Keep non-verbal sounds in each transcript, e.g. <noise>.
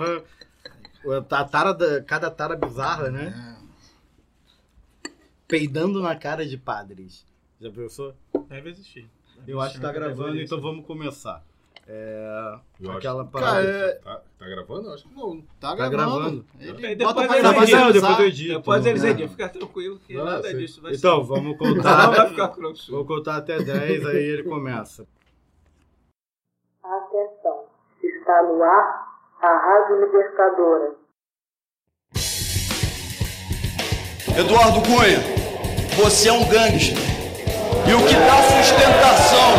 porra. A tara da, cada tara bizarra, né? Peidando na cara de padres. Já pensou? Deve existir. Eu acho que tá gravando, então vamos começar. É. Eu acho Aquela que- parada. Cara, Tá, tá gravando? Eu acho que não. Tá Tá gravando. gravando. Ele Aí bota depois pra ele gravar, depois eu edito. Depois eles né? editam, fica tranquilo que Não, nada sim. disso vai Então, ser. vamos Não <laughs> contar. vai ficar. Vou contar até 10, aí ele começa. Atenção, está no ar a Rádio Libertadora. Eduardo Cunha, você é um gangster. E o que dá sustentação,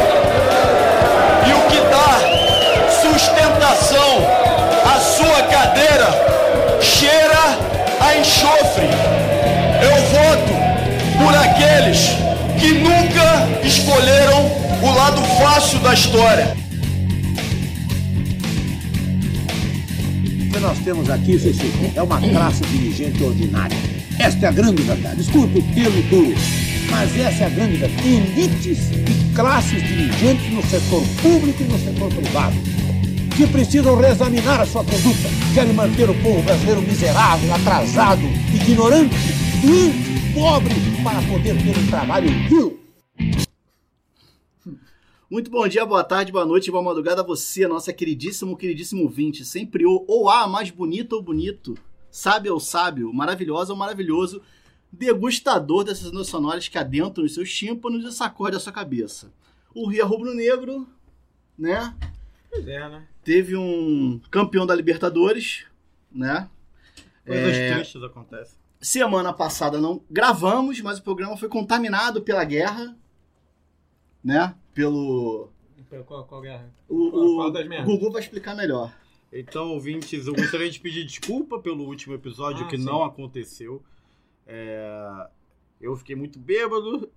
e o que dá sustentação à sua cadeira cheira a enxofre. Eu voto por aqueles que nunca escolheram o lado fácil da história. Que nós temos aqui, Ceci, é uma classe dirigente ordinária. Esta é a grande verdade. Desculpe o termo duro, mas essa é a grande verdade. Elites e classes dirigentes no setor público e no setor privado, que precisam reexaminar a sua conduta. Querem manter o povo brasileiro miserável, atrasado, ignorante, doente, pobre, para poder ter um trabalho vil. Muito bom dia, boa tarde, boa noite, boa madrugada a você, nossa queridíssimo, queridíssimo ouvinte. Sempre o ou a mais bonita ou bonito, sábio ou sábio, maravilhosa ou maravilhoso, degustador dessas notas sonoras que adentram os seus tímpanos e sacode a sua cabeça. O Ria Rubro Negro, né? Pois é, né? Teve um campeão da Libertadores, né? Coisas É. tristes acontecem. Semana passada não gravamos, mas o programa foi contaminado pela guerra, né? Pelo. Qual, qual guerra? O, Qual- qual das o? Gugu vai explicar melhor. Então, ouvintes, eu gostaria de pedir desculpa pelo último episódio Ah, que sim. não aconteceu. É, Eu fiquei muito bêbado.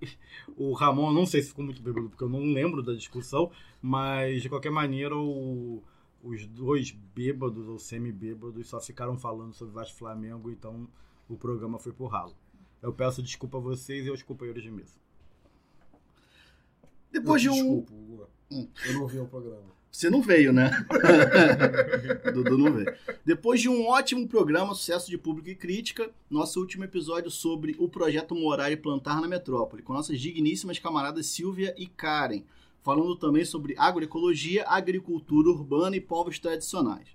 O Ramon, não sei se ficou muito bêbado, porque eu não lembro da discussão, mas de qualquer maneira, o- os dois bêbados ou semi-bêbados só ficaram falando sobre Vasco e Flamengo, então o programa foi pro ralo. Eu peço desculpa a vocês e aos companheiros de mesa. Depois de um. Desculpa, Hugo. Eu não vi o programa. Você não veio, né? <laughs> Dudu não veio. Depois de um ótimo programa, sucesso de público e crítica, nosso último episódio sobre o projeto Morar e Plantar na Metrópole, com nossas digníssimas camaradas Silvia e Karen, falando também sobre agroecologia, agricultura urbana e povos tradicionais.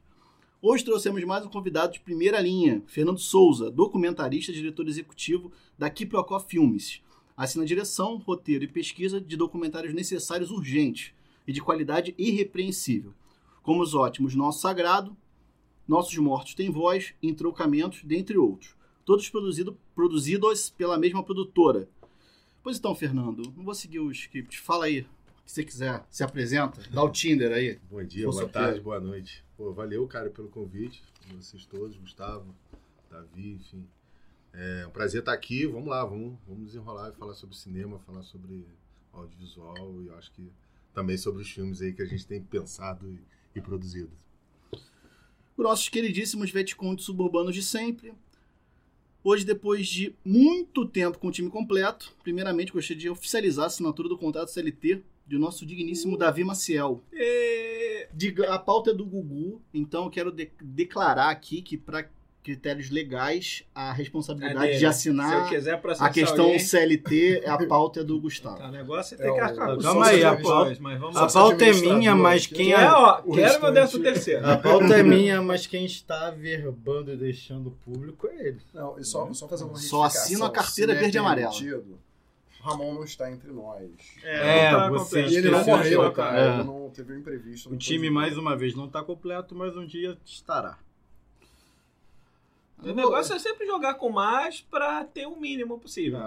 Hoje trouxemos mais um convidado de primeira linha, Fernando Souza, documentarista e diretor executivo da Kiprocó Filmes. Assina a direção, roteiro e pesquisa de documentários necessários urgentes e de qualidade irrepreensível, como os ótimos Nosso Sagrado, Nossos Mortos Têm Voz, Entrocamentos, dentre outros. Todos produzido, produzidos pela mesma produtora. Pois então, Fernando, não vou seguir o script. Fala aí, se você quiser, se apresenta, dá o Tinder aí. Bom dia, boa tarde, boa noite. Pô, valeu, cara, pelo convite. Vocês todos, Gustavo, Davi, enfim. É um prazer estar aqui. Vamos lá, vamos, vamos desenrolar e falar sobre cinema, falar sobre audiovisual e eu acho que também sobre os filmes aí que a gente tem pensado e, e produzido. Os nossos queridíssimos Vetcontes suburbanos de sempre. Hoje, depois de muito tempo com o time completo, primeiramente gostaria de oficializar a assinatura do contrato CLT de nosso digníssimo Davi Maciel. E... A pauta é do Gugu, então eu quero de- declarar aqui que, para critérios legais, a responsabilidade É de Se eu assinar a questão alguém, CLT, é a pauta é do tá, Gustavo. o negócio é É ter que o- arcar com Calma aí, a pauta- mas vamos A pauta é minha, mas quem Que é, é. ó, o quero meu décimo terceiro. A pauta é minha, mas quem está averbando e deixando público é ele. Não, e só, só fazer uma Só assino a carteira Se verde e é amarela. Ramon não está entre nós. É, tá você. E ele não morreu, cara. É. Não teve um imprevisto. O time, mais uma vez, não está completo, mas um dia estará. O negócio é sempre jogar com mais pra ter o mínimo possível.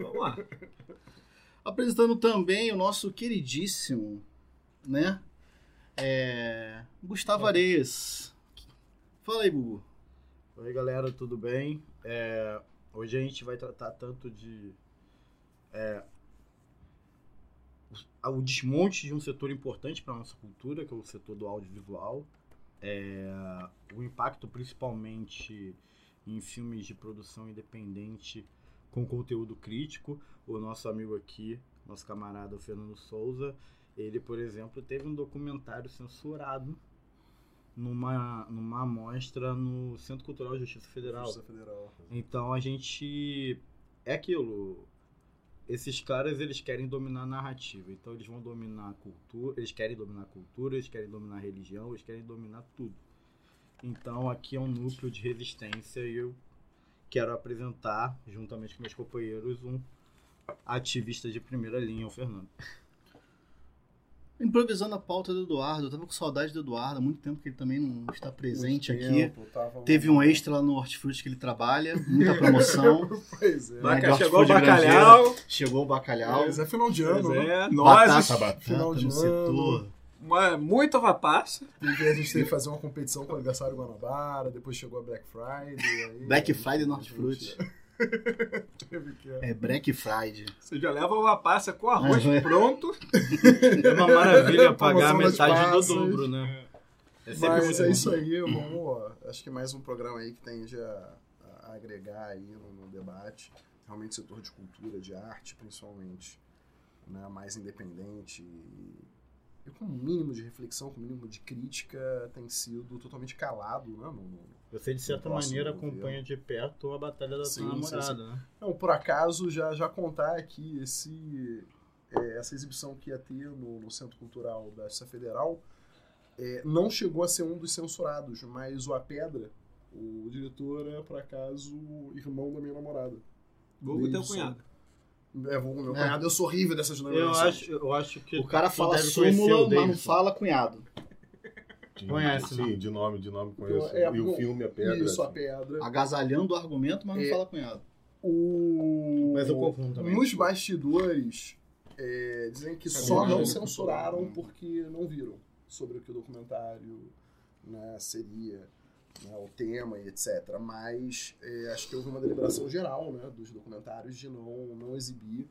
Vamos lá. Apresentando também o nosso queridíssimo, né? É, Gustavo Areias. Fala aí, Gugu. Oi, galera, tudo bem? É, hoje a gente vai tratar tanto de. é, o- o desmonte de um setor importante para a nossa cultura, que é o setor do audiovisual. É, o impacto, principalmente, em filmes de produção independente com conteúdo crítico. O nosso amigo aqui, nosso camarada Fernando Souza, ele, por exemplo, teve um documentário censurado numa, numa amostra no Centro Cultural Justiça Federal. Justiça Federal. Então a gente. É aquilo. Esses caras eles querem dominar a narrativa. Então eles vão dominar a cultura. Eles querem dominar a cultura, eles querem dominar a religião, eles querem dominar tudo. Então aqui é um núcleo de resistência e eu quero apresentar, juntamente com meus companheiros, um ativista de primeira linha, o Fernando. Improvisando a pauta do Eduardo, eu tava com saudade do Eduardo, há muito tempo que ele também não está presente Muito aqui. tempo, tava- Teve um extra lá no Hortifruti que ele trabalha, muita promoção. <laughs> Pois é. Baca- Hortifruti chegou o bacalhau. Chegou o bacalhau. Mas é final de ano, Pois né? é, Batata, nozes, batata final de no ano. setor. Uma- uva passa. Teve, a gente teve que fazer uma competição com o aniversário Guanabara, depois chegou a Black Friday. Aí, <laughs> Black Friday no a gente- Hortifruti. <laughs> Teve que... É Black Friday. Você já leva uva passa com arroz É. pronto. É uma maravilha <laughs> pagar metade do dobro, né? É sempre Mas muito é isso aí, vamos. Acho que mais um programa aí que tende a, a agregar aí no, no debate. Realmente setor de cultura, de arte, principalmente, né, mais independente e, e com um mínimo de reflexão, com um mínimo de crítica, tem sido totalmente calado, né? No, no- Você, de certa maneira, governo. acompanha de perto a batalha da Sim, tua sim, namorada, né? Não, por acaso, já, já contar aqui esse, é, essa exibição que ia ter no, no Centro Cultural da Justiça Federal é, não chegou a ser um dos censurados, mas o A Pedra, o diretor é, por acaso, irmão da minha namorada. Teu Isso. cunhado. É, vou- meu É. cunhado, eu sou horrível dessas Eu nomeações. acho, eu acho que. O cara fala súmula, mas não fala cunhado. De- Conhece, Sim, não? de nome, de nome conheço. É, e o filme, a pedra. Isso, A assim. Pedra. Agasalhando o argumento, mas não É. fala cunhado. O... Mas eu confundo também. Nos bastidores, é, dizem que É só não né? censuraram porque não viram sobre o que o documentário né, seria, né, o tema e etc. Mas é, acho que houve uma deliberação geral né, dos documentários de não, não exibir.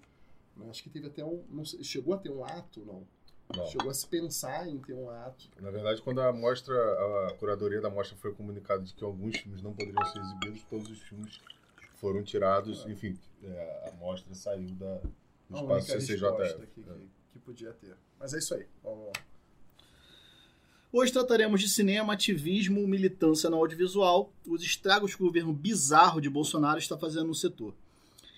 né. Acho que teve até um. Não sei, chegou a ter um ato, não. Não. Chegou a se pensar em ter um ato. Na verdade, quando a mostra, a curadoria da mostra foi comunicada de que alguns filmes não poderiam ser exibidos, todos os filmes foram tirados. Enfim, é, a mostra saiu da, do A espaço resposta que, que, que podia ter. Mas é isso aí. Vamos lá. Hoje trataremos de cinema, ativismo, militância no audiovisual, os estragos que o governo bizarro de Bolsonaro está fazendo no setor.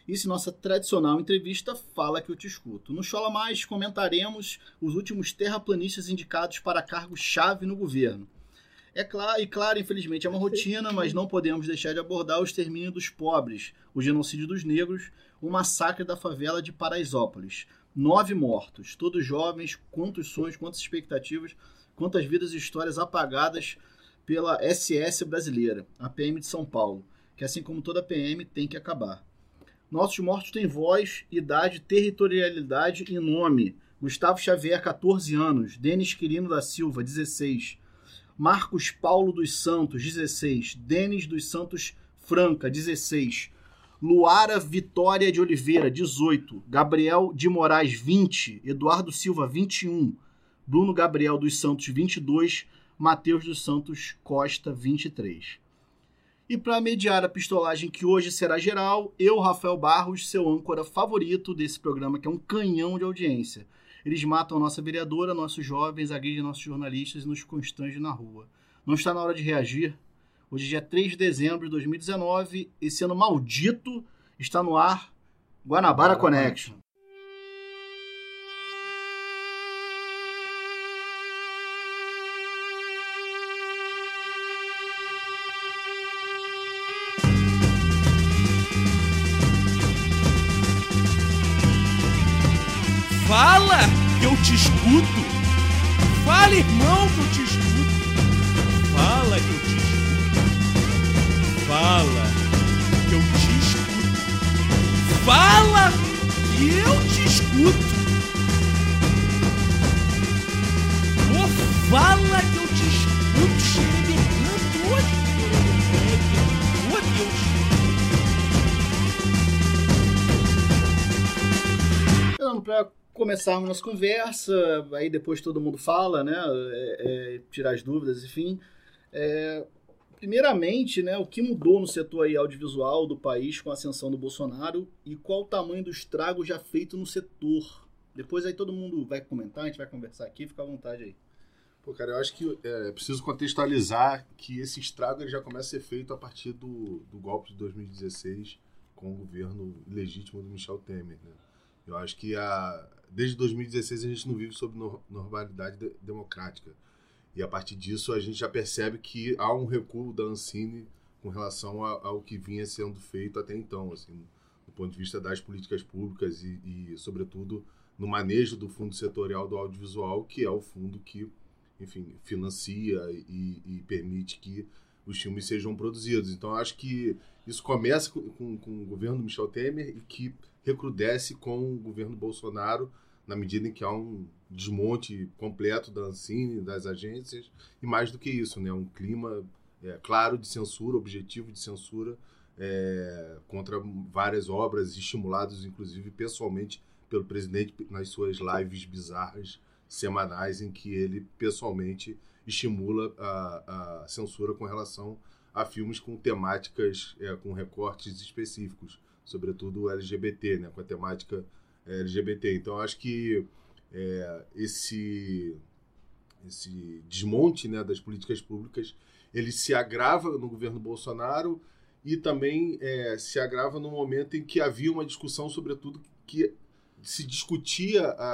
Isso em nossa tradicional entrevista Fala que eu te escuto. No Chola Mais comentaremos os últimos terraplanistas indicados para cargos-chave no governo. É claro, e claro, infelizmente é uma rotina, mas não podemos deixar de abordar o extermínio dos pobres, o genocídio dos negros, o massacre da favela de Paraisópolis. Nove mortos, todos jovens, quantos sonhos, quantas expectativas, quantas vidas e histórias apagadas pela SS brasileira, a PM de São Paulo, que assim como toda PM tem que acabar. Nossos mortos têm voz, idade, territorialidade e nome. Gustavo Xavier, 14 anos. Denis Quirino da Silva, 16. Marcos Paulo dos Santos, 16. Denis dos Santos Franca, 16. Luara Vitória de Oliveira, 18. Gabriel de Moraes, 20. Eduardo Silva, 21. Bruno Gabriel dos Santos, 22. Matheus dos Santos Costa, 23. E para mediar a pistolagem que hoje será geral, eu, Rafael Barros, seu âncora favorito desse programa, que é um canhão de audiência. Eles matam a nossa vereadora, nossos jovens, agridem nossos jornalistas e nos constrangem na rua. Não está na hora de reagir? Hoje é dia 3 de dezembro de 2019, esse ano maldito está no ar Guanabara Connection. Te escuto. Fala, irmão, que eu te escuto. Fala que eu te escuto. Fala que eu te escuto. Fala que eu te escuto. Ô, fala que eu te escuto. Hoje. Ô, Deus. Então, para começarmos nossa conversa, aí depois todo mundo fala, né? é, é, tirar as dúvidas, enfim. É, primeiramente, né, o que mudou no setor aí audiovisual do país com a ascensão do Bolsonaro e qual o tamanho do estrago já feito no setor? Depois aí todo mundo vai comentar, a gente vai conversar aqui, fica à vontade aí. Pô, cara, eu acho que é preciso contextualizar que esse estrago ele já começa a ser feito a partir do, do golpe de 2016 com o governo legítimo do Michel Temer. Né? Eu acho que a, desde 2016 a gente não vive sob no- normalidade de- democrática. E a partir disso a gente já percebe que há um recuo da Ancine com relação a- ao que vinha sendo feito até então, assim, do ponto de vista das políticas públicas e, e, sobretudo, no manejo do fundo setorial do audiovisual, que é o fundo que, enfim, financia e, e permite que os filmes sejam produzidos. Então, acho que isso começa com, com, com o governo do Michel Temer e que recrudesce com o governo Bolsonaro, na medida em que há um desmonte completo da Ancine, das agências, e mais do que isso, né, um clima é, claro de censura, objetivo de censura é, contra várias obras, estimulados inclusive pessoalmente pelo presidente nas suas lives bizarras semanais, em que ele pessoalmente estimula a, a censura com relação a filmes com temáticas, é, com recortes específicos, sobretudo LGBT, né, com a temática é, LGBT. Então, acho que é, esse, esse desmonte né, das políticas públicas ele se agrava no governo Bolsonaro e também é, se agrava no momento em que havia uma discussão, sobretudo, que se discutia a,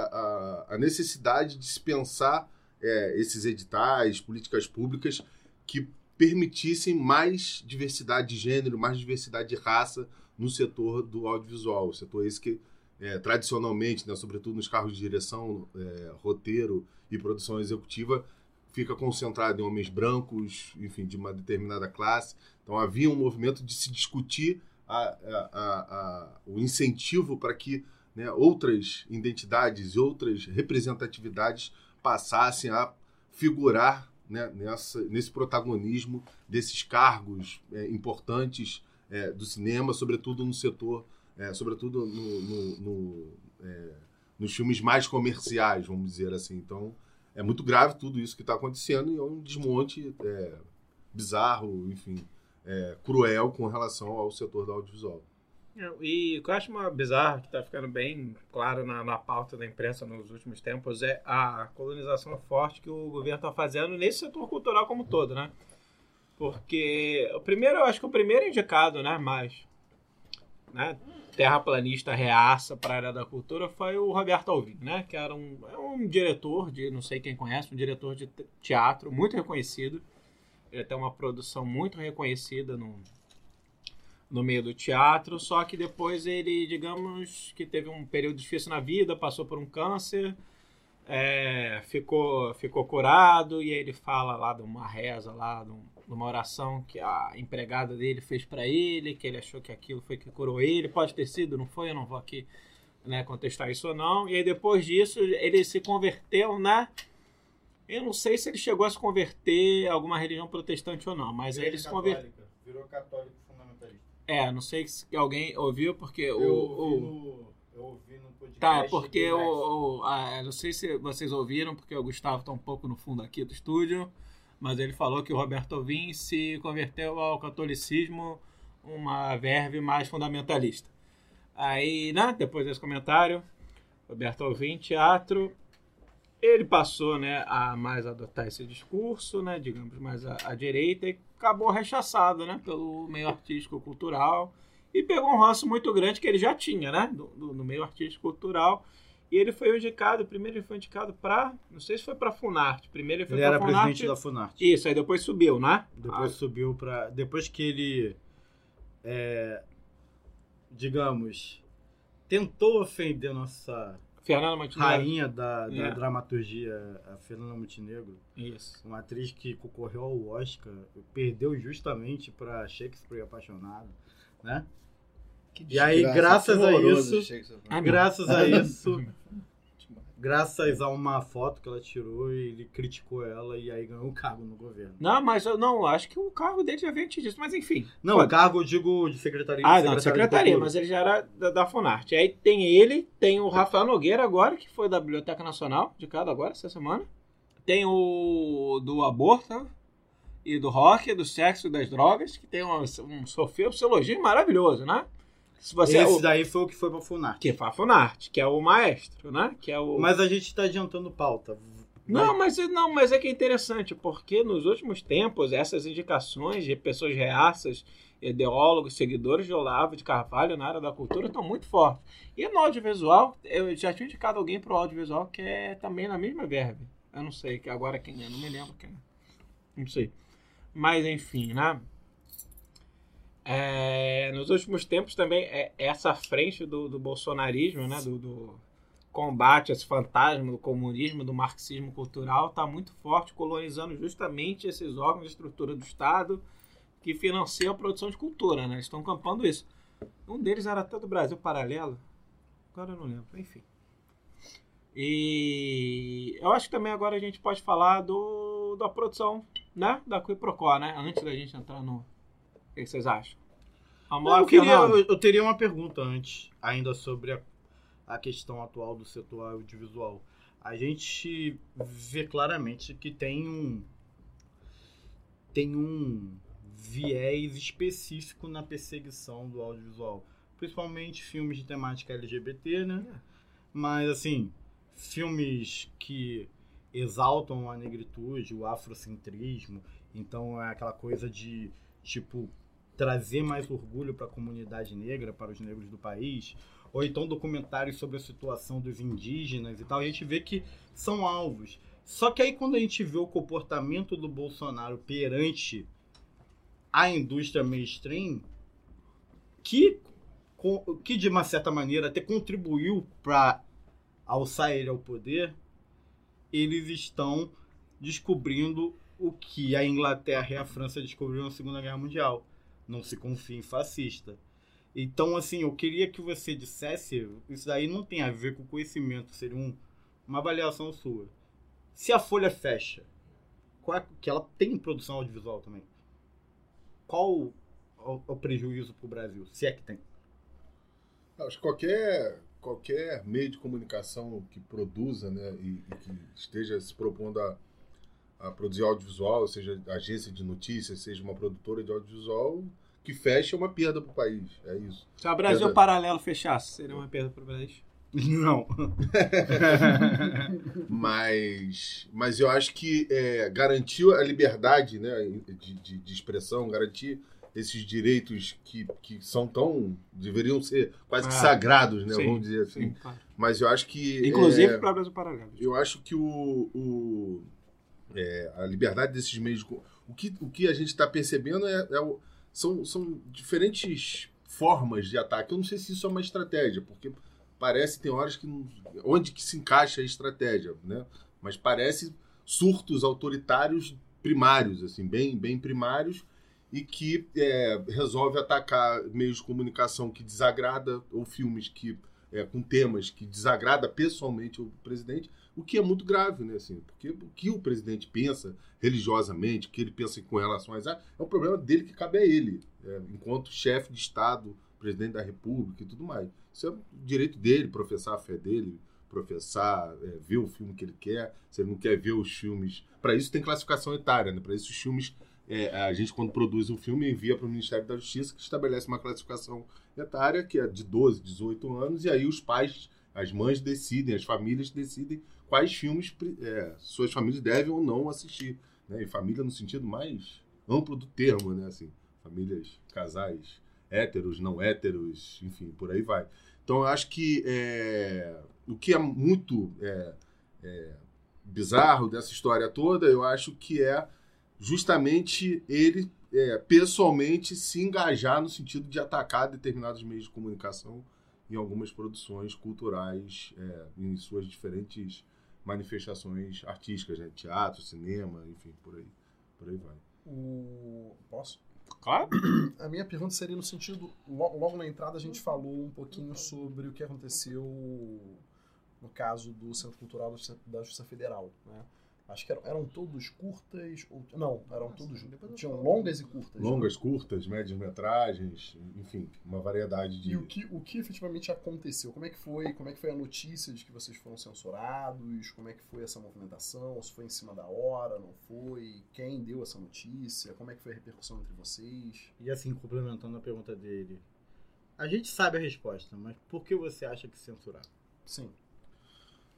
a, a necessidade de se pensar é, esses editais, políticas públicas que permitissem mais diversidade de gênero, mais diversidade de raça no setor do audiovisual. Setor esse que, é, tradicionalmente, né, sobretudo nos carros de direção, é, roteiro e produção executiva, fica concentrado em homens brancos, enfim, de uma determinada classe. Então havia um movimento de se discutir a, a, a, o incentivo para que né, outras identidades e outras representatividades passassem a figurar né, nessa, nesse protagonismo desses cargos é, importantes é, do cinema, sobretudo no setor, é, sobretudo no, no, no, nos filmes mais comerciais, vamos dizer assim. Então, é muito grave tudo isso que está acontecendo e é um desmonte é, bizarro, enfim, é, cruel com relação ao setor do audiovisual. E o que eu acho uma bizarro, que está ficando bem claro na, na pauta da imprensa nos últimos tempos, é a colonização forte que o governo está fazendo nesse setor cultural como todo, né? Porque o primeiro, eu acho que o primeiro indicado, né, mais né, terraplanista reaça para a área da cultura foi o Roberto Alvim, né? Que era um, é um diretor de, não sei quem conhece, um diretor de teatro muito reconhecido. Ele tem uma produção muito reconhecida no, no meio do teatro, só que depois ele, digamos, que teve um período difícil na vida, passou por um câncer, é, ficou, ficou curado, e aí ele fala lá de uma reza, lá de, um, de uma oração que a empregada dele fez para ele, que ele achou que aquilo foi que curou ele, pode ter sido, não foi, eu não vou aqui né, contestar isso ou não, e aí depois disso ele se converteu na... Eu não sei se ele chegou a se converter a alguma religião protestante ou não, mas ele se converteu. Virou católico fundamentalista. É, não sei se alguém ouviu, porque eu o. Ouvi o... no, eu ouvi no podcast. Tá, porque o. o ah, não sei se vocês ouviram, porque o Gustavo está um pouco no fundo aqui do estúdio, mas ele falou que o Roberto Ovin se converteu ao catolicismo, uma verve mais fundamentalista. Aí, né, depois desse comentário, Roberto Ovin, teatro. Ele passou né, a mais adotar esse discurso, né, digamos, mais à, à direita, e acabou rechaçado né, pelo meio artístico cultural e pegou um ranço muito grande que ele já tinha né, do, no meio artístico cultural. E ele foi indicado, primeiro ele foi indicado para, não sei se foi para Funarte, primeiro ele foi era Funarte, presidente da Funarte. Isso, aí depois subiu, né? Depois ah. subiu para depois que ele é, digamos tentou ofender nossa Fernanda Montenegro. Rainha da, da é. dramaturgia, a Fernanda Montenegro. Isso. Uma atriz que concorreu ao Oscar, perdeu justamente para Shakespeare Apaixonado, né? Que e aí, graças a isso, <laughs> Ah, graças a isso, graças a uma foto que ela tirou, ele criticou ela e aí ganhou um cargo no governo. Não, mas eu não, acho que o cargo dele já veio antes disso, mas enfim. Não, o cargo, eu digo, de secretaria. Ah, não, de secretaria, mas ele já era da, da Funarte. Aí tem ele, tem o Rafael Nogueira agora, que foi da Biblioteca Nacional, de cada agora, essa semana. Tem o do aborto e do rock, do sexo e das drogas, que tem um, um sociologia maravilhoso, né? Se você, Esse o, daí foi o que foi pra Funarte. Que foi a Funarte, que é o maestro, né? Que é o... Mas a gente tá adiantando pauta. Não, mas, não, mas é que é interessante, porque nos últimos tempos, essas indicações de pessoas reaças, ideólogos, seguidores de Olavo de Carvalho na área da cultura estão muito fortes. E no audiovisual, eu já tinha indicado alguém para o audiovisual que é também na mesma verve. Eu não sei que agora quem é, não me lembro quem é. Não sei. Mas enfim, né? É, nos últimos tempos também, é, essa frente do, do bolsonarismo, né? do, do combate a esse fantasma do comunismo, do marxismo cultural, está muito forte, colonizando justamente esses órgãos de estrutura do Estado que financiam a produção de cultura. Né? Estão campando isso. Um deles era até do Brasil Paralelo. Agora eu não lembro. Enfim. E eu acho que também agora a gente pode falar do, da produção né? da Quiprocó, né? Antes da gente entrar no. O que vocês acham? Eu, queria, eu, eu teria uma pergunta antes, ainda sobre a, a questão atual do setor audiovisual. A gente vê claramente que tem um tem um viés específico na perseguição do audiovisual, principalmente filmes de temática LGBT, né? Mas assim, filmes que exaltam a negritude, o afrocentrismo, então é aquela coisa de tipo trazer mais orgulho para a comunidade negra, para os negros do país, ou então documentários sobre a situação dos indígenas e tal, a gente vê que são alvos. Só que aí quando a gente vê o comportamento do Bolsonaro perante a indústria mainstream, que, que de uma certa maneira até contribuiu para alçar ele ao poder, eles estão descobrindo o que a Inglaterra e a França descobriram na Segunda Guerra Mundial. Não se confia em fascista. Então, assim, eu queria que você dissesse, isso daí não tem a ver com conhecimento, seria um- uma avaliação sua. Se a Folha fecha, é- que ela tem produção audiovisual também, qual o, o- o prejuízo para o Brasil, se é que tem? Acho que qualquer, qualquer meio de comunicação que produza né, e, e que esteja se propondo a, a produzir audiovisual, seja agência de notícias, seja uma produtora de audiovisual, que fecha é uma perda para o país. É isso. Se o Brasil Perda. Paralelo fechasse, seria uma perda para o Brasil. Não. <laughs> Mas, mas eu acho que é, garantir a liberdade né, de, de, de expressão, garantir esses direitos que, que são tão. deveriam ser quase que Ah, sagrados, né? sim, Vamos dizer assim. Sim, claro. Mas eu acho que. Inclusive é, para o Brasil Paralelo. Eu acho que o, o- é, a liberdade desses meios. de O que, o que a gente está percebendo é, é o- são, são diferentes formas de ataque. Eu não sei se isso é uma estratégia, porque parece tem horas que onde que se encaixa a estratégia, né? Mas parece surtos autoritários primários, assim, bem, bem primários e que é, resolve atacar meios de comunicação que desagrada ou filmes que é, com temas que desagrada pessoalmente o presidente, o que é muito grave, né? Assim, porque o que o presidente pensa religiosamente, o que ele pensa com relação às é um problema dele que cabe a ele, é, enquanto chefe de Estado, presidente da República e tudo mais. Isso é o direito dele, professar a fé dele, professar, é, ver o filme que ele quer. Se ele não quer ver os filmes. Para isso tem classificação etária, né? Para isso os filmes. é, a gente, quando produz um filme, envia para o Ministério da Justiça, que estabelece uma classificação etária, que é de 12, 18 anos, e aí os pais, as mães decidem, as famílias decidem quais filmes é, suas famílias devem ou não assistir. Né? E família no sentido mais amplo do termo, né? Assim, famílias, casais héteros, não héteros, enfim, por aí vai. Então eu acho que é, o que é muito é, é, bizarro dessa história toda, eu acho que é justamente ele é, pessoalmente se engajar no sentido de atacar determinados meios de comunicação em algumas produções culturais, é, em suas diferentes manifestações artísticas, né? teatro, cinema, enfim, por aí, por aí vai. O... Posso? Claro. A minha pergunta seria no sentido, lo- logo na entrada a gente falou um pouquinho sobre o que aconteceu no caso do Centro Cultural da Justiça, da Justiça Federal, né? Acho que eram, eram todos curtas, ou, não, eram todos, tinham longas e curtas. né? Longas, curtas, médias metragens, enfim, uma variedade de. E o que, o que efetivamente aconteceu? Como é que foi? Como é que foi a notícia de que vocês foram censurados? Como é que foi essa movimentação? Se foi em cima da hora, não foi? Quem deu essa notícia? Como é que foi a repercussão entre vocês? E assim, complementando a pergunta dele, a gente sabe a resposta, mas por que você acha que censuraram? Sim.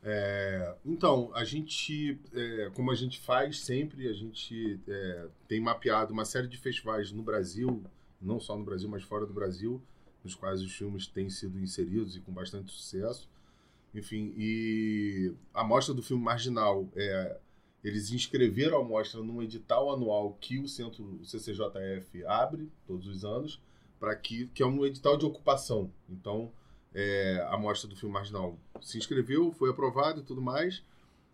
É, então, a gente, é, como a gente faz sempre, a gente é, tem mapeado uma série de festivais no Brasil, não só no Brasil, mas fora do Brasil, nos quais os filmes têm sido inseridos e com bastante sucesso. Enfim, e a mostra do filme Marginal, é, eles inscreveram a mostra num edital anual que o centro, CCJF, abre todos os anos, para que, que é um edital de ocupação. Então, é, a mostra do filme Marginal se inscreveu, foi aprovado e tudo mais,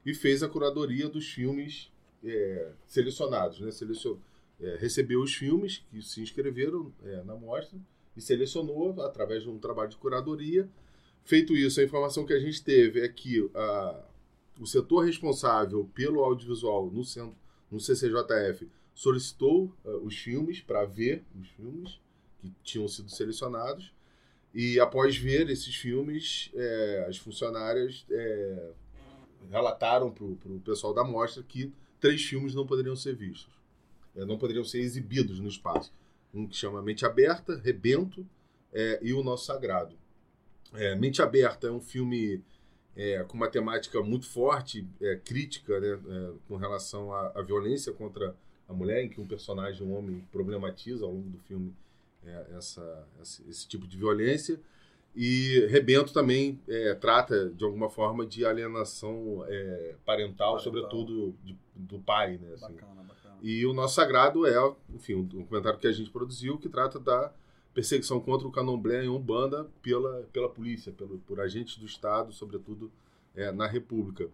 e fez a curadoria dos filmes é, selecionados. Né? Selecion, é, recebeu os filmes que se inscreveram é, na mostra e selecionou através de um trabalho de curadoria. Feito isso, a informação que a gente teve é que a, o setor responsável pelo audiovisual no, centro, no CCJF solicitou uh, os filmes para ver os filmes que tinham sido selecionados e após ver esses filmes, é, as funcionárias é, relataram para o pessoal da mostra que três filmes não poderiam ser vistos, é, não poderiam ser exibidos no espaço. Um que chama Mente Aberta, Rebento é, e O Nosso Sagrado. É, Mente Aberta é um filme é, com uma temática muito forte, crítica, né, com relação à, à violência contra a mulher, em que um personagem, um homem, problematiza ao longo do filme essa, esse tipo de violência. E Rebento também é, trata, de alguma forma, de alienação é, parental, parental, sobretudo de, do pai. Né, assim. Bacana, bacana. E o Nosso Sagrado é, enfim, um documentário que a gente produziu que trata da perseguição contra o candomblé em Umbanda pela, pela polícia, pelo, por agentes do Estado, sobretudo é, na República.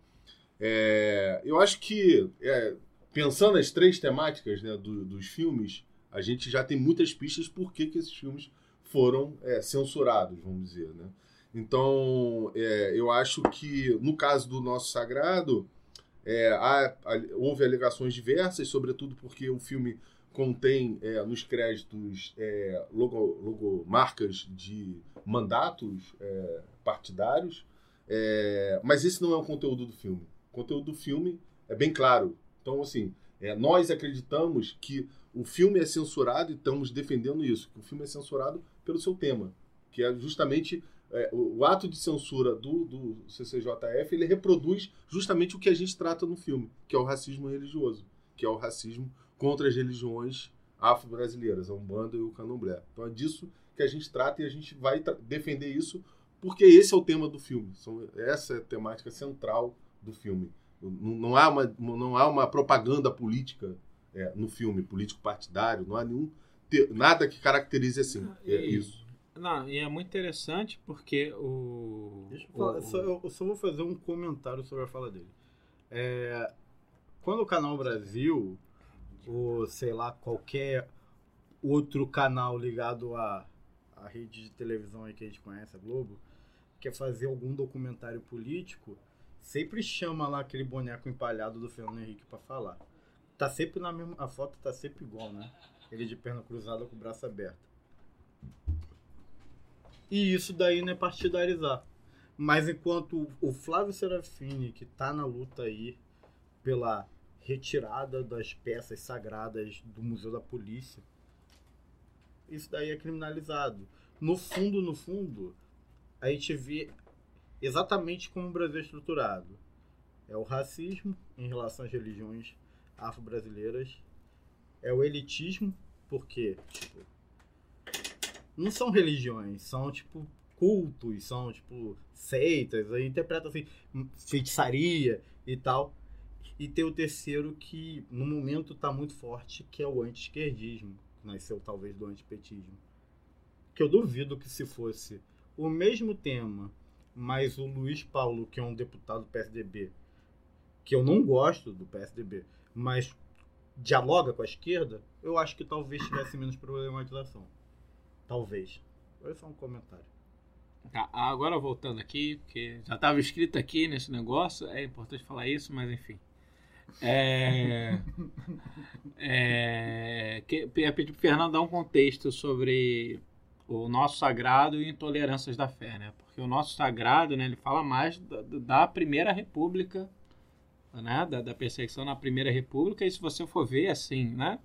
É, eu acho que, é, pensando nas três temáticas né, do, dos filmes, a gente já tem muitas pistas por que, que esses filmes foram é, censurados, vamos dizer, né? Então, é, eu acho que no caso do nosso sagrado, é, há, há, houve alegações diversas, sobretudo porque o filme contém é, nos créditos é, logo, logo, marcas de mandatos é, partidários, mas esse não é o conteúdo do filme. O conteúdo do filme é bem claro. Então, assim, nós acreditamos que o filme é censurado e estamos defendendo isso, que o filme é censurado pelo seu tema, que é justamente é, o, o, ato de censura do, do CCJF, ele reproduz justamente o que a gente trata no filme, que é o racismo religioso, que é o racismo contra as religiões afro-brasileiras, a Umbanda e o Candomblé. Então é disso que a gente trata e a gente vai defender isso porque esse é o tema do filme. São, essa é a temática central do filme. Não, não, há, uma, não há uma propaganda política é, no filme político partidário, não há nenhum nada que caracterize assim. É e, isso. Não, e é muito interessante porque o. Deixa eu, falar, o, só, eu só vou fazer um comentário sobre a fala dele. É, quando o Canal Brasil, ou sei lá, qualquer outro canal ligado à, à rede de televisão aí que a gente conhece, a Globo, quer fazer algum documentário político, sempre chama lá aquele boneco empalhado do Fernando Henrique para falar. Tá sempre na mesma. A foto tá sempre igual, né? Ele de perna cruzada com o braço aberto. E isso daí não é partidarizar. Mas enquanto o Flávio Serafini, que tá na luta aí pela retirada das peças sagradas do Museu da Polícia, isso daí é criminalizado. No fundo, no fundo, a gente vê exatamente como o Brasil é estruturado. É o racismo em relação às religiões afro-brasileiras é o elitismo, porque tipo, não são religiões, são tipo cultos, são tipo seitas, aí interpreta assim, feitiçaria e tal. E tem o terceiro que no momento está muito forte, que é o anti-esquerdismo, que nasceu talvez do antipetismo. Que eu duvido que se fosse o mesmo tema, mas o Luiz Paulo, que é um deputado do PSDB, que eu não gosto do PSDB, mas dialoga com a esquerda, eu acho que talvez tivesse menos problematização. Talvez. Foi só um comentário. Tá, agora voltando aqui, porque já estava escrito aqui nesse negócio, é importante falar isso, mas enfim. É, <laughs> é, que, ia pedir para o Fernando dar um contexto sobre o nosso sagrado e intolerâncias da fé, né? Porque o nosso sagrado, né, ele fala mais da, da primeira república né, da, da perseguição na Primeira República, e se você for ver assim, né,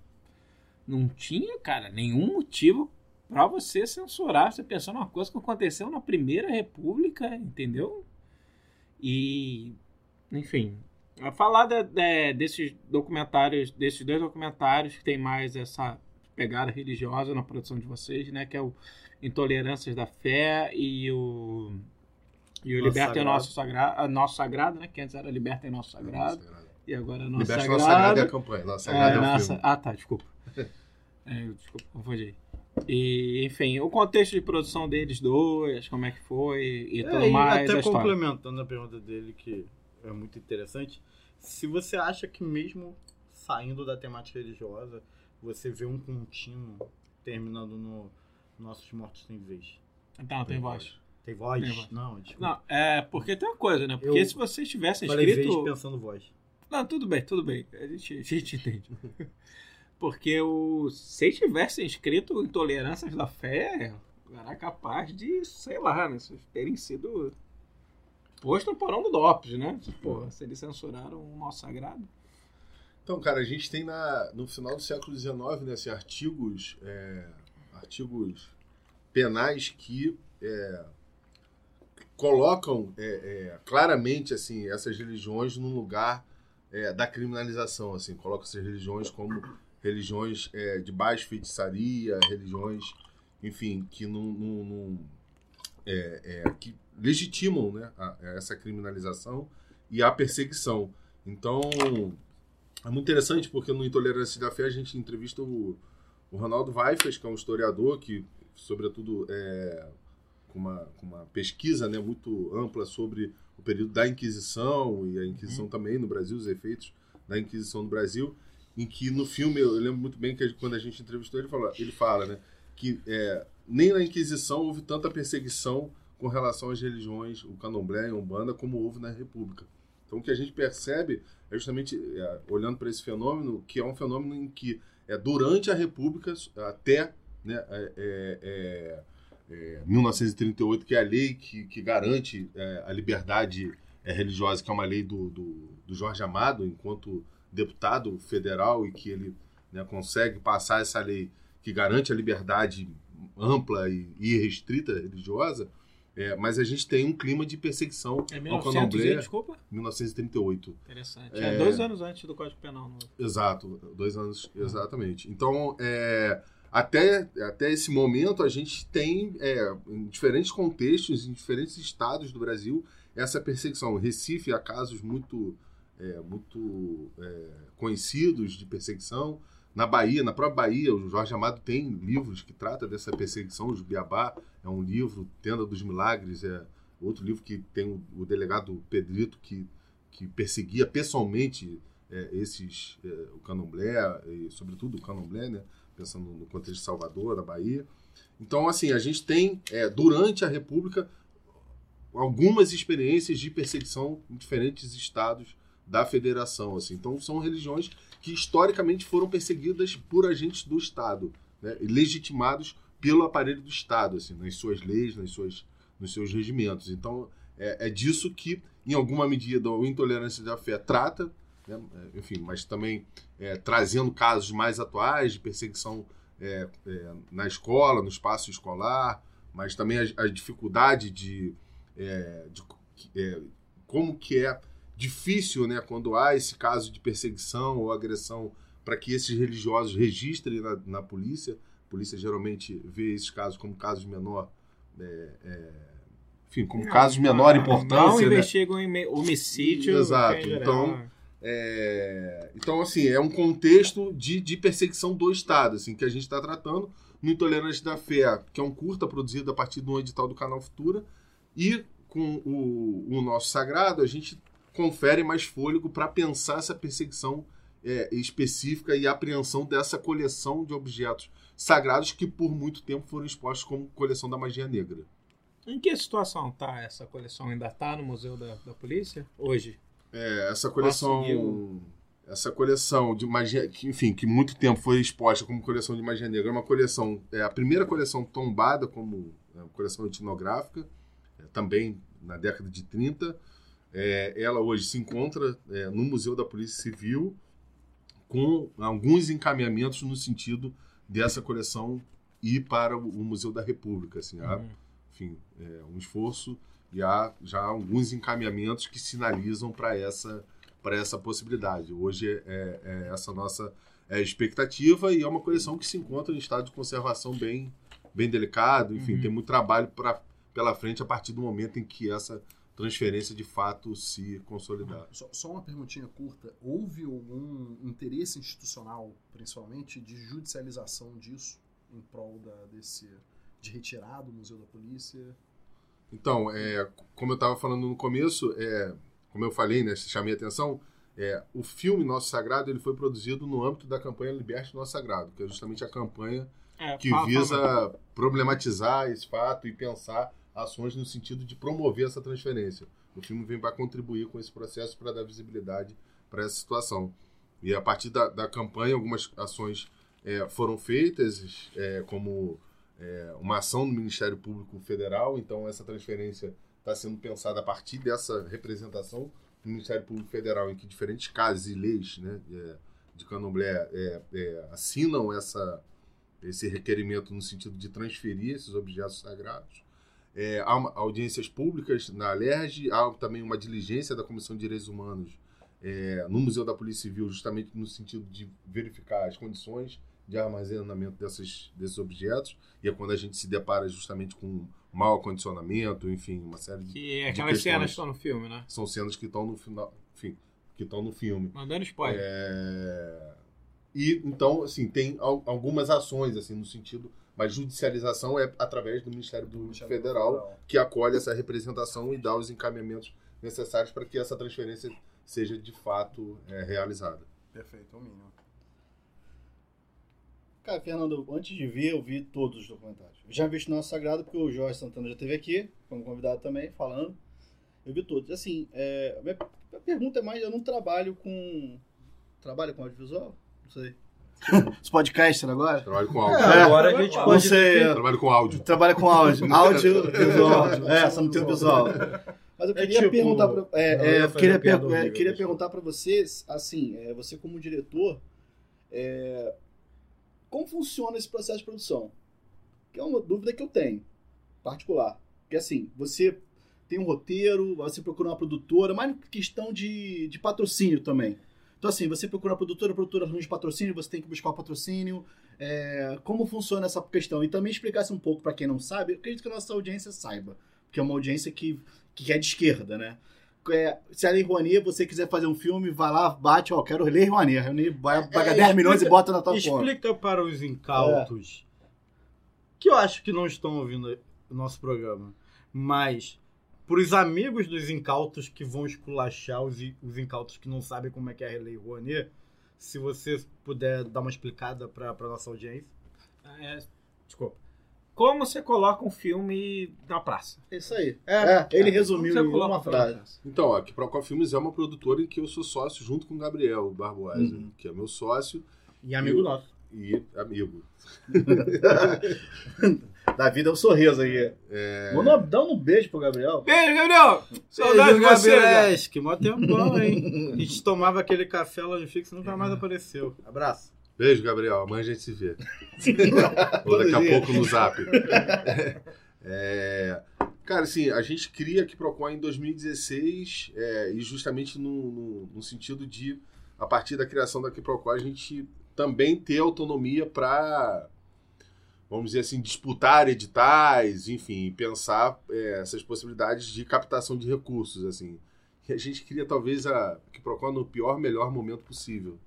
não tinha, cara, nenhum motivo para você censurar, você pensando numa coisa que aconteceu na Primeira República, entendeu? E, enfim, a falar de- de- desses documentários, desses dois documentários que tem mais essa pegada religiosa na produção de vocês, né? Que é o Intolerâncias da Fé e o e o Liberta Sagrado. Nosso Sagrado, Nosso Sagrado, né? Que antes era Liberta em Nosso Sagrado e agora é Nosso Liberta Sagrado. Nosso Sagrado é a campanha. Nosso Sagrado é, o nossa- filme. Ah, tá, desculpa. É, desculpa, confundi. E, enfim, o contexto de produção deles dois, como é que foi e tudo É, e mais. a até história. complementando a pergunta dele, que é muito interessante, se você acha que mesmo saindo da temática religiosa, você vê um contínuo terminando no Nossos Mortos Tem Vez. Então, tem voz. Tem voz? Tem voz. Não, desculpa. Não, é porque tem uma coisa, né? Porque Eu se vocês tivessem escrito. vez pensando voz. Não, tudo bem, tudo bem. A gente, a gente entende. <laughs> Porque o, se tivessem escrito Intolerâncias da Fé, era capaz de, sei lá, né? Vocês terem sido posto no porão do DOPS, né? Porra, se eles censuraram o nosso sagrado. Então, cara, a gente tem na, no final do século XIX né, assim, artigos, é, artigos penais que é, colocam é, é, claramente assim essas religiões num lugar é, da criminalização, assim, colocam essas religiões como religiões é, de baixa feitiçaria, religiões, enfim, que não, não- não- é, é, que legitimam né, a- essa criminalização e a perseguição. Então, é muito interessante porque no Intolerância da Fé a gente entrevista o, o Ronaldo Weifers, que é um historiador que, sobretudo, é, com, uma, com uma pesquisa né, muito ampla sobre o período da Inquisição e a Inquisição também no Brasil, os efeitos da Inquisição no Brasil, em que no filme, eu lembro muito bem que quando a gente entrevistou ele, fala, ele fala né, que é, nem na Inquisição houve tanta perseguição com relação às religiões, o candomblé e a umbanda, como houve na República. Então o que a gente percebe é justamente, é, olhando para esse fenômeno, que é um fenômeno em que é, durante a República, até né, é, é, é, é, 1938, que é a lei que, que garante é, a liberdade é, religiosa, que é uma lei do, do, do Jorge Amado, enquanto deputado federal, e que ele né, consegue passar essa lei que garante a liberdade ampla e irrestrita religiosa, é, mas a gente tem um clima de perseguição É ao 1900 candomblé. e, desculpa? 1938. Interessante. É. É, dois anos antes do Código Penal. No... Exato, dois anos, exatamente. Então, é, até, até esse momento, a gente tem, é, em diferentes contextos, em diferentes estados do Brasil, essa perseguição. Recife há casos muito, é, muito é, conhecidos de perseguição. Na Bahia, na própria Bahia, o Jorge Amado tem livros que trata dessa perseguição. O Jubiabá é um livro, Tenda dos Milagres é outro livro que tem o, o delegado Pedrito que, que perseguia pessoalmente é, esses, é, o candomblé, e sobretudo o candomblé, né? Pensando no contexto de Salvador, da Bahia. Então, assim, a gente tem, é, durante a República, algumas experiências de perseguição em diferentes estados da federação. Assim. Então, são religiões que historicamente foram perseguidas por agentes do Estado, né? legitimados pelo aparelho do Estado, assim, nas suas leis, nas suas, nos seus regimentos. Então, é, é disso que, em alguma medida, o Intolerância da Fé trata, né? Enfim, mas também é, trazendo casos mais atuais de perseguição é, é, na escola, no espaço escolar, mas também a, a dificuldade de, é, de é, como que é difícil, né, quando há esse caso de perseguição ou agressão, para que esses religiosos registrem na, na polícia. A polícia geralmente vê esses casos como casos de menor, é, enfim, como casos de menor importância. Não né? investigam em me- homicídio. Exato. Então, é, então, assim, é um contexto de, de perseguição do Estado, assim, que a gente está tratando no Intolerante da Fé, que é um curta produzido a partir de um edital do Canal Futura, e com o, o nosso Sagrado, a gente confere mais fôlego para pensar essa perseguição é, específica e apreensão dessa coleção de objetos sagrados que por muito tempo foram expostos como coleção da magia negra. Em que situação tá essa coleção? Ainda tá no Museu da, da Polícia? Hoje? É, essa coleção. Conseguiu. Essa coleção de magia. Que, enfim, que muito tempo foi exposta como coleção de magia negra. É uma coleção. É a primeira coleção tombada como é, coleção etnográfica, é, também na década de 30. É, ela hoje se encontra é, no Museu da Polícia Civil com alguns encaminhamentos no sentido dessa coleção ir para o Museu da República. Assim, há, Uhum. enfim, é um esforço e há já alguns encaminhamentos que sinalizam para essa, para essa possibilidade. Hoje é, é essa nossa é, expectativa e é uma coleção que se encontra em estado de conservação bem, bem delicado. Enfim, Uhum. tem muito trabalho pra, pela frente a partir do momento em que essa transferência de fato se consolidar. Só, só uma perguntinha curta. Houve algum interesse institucional, principalmente, de judicialização disso em prol da, desse de retirar do Museu da Polícia? Então, é, como eu estava falando no começo, é, como eu falei, né, chamei a atenção, é, o filme Nosso Sagrado ele foi produzido no âmbito da campanha Liberte Nosso Sagrado, que é justamente a campanha É, que fala- visa fala- problematizar esse fato e pensar ações no sentido de promover essa transferência. O filme vem para contribuir com esse processo para dar visibilidade para essa situação. E a partir da, da campanha, algumas ações é, foram feitas, é, como é, uma ação do Ministério Público Federal. Então, essa transferência está sendo pensada a partir dessa representação do Ministério Público Federal, em que diferentes casos e leis né, é, de candomblé é, é, assinam essa, esse requerimento no sentido de transferir esses objetos sagrados. É, há uma- audiências públicas na Alerj, há também uma diligência da Comissão de Direitos Humanos é, no Museu da Polícia Civil, justamente no sentido de verificar as condições de armazenamento dessas, desses objetos, e é quando a gente se depara justamente com mau acondicionamento, enfim, uma série de. Que é de aquelas questões. cenas que estão no filme, né? São cenas que estão no final. Enfim, que estão no filme. Mandando spoiler. É, E então, assim, tem al- algumas ações assim no sentido, mas judicialização é através do Ministério Público Ministério Federal Federal. que acolhe essa representação e dá os encaminhamentos necessários para que essa transferência seja de fato é, realizada. Perfeito, é o mínimo. Cara, Fernando, antes de ver, eu vi todos os documentários. Eu já vi o Nosso Sagrado, porque o Jorge Santana já esteve aqui, como convidado também, falando. Eu vi todos. Assim, é, a minha, minha pergunta é mais, eu não trabalho com... Trabalho com audiovisual? Não sei. <laughs> Os podcasts agora? Trabalho com áudio. É, agora a gente pode. sei. Trabalho com áudio. Trabalha com áudio. <laughs> Áudio, visual. É, só não tem o visual. Mas eu É queria tipo- perguntar pra, é, é, eu queria, per- é, horrível, queria perguntar pra vocês, assim, é, você como diretor, é, como funciona esse processo de produção? Que é uma dúvida que eu tenho, particular. Porque assim, você tem um roteiro, você procura uma produtora, mas questão de, de patrocínio também. Então assim, você procura uma produtora, a produtora arranja patrocínio, você tem que buscar o patrocínio. É, como funciona essa questão? E também explicasse um pouco pra quem não sabe, eu acredito que a nossa audiência saiba, porque é uma audiência que, que é de esquerda, né? É, se a Lei Rouanet, você quiser fazer um filme, vai lá, bate, ó, quero Lei Rouanet. A Rouanet vai- paga É, 10 milhões e explica- bota na tua conta. Explica para os incautos, que eu acho que não estão ouvindo o nosso programa, mas para os amigos dos incautos que vão esculachar os, os incautos que não sabem como é que é a Lei Rouanet, se você puder dar uma explicada para a nossa audiência. É, desculpa. Como você coloca um filme na praça? É isso aí. É, ele É, resumiu em uma um frase. Então, a Quiprocó Filmes é uma produtora em que eu sou sócio junto com o Gabriel Barbosa, Uhum. que é meu sócio E amigo Eu- nosso. e amigo. <laughs> Da vida é um sorriso aí. Manda, dá um beijo pro Gabriel. Beijo, Gabriel! Saudade de você? Gabriel. Que mó tempão, hein? A gente tomava aquele café lá no fixo e nunca mais apareceu. Abraço. Beijo, Gabriel. Amanhã a gente se vê. <laughs> Ou daqui a pouco no zap. <laughs> É, cara, assim, a gente cria aqui Procon em 2016 é, e justamente no, no- no sentido de, a partir da criação da Quiprocó, a gente também ter autonomia para, vamos dizer assim, disputar editais, enfim, pensar é, essas possibilidades de captação de recursos, assim. E a gente queria talvez a Quiprocó no pior, melhor momento possível,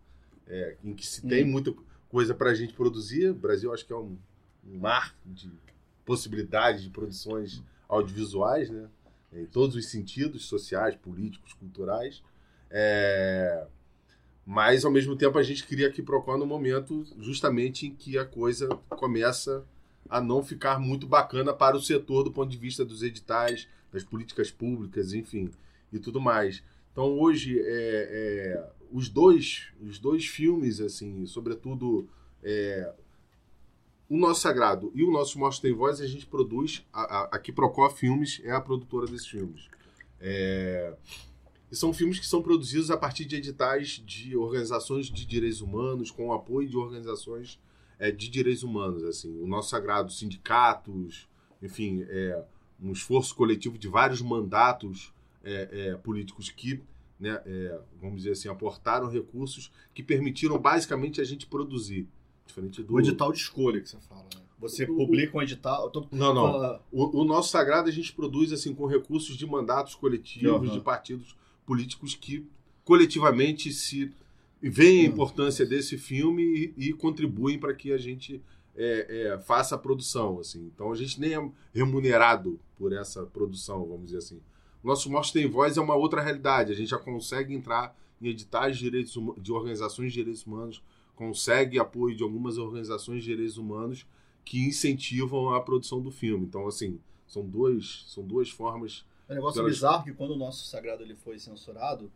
é, em que se tem Hum. muita coisa para a gente produzir. O Brasil acho que é um, um mar de possibilidades de produções audiovisuais, né? Em todos os sentidos, sociais, políticos, culturais. É, Mas, ao mesmo tempo, a gente queria que Procon no momento justamente em que a coisa começa a não ficar muito bacana para o setor do ponto de vista dos editais, das políticas públicas, enfim, e tudo mais. Então, hoje, é, é, os, dois, os dois filmes, assim, sobretudo é, o Nosso Sagrado e o Nosso Morte Tem Voz, a gente produz, a, a, a Quiprocó Filmes é a produtora desses filmes. É, e são filmes que são produzidos a partir de editais de organizações de direitos humanos, com o apoio de organizações é, de direitos humanos. assim O Nosso Sagrado, sindicatos, enfim, é, um esforço coletivo de vários mandatos é, é, políticos que, né, é, vamos dizer assim, aportaram recursos que permitiram basicamente a gente produzir. Diferente do. O edital de escolha que você fala. né? Você O- publica um edital. eu tô- Não, não. fala- O, o nosso sagrado a gente produz assim com recursos de mandatos coletivos, Aham. de partidos políticos que coletivamente se veem a Uhum. importância desse filme e, e contribuem para que a gente é, é, faça a produção. Assim. Então a gente nem é remunerado por essa produção, vamos dizer assim. Nosso Morte Tem Voz é uma outra realidade. A gente já consegue entrar em editais de, direitos, de organizações de direitos humanos, consegue apoio de algumas organizações de direitos humanos que incentivam a produção do filme. Então, assim, são duas, são duas formas. É um negócio bizarro que quando o nosso sagrado ele foi censurado,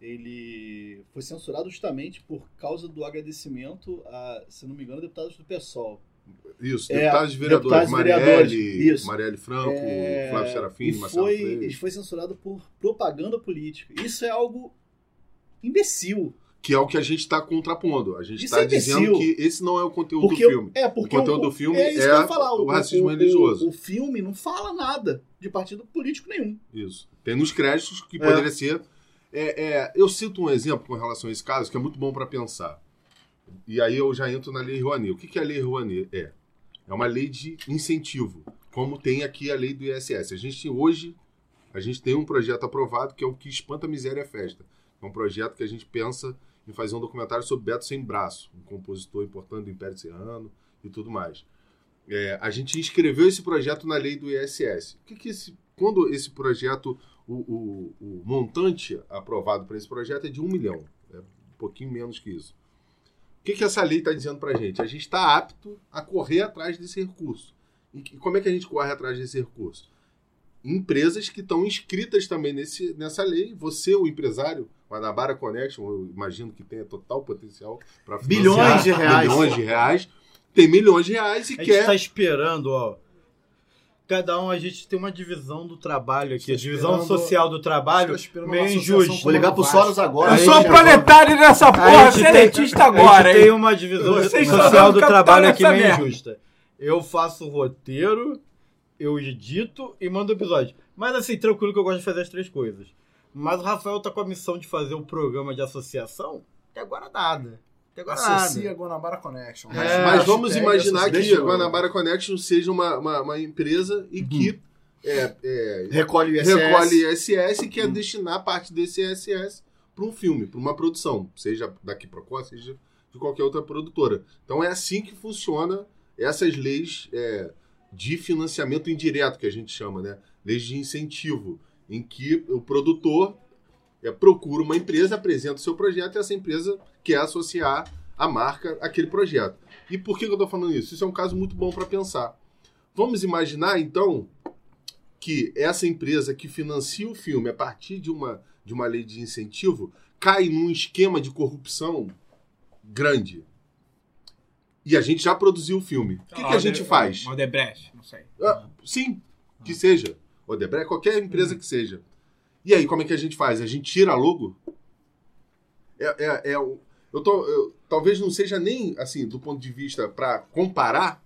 ele foi censurado justamente por causa do agradecimento a, se não me engano, deputados do PSOL. Isso, É, deputados e vereadores. deputados Marielle, isso. Marielle Franco, É, Flávio Serafim, e Marcelo foi, Freire. ele foi censurado por propaganda política. Isso é algo imbecil. Que é o que a gente está contrapondo. A gente está é dizendo que esse não é o conteúdo Porque do filme. é porque o conteúdo do filme é isso é que eu ia falar. o racismo religioso. O, filme não fala nada de partido político nenhum. Isso. Tem nos créditos que É. poderia ser. É, é, eu cito um exemplo com relação a esse caso que é muito bom para pensar. E aí eu já entro na Lei Rouanet. O que, que a Lei Rouanet? É, é uma lei de incentivo, como tem aqui a lei do ISS. A gente hoje a gente tem um projeto aprovado que é o que espanta a miséria é festa. É um projeto que a gente pensa em fazer um documentário sobre Beto Sem Braço, um compositor importante do Império Serrano e tudo mais. É, a gente inscreveu esse projeto na lei do ISS. O que que esse, quando esse projeto, o, o- o montante aprovado para esse projeto é de um milhão, é um pouquinho menos que isso. O que, que essa lei está dizendo para a gente? A gente está apto a correr atrás desse recurso. E como é que a gente corre atrás desse recurso? Empresas que estão inscritas também nesse, nessa lei. Você, o empresário, o Anabara Connection, eu imagino que tenha total potencial para Bilhões de reais. Milhões de reais. Tem milhões de reais e A gente quer. está esperando, ó. Cada um, a gente tem uma divisão do trabalho aqui. A divisão social do trabalho meio injusta. Vou ligar pro. Soros agora. Eu sou um proletário nessa porra, você é dentista A agora, gente tem uma divisão Vocês social do trabalho aqui meio merda. injusta. Eu faço o roteiro, eu edito e mando o episódio. Mas assim, tranquilo que eu gosto de fazer as três coisas. Mas o Rafael tá com a missão de fazer o programa de associação, até agora nada. Até agora Associa nada. Guanabara Connection. É, Mas vamos imaginar associa- que a Guanabara Connection seja uma, uma, uma empresa e que é, é, Recolhe ISS. recolhe ISS e quer Hum. destinar parte desse ISS para um filme, para uma produção, seja daqui para cá, seja de qualquer outra produtora. Então é assim que funciona essas leis é, de financiamento indireto que a gente chama, né? Leis de incentivo, em que o produtor é, procura uma empresa, apresenta o seu projeto e essa empresa quer associar a marca àquele projeto. E por que que eu estou falando isso? Isso é um caso muito bom para pensar. Vamos imaginar, então, que essa empresa que financia o filme a partir de uma, de uma lei de incentivo cai num esquema de corrupção grande. E a gente já produziu o filme. O que, que a gente faz? Odebrecht, não sei. Ah, sim, que seja. Odebrecht, qualquer empresa que seja. E aí, como é que a gente faz? A gente tira a logo? É, é, é eu tô, eu- talvez não seja nem, assim, do ponto de vista para comparar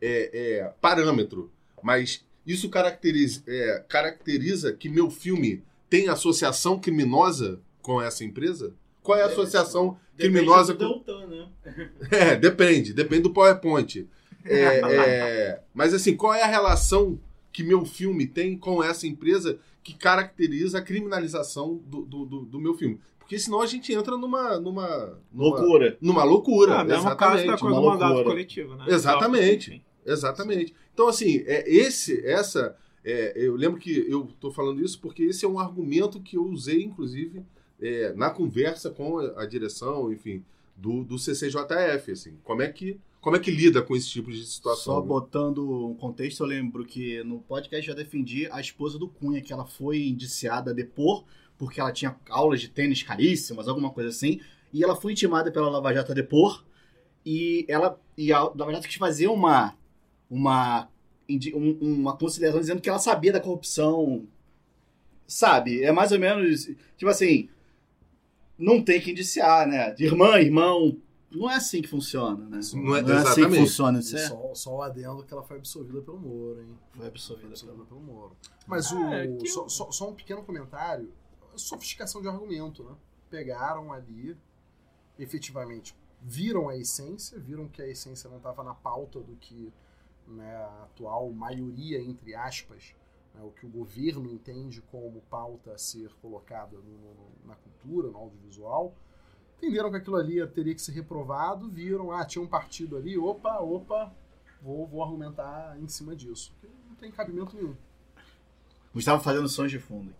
é, é, parâmetro, mas isso caracteriza, é, caracteriza que meu filme tem associação criminosa com essa empresa? Qual é a associação criminosa com... Deltan, né? <laughs> É, depende, depende do PowerPoint. É, é, mas assim, qual é a relação que meu filme tem com essa empresa que caracteriza a criminalização do, do, do- do meu filme? Porque senão a gente entra numa. numa, numa Loucura. Numa loucura. Ah, mesmo caso da exatamente. coisa coletivo, né? Exatamente. Enfim. Exatamente. Então, assim, é, esse, essa. é, eu lembro que eu estou falando isso porque esse é um argumento que eu usei, inclusive, é, na conversa com a, a direção, enfim, do, do CCJF. Assim, como é que como é que lida com esse tipo de situação? Só né? botando um contexto, eu lembro que no podcast já defendi a esposa do Cunha, que ela foi indiciada a depor, porque ela tinha aulas de tênis caríssimas, alguma coisa assim, e ela foi intimada pela Lava Jato a depor, e ela, e a Lava Jato quis fazer uma, uma, um- uma consideração dizendo que ela sabia da corrupção, sabe? É mais ou menos, tipo assim, não tem que indiciar, né? Irmã, irmão, não é assim que funciona, né? Não é- assim que funciona. Isso é... só, só o adendo que ela foi absolvida pelo Moro, hein? Foi Foi absorvida absolvida pelo Moro. Mas o, É, que só- só um pequeno comentário. Sofisticação de argumento, né? Pegaram ali, efetivamente, viram a essência, viram que a essência não estava na pauta do que né, a atual maioria, entre aspas, né, o que o governo entende como pauta a ser colocada no- no- na cultura, no audiovisual. Entenderam que aquilo ali teria que ser reprovado, viram, ah, tinha um partido ali, opa, opa, vou, vou argumentar em cima disso. Não tem cabimento nenhum. Gustavo fazendo sons de fundo.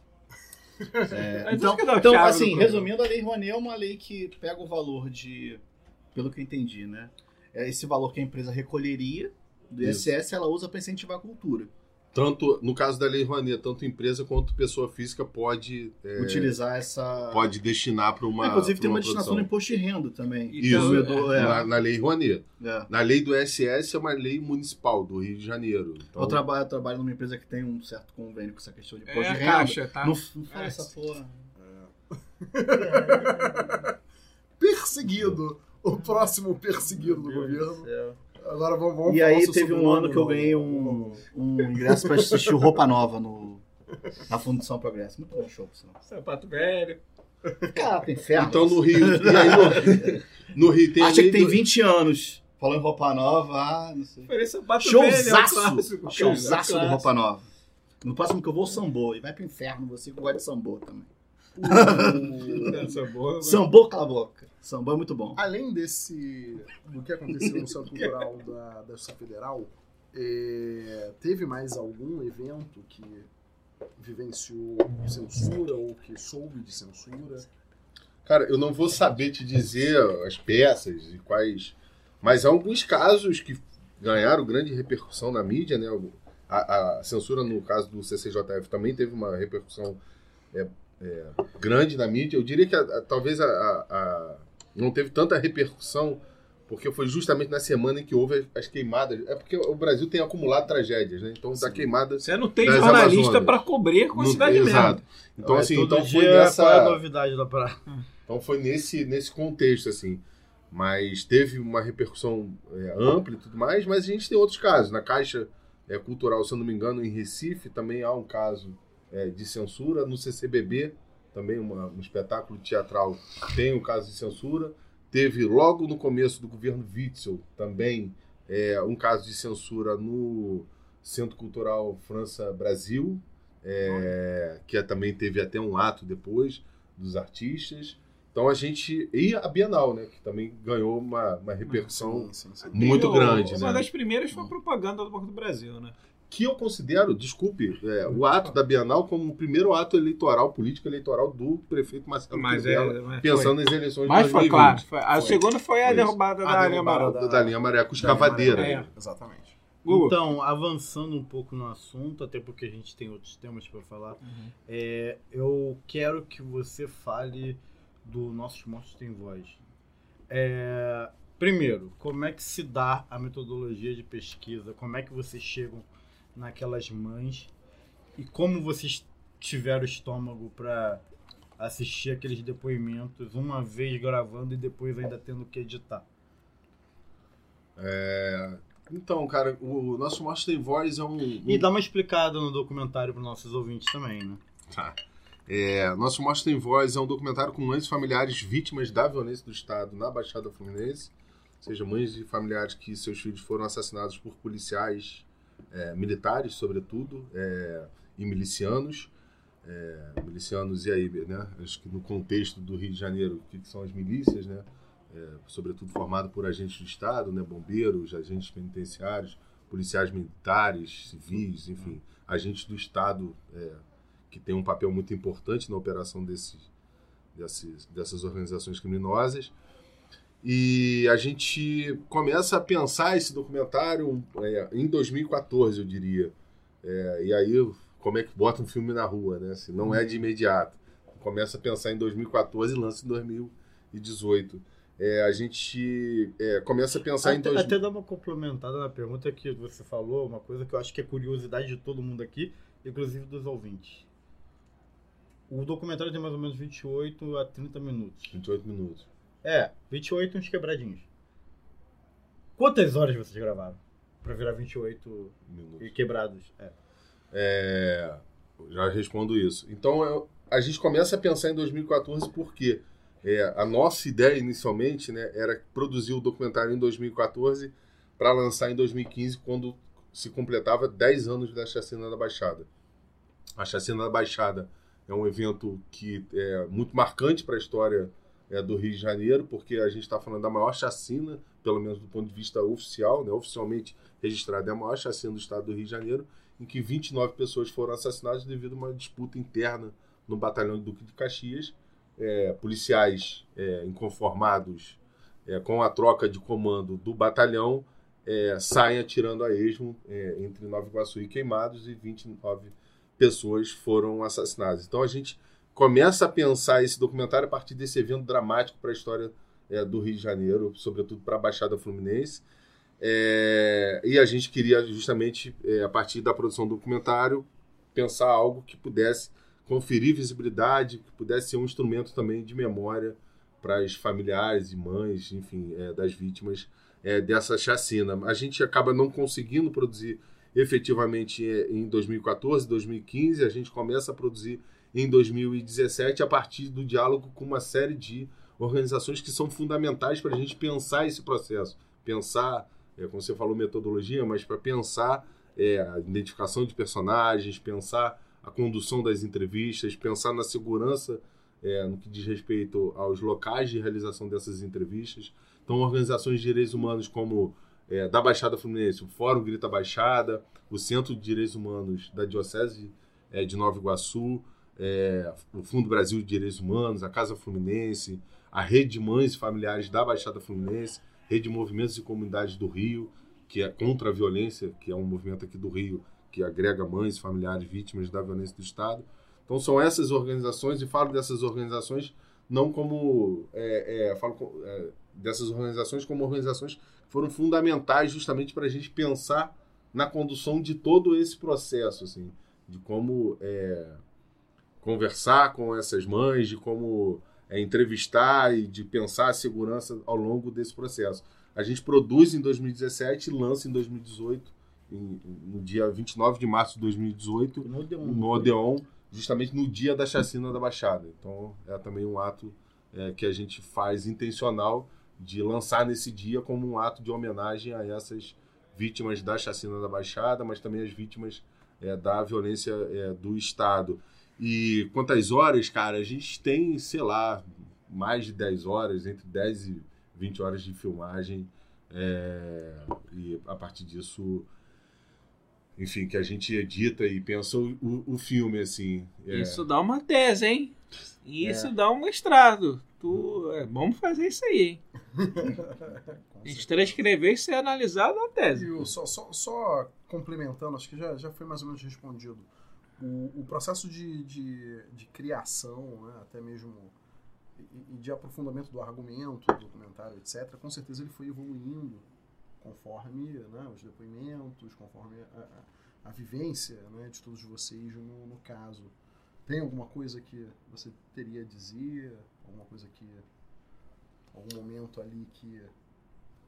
É, Mas então, então assim, resumindo, a Lei Rouanet é uma lei que pega o valor de, pelo que eu entendi, né? É esse valor que a empresa recolheria do Isso. ISS, ela usa para incentivar a cultura. Tanto, no caso da Lei Rouanet, tanto empresa quanto pessoa física pode, é, Utilizar essa. pode destinar para uma. Ah, inclusive pra tem uma uma destinação do imposto de renda também. Isso, Consumidor, é. na, na Lei Rouanet. É. Na lei do SS é uma lei municipal do Rio de Janeiro. Então, Eu, trabalho, eu trabalho numa empresa que tem um certo convênio com essa questão de imposto É de renda. caixa, tá? Não, não fala É. essa porra. <laughs> Perseguido. O próximo perseguido do governo. Agora vamos, vamos E aí teve um ano que eu ganhei um, um ingresso pra assistir o Roupa Nova no, na Fundação Progresso. Muito bom show, por sinal. Sapato velho. Caraca, inferno. então no Rio. E aí no, no Rio tem a Acha lei que tem do- 20 anos. Falou em Roupa Nova, ah, não sei. Velho, é um Showzaço! clássico, cara, Showzaço é um do. Roupa Nova. No próximo que eu vou, Sambô. E vai pro inferno, você que gosta de Sambô também. <laughs> Essa boa. Sambô, cala a boca. Sambô é muito bom. Além desse. do que aconteceu no Centro Cultural <laughs> da, da Justiça Federal, é, teve mais algum evento que vivenciou censura ou que soube de censura? Cara, eu não vou saber te dizer as peças e quais. Mas há alguns casos que ganharam grande repercussão na mídia, né? A, a censura, no caso do CCJF, também teve uma repercussão é, é, grande na mídia. Eu diria que a- a- talvez a- não teve tanta repercussão porque foi justamente na semana em que houve as queimadas. É porque o Brasil tem acumulado tragédias, né? Então, da queimada. Você não tem jornalista pra cobrir com a Não- cidade Exato. mesmo. Então, É, assim, então foi nessa. Qual é a novidade da praia? Então foi nesse, nesse contexto, assim. Mas teve uma repercussão é, ampla e tudo mais, mas a gente tem outros casos. Na Caixa é, Cultural, se eu não me engano, em Recife, também há um caso é, de censura. No CCBB, também uma- um espetáculo teatral, tem um caso de censura. Teve logo no começo do governo Witzel também é, um caso de censura no Centro Cultural França-Brasil, é, que é- também teve até um ato depois dos artistas. Então a gente. E a Bienal, né? Que também ganhou uma, uma repercussão Sim, sim, sim. muito E o- grande, Uma né? das primeiras foi a propaganda do Banco do Brasil, né? Que eu considero, desculpe, é, o ato da Bienal como o primeiro ato eleitoral, político eleitoral do prefeito Marcelo Mas é. Crivella, mas pensando nas eleições Mas de foi 2020. claro. foi- a Foi. segunda foi a Foi derrubada A da derrubada amarela. Da, da linha amarela com escavadeira. É. Exatamente. Google. Então, avançando um pouco no assunto, até porque a gente tem outros temas para falar, é, eu quero que você fale do Nossos Mortos Tem Voz. É, primeiro, como é que se dá a metodologia de pesquisa? Como é que vocês chegam naquelas mães? E como vocês tiveram estômago para assistir aqueles depoimentos uma vez gravando e depois ainda tendo que editar? Então, cara, o nosso tem Voz é um. E dá uma explicada no documentário para nossos ouvintes também, né? Tá. É, nosso tem Voz é um documentário com mães e familiares vítimas da violência do Estado na Baixada Fluminense. Ou seja, mães e familiares que seus filhos foram assassinados por policiais é, militares, sobretudo, é, e milicianos. É, milicianos, e aí, né? Acho que no contexto do Rio de Janeiro, o que são as milícias, né? É, sobretudo formado por agentes do Estado, né? bombeiros, agentes penitenciários, policiais militares, civis, enfim, agentes do Estado é, que tem um papel muito importante na operação desses, desses, dessas organizações criminosas. E a gente começa a pensar esse documentário é, em 2014, eu diria. É, e aí, como é que bota um filme na rua, né? Se não é de imediato. Começa a pensar em 2014 e lança em 2018. É, a gente é, começa a pensar em... Até, Dois... até dar uma complementada na pergunta que você falou, uma coisa que eu acho que é curiosidade de todo mundo aqui, inclusive dos ouvintes. O documentário tem mais ou menos 28 a 30 minutos. 28 minutos. É, 28 uns quebradinhos. Quantas horas vocês gravaram? Pra virar 28 Minutos. e quebrados? É. É, já respondo isso. Então, eu- a gente começa a pensar em 2014 porque é, a nossa ideia inicialmente né, era produzir o documentário em 2014 para lançar em 2015, quando se completava 10 anos da Chacina da Baixada. A Chacina da Baixada é um evento que é muito marcante para a história é, do Rio de Janeiro, porque a gente está falando da maior chacina, pelo menos do ponto de vista oficial, né, oficialmente registrada, é a maior chacina do estado do Rio de Janeiro, em que 29 pessoas foram assassinadas devido a uma disputa interna no batalhão de Duque de Caxias. É, policiais é, inconformados é, com a troca de comando do batalhão é, saem atirando a esmo é, entre Nova Iguaçu e Queimados e 29 pessoas foram assassinadas. Então a gente começa a pensar esse documentário a partir desse evento dramático para a história é, do Rio de Janeiro, sobretudo para a Baixada Fluminense. É, e a gente queria justamente, é, a partir da produção do documentário, pensar algo que pudesse conferir visibilidade, que pudesse ser um instrumento também de memória para os familiares e mães, enfim, é, das vítimas é, dessa chacina. A gente acaba não conseguindo produzir efetivamente é, em 2014, 2015, a gente começa a produzir em 2017 a partir do diálogo com uma série de organizações que são fundamentais para a gente pensar esse processo, pensar, é, como você falou, metodologia, mas para pensar é, a identificação de personagens, pensar a condução das entrevistas, pensar na segurança é, no que diz respeito aos locais de realização dessas entrevistas. Então, organizações de direitos humanos como é, da Baixada Fluminense, o Fórum Grita Baixada, o Centro de Direitos Humanos da Diocese é, de Nova Iguaçu, é, o Fundo Brasil de Direitos Humanos, a Casa Fluminense, a Rede de Mães e Familiares da Baixada Fluminense, Rede de Movimentos e Comunidades do Rio, que é contra a violência, que é um movimento aqui do Rio que agrega mães, familiares, vítimas da violência do Estado. Então são essas organizações, e falo dessas organizações não como. É, é, falo é, dessas organizações como organizações que foram fundamentais justamente para a gente pensar na condução de todo esse processo, assim, de como é, conversar com essas mães, de como é, entrevistar e de pensar a segurança ao longo desse processo. A gente produz em 2017 e lança em 2018, em- no dia 29 de março de 2018, No Odeon. no Odeon, justamente no dia da chacina da Baixada. Então é também um ato é, que a gente faz intencional de lançar nesse dia como um ato de homenagem a essas vítimas da chacina da Baixada, mas também as vítimas é, da violência é, do Estado. E quantas horas, cara, a gente tem, sei lá, mais de 10 horas, entre 10 e 20 horas de filmagem. é, e a partir disso, enfim, que a gente edita e pensa o, o- o filme, assim. É, Isso dá uma tese, hein? Isso dá um mestrado. Tu, é, vamos fazer isso aí, hein? <laughs> A gente transcrever e ser analisado na tese. E o- só, só, só complementando, acho que já, já foi mais ou menos respondido. O, o processo de, de, de criação, né, até mesmo e, e de aprofundamento do argumento, do documentário, etc., com certeza ele foi evoluindo conforme né, os depoimentos, conforme a, a, a vivência né, de todos vocês no, no caso. Tem alguma coisa que você teria a dizer? Alguma coisa que. Algum momento ali que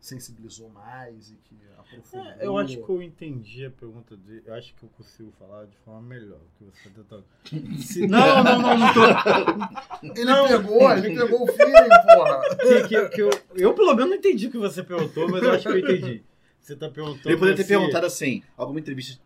sensibilizou mais e que aprofundou? É, eu acho que eu entendi a pergunta dele. Eu acho que eu consigo falar de forma melhor do que você está tentando. <laughs> Se- Não, não, não, não tô. Ele Não. pegou, ele pegou o feeling, porra. Que, que, que eu, eu, pelo menos, não entendi o que você perguntou, mas eu acho que eu entendi. Você tá perguntando. Ele poderia ter se- perguntado assim: alguma entrevista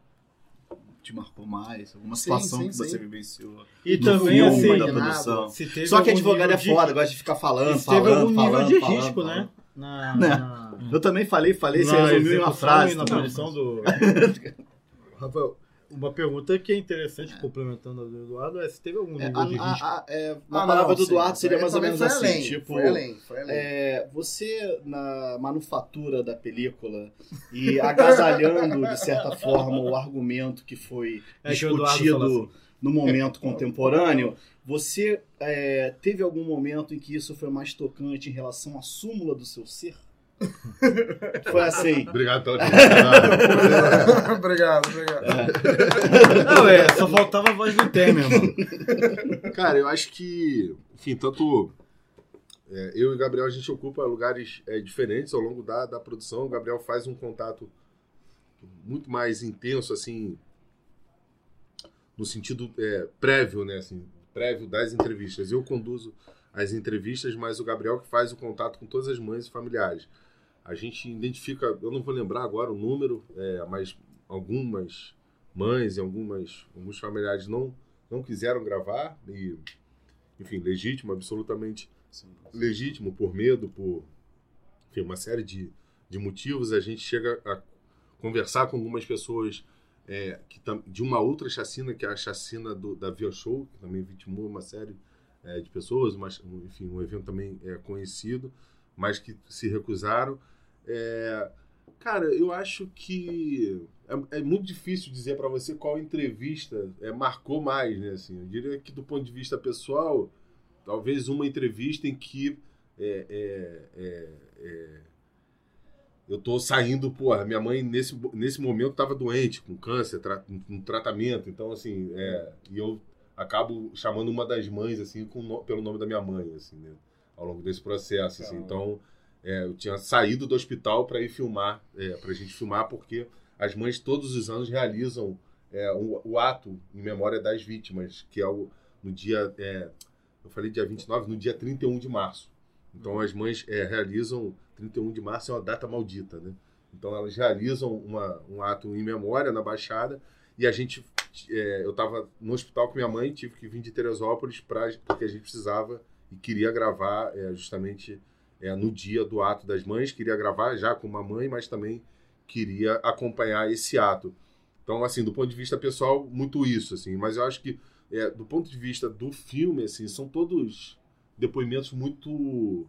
te marcou mais? Alguma Sim, situação sim, que você sim. vivenciou? E no também, filme, assim, da nada. produção. se teve Só que advogado é nível de- foda, gosta de ficar falando, se teve falando, algum nível falando, de falando, risco, falando. né? Na, Né? na, Eu também falei, falei, você resumiu em uma frase. na produção do. <laughs> Rafael, uma pergunta que é interessante, complementando a do Eduardo, é se teve algum É, nível de a, risco. a, a, é, Ah, palavra do sim, Eduardo seria mais ou menos foi assim, além, tipo, Foi além, foi além. É, você, na manufatura da película e agasalhando, de certa forma, o argumento que foi É que discutido fala assim. no momento contemporâneo, você é, teve algum momento em que isso foi mais tocante em relação à súmula do seu ser? <laughs> foi assim. Obrigado pela <laughs> pergunta. obrigado, obrigado. Não, é, só faltava a voz do Temer, mano. Cara, eu acho que, enfim, tanto é, eu e o Gabriel, a gente ocupa lugares é, diferentes ao longo da, da produção. O Gabriel faz um contato muito mais intenso, assim, no sentido é, prévio, né? Assim, prévio das entrevistas. Eu conduzo as entrevistas, mas o Gabriel que faz o contato com todas as mães e familiares. A gente identifica, eu não vou lembrar agora o número, é, mas algumas mães e algumas, alguns familiares não, não quiseram gravar, e, enfim, legítimo, absolutamente legítimo, por medo, por enfim, uma série de, de motivos. A gente chega a conversar com algumas pessoas é, que, de uma outra chacina, que é a chacina do, da Via Show, que também vitimou uma série é, de pessoas, mas, enfim, um evento também é conhecido, mas que se recusaram. É, cara, eu acho que é, é muito difícil dizer para você qual entrevista é, marcou mais, né? Assim, eu diria que do ponto de vista pessoal, talvez uma entrevista em que é, é, é, é, eu tô saindo, porra, minha mãe nesse, nesse momento estava doente, com câncer, tra um tratamento, então assim, é, e eu acabo chamando uma das mães, assim, no- pelo nome da minha mãe, assim, né, ao longo desse processo, assim, então é, eu tinha saído do hospital para ir filmar, é, para a gente filmar, porque as mães todos os anos realizam é, o, o ato em memória das vítimas, que é o, no dia, é, eu falei dia 29, no dia 31 de março. Então as mães é, realizam, 31 de março é uma data maldita, né? Então elas realizam uma, um ato em memória na Baixada e a gente, é, eu estava no hospital com minha mãe, tive que vir de Teresópolis pra, porque a gente precisava e queria gravar é, justamente é, no dia do ato das mães, queria gravar já com uma mãe, mas também queria acompanhar esse ato. Então, assim, do ponto de vista pessoal, muito isso, assim. Mas eu acho que, é, do ponto de vista do filme, assim, são todos depoimentos muito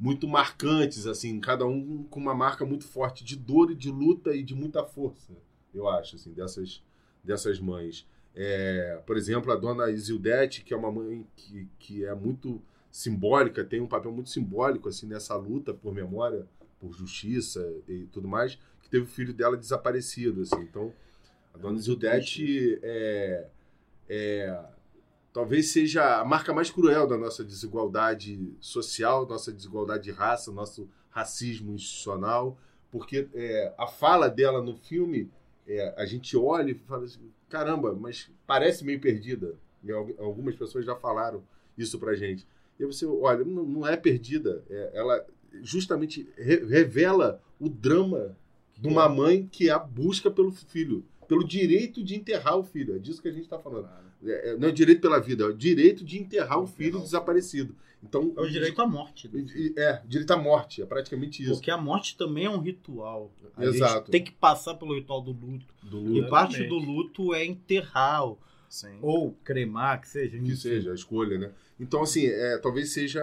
muito marcantes, assim, cada um com uma marca muito forte de dor e de luta e de muita força, eu acho, assim, dessas, dessas mães. É, por exemplo, a dona Isildete, que é uma mãe que, que é muito simbólica, tem um papel muito simbólico, assim, nessa luta por memória, por justiça e tudo mais, que teve o filho dela desaparecido, assim. Então, a dona Isildete é, é talvez seja a marca mais cruel da nossa desigualdade social, nossa desigualdade de raça, nosso racismo institucional, porque é, a fala dela no filme, é, a gente olha e fala assim, caramba, mas parece meio perdida. E al- algumas pessoas já falaram isso pra gente. E você olha, não, não é perdida, é- ela justamente re- revela o drama de uma mãe que é a busca pelo filho, pelo direito de enterrar o filho. É disso que a gente está falando. É, é, não é o direito pela vida, é o direito de enterrar o filho desaparecido. Então, É o direito à morte. né? É, direito à morte, é praticamente isso. Porque a morte também é um ritual. A Exato. gente tem que passar pelo ritual do luto. Do E luto. parte do luto é enterrar ou- Sim. ou cremar, que seja. que seja a escolha, né? Então, assim, é, talvez seja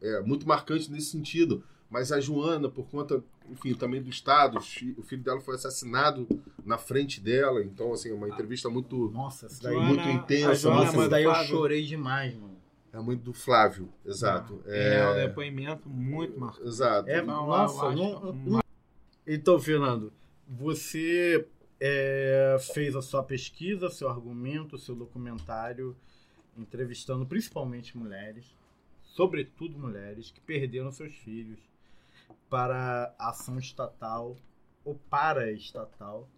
é, muito marcante nesse sentido. Mas a Joana, por conta, enfim, também do Estado, o fi- o filho dela foi assassinado na frente dela. Então, assim, é uma entrevista muito, Nossa, daí, muito Joana- intensa. a Joana, muito- essa daí eu chorei demais, mano. é muito do Flávio, exato. É, um depoimento muito marcante. Exato. É, Não, nossa, não- um- não- Então, Fernando, você é, fez a sua pesquisa, seu argumento, seu documentário, entrevistando principalmente mulheres, sobretudo mulheres que perderam seus filhos para ação estatal ou para-estatal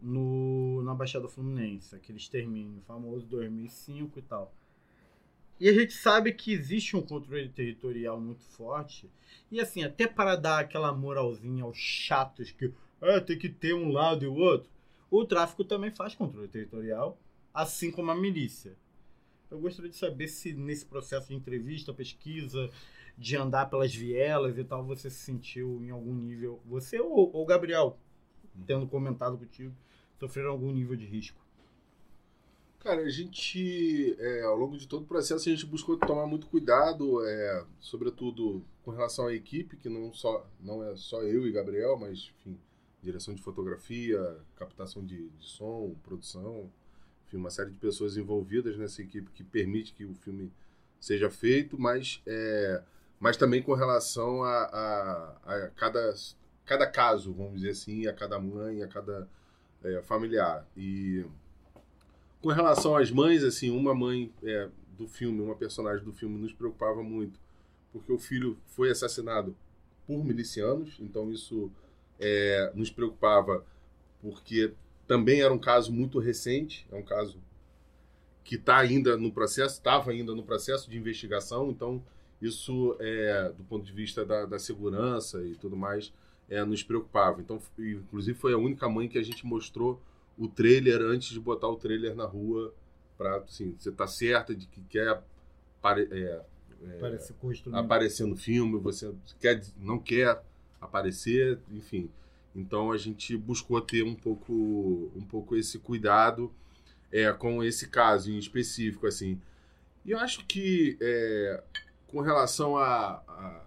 no, na Baixada Fluminense, aquele extermínio famoso 2005 e tal. E a gente sabe que existe um controle territorial muito forte. E assim, até para dar aquela moralzinha aos chatos que ah, tem que ter um lado e o outro, o tráfico também faz controle territorial, assim como a milícia. Eu gostaria de saber se nesse processo de entrevista, pesquisa, de andar pelas vielas e tal, você se sentiu em algum nível, você ou o Gabriel, tendo comentado contigo, sofreram algum nível de risco. Cara, a gente, é, ao longo de todo o processo, a gente buscou tomar muito cuidado, é, sobretudo com relação à equipe, que não, só, não é só eu e Gabriel, mas, enfim, direção de fotografia, captação de, de som, produção, enfim, uma série de pessoas envolvidas nessa equipe que permite que o filme seja feito, mas, é, mas também com relação a, a, a cada, cada caso, vamos dizer assim, a cada mãe, a cada é, familiar. E com relação às mães, assim, uma mãe é, do filme, uma personagem do filme nos preocupava muito, porque o filho foi assassinado por milicianos, então isso é, nos preocupava, porque também era um caso muito recente, é um caso que está ainda no processo, estava ainda no processo de investigação, então isso, é, do ponto de vista da, da segurança e tudo mais, é, nos preocupava. Então, inclusive, foi a única mãe que a gente mostrou o trailer antes de botar o trailer na rua, para assim, você tá certa de que quer pare, é, é, aparecer no filme, você quer, não quer aparecer, enfim. Então a gente buscou ter um pouco, um pouco esse cuidado é, com esse caso em específico, assim. E eu acho que é, com relação a, a,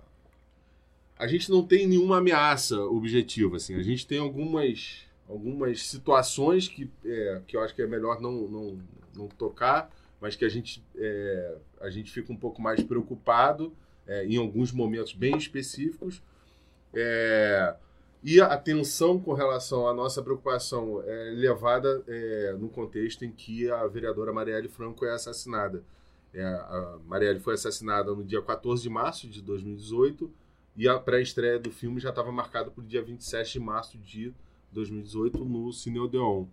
a gente não tem nenhuma ameaça objetiva, assim. A gente tem algumas algumas situações que, é, que eu acho que é melhor não, não, não tocar, mas que a gente, é, a gente fica um pouco mais preocupado é, em alguns momentos bem específicos. E a atenção com relação à nossa preocupação é levada é, no contexto em que a vereadora Marielle Franco é assassinada. É, a Marielle foi assassinada no dia 14 de março de 2018 e a pré-estreia do filme já estava marcada para o dia 27 de março de 2018 no Cine Odeon.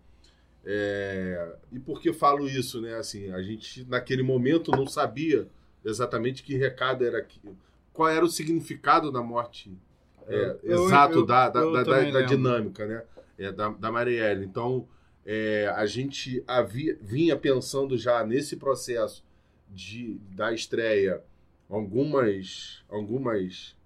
É, e por que falo isso, né? Assim, a gente naquele momento não sabia exatamente que recado era aquilo, qual era o significado da morte é, Eu- exato eu- da, da, da- da dinâmica, né? É, da, da Marielle. Então, é, a gente havia, vinha pensando já nesse processo de, da estreia algumas, algumas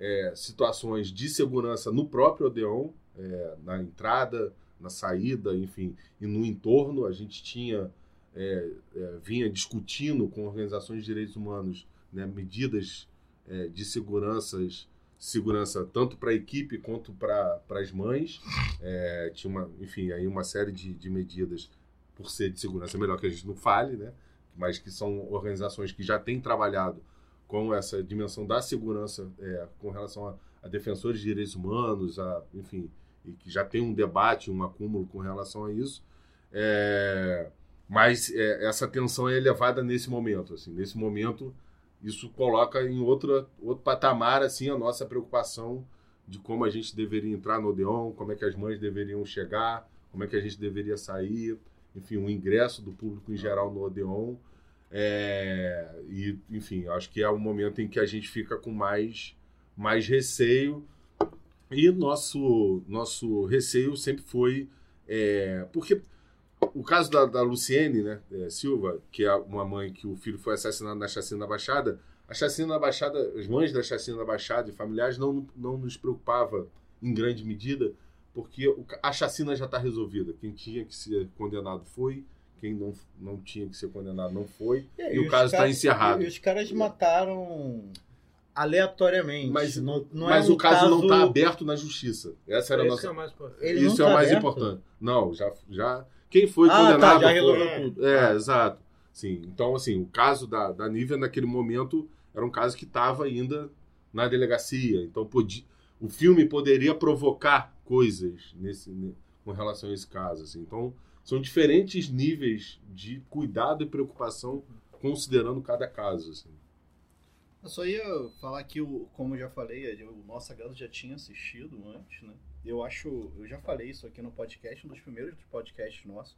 é, situações de segurança no próprio Odeon, é, na entrada, na saída, enfim, e no entorno. A gente tinha, é, é, vinha discutindo com organizações de direitos humanos né, medidas de seguranças, segurança tanto para a equipe quanto para as mães. É, tinha uma, enfim, aí uma série de, de medidas por ser de segurança, é melhor que a gente não fale, né? Mas que são organizações que já têm trabalhado com essa dimensão da segurança é, com relação a, a defensores de direitos humanos, a, enfim, e que já tem um debate, um acúmulo com relação a isso. É, mas é, essa tensão é elevada nesse momento. Assim, nesse momento, isso coloca em outra, outro patamar assim, a nossa preocupação de como a gente deveria entrar no Odeon, como é que as mães deveriam chegar, como é que a gente deveria sair, enfim, o ingresso do público em geral no Odeon. É, e, enfim, acho que é o momento em que a gente fica com mais, mais receio. E nosso, nosso receio sempre foi. é, porque o caso da, da Luciene né, é, Silva, que é uma mãe que o filho foi assassinado na chacina da Baixada, a chacina da Baixada, as mães da chacina da Baixada e familiares não, não nos preocupava em grande medida, porque o a chacina já está resolvida. Quem tinha que ser condenado foi, quem não, não tinha que ser condenado não foi, É, e, o os caso está encerrado. E os caras mataram aleatoriamente. Mas, não, não mas é um o caso, não está aberto na justiça. Essa era Esse nossa. é o mais não Isso é tá o mais aberto? importante. Não, já, já. Quem foi Ah, condenado. tá, já foi- resolveu tudo. É, Ah. exato. Sim. Então, assim, o caso da, da Nívia, naquele momento, era um caso que estava ainda na delegacia. Então, podia, o filme poderia provocar coisas nesse, ne- com relação a esse caso. Assim. Então, são diferentes níveis de cuidado e preocupação considerando cada caso. Assim. Eu só ia falar que, o- como eu já falei, o nosso Sagrado já tinha assistido antes, né? Eu acho, eu já falei isso aqui no podcast, um dos primeiros podcasts nossos,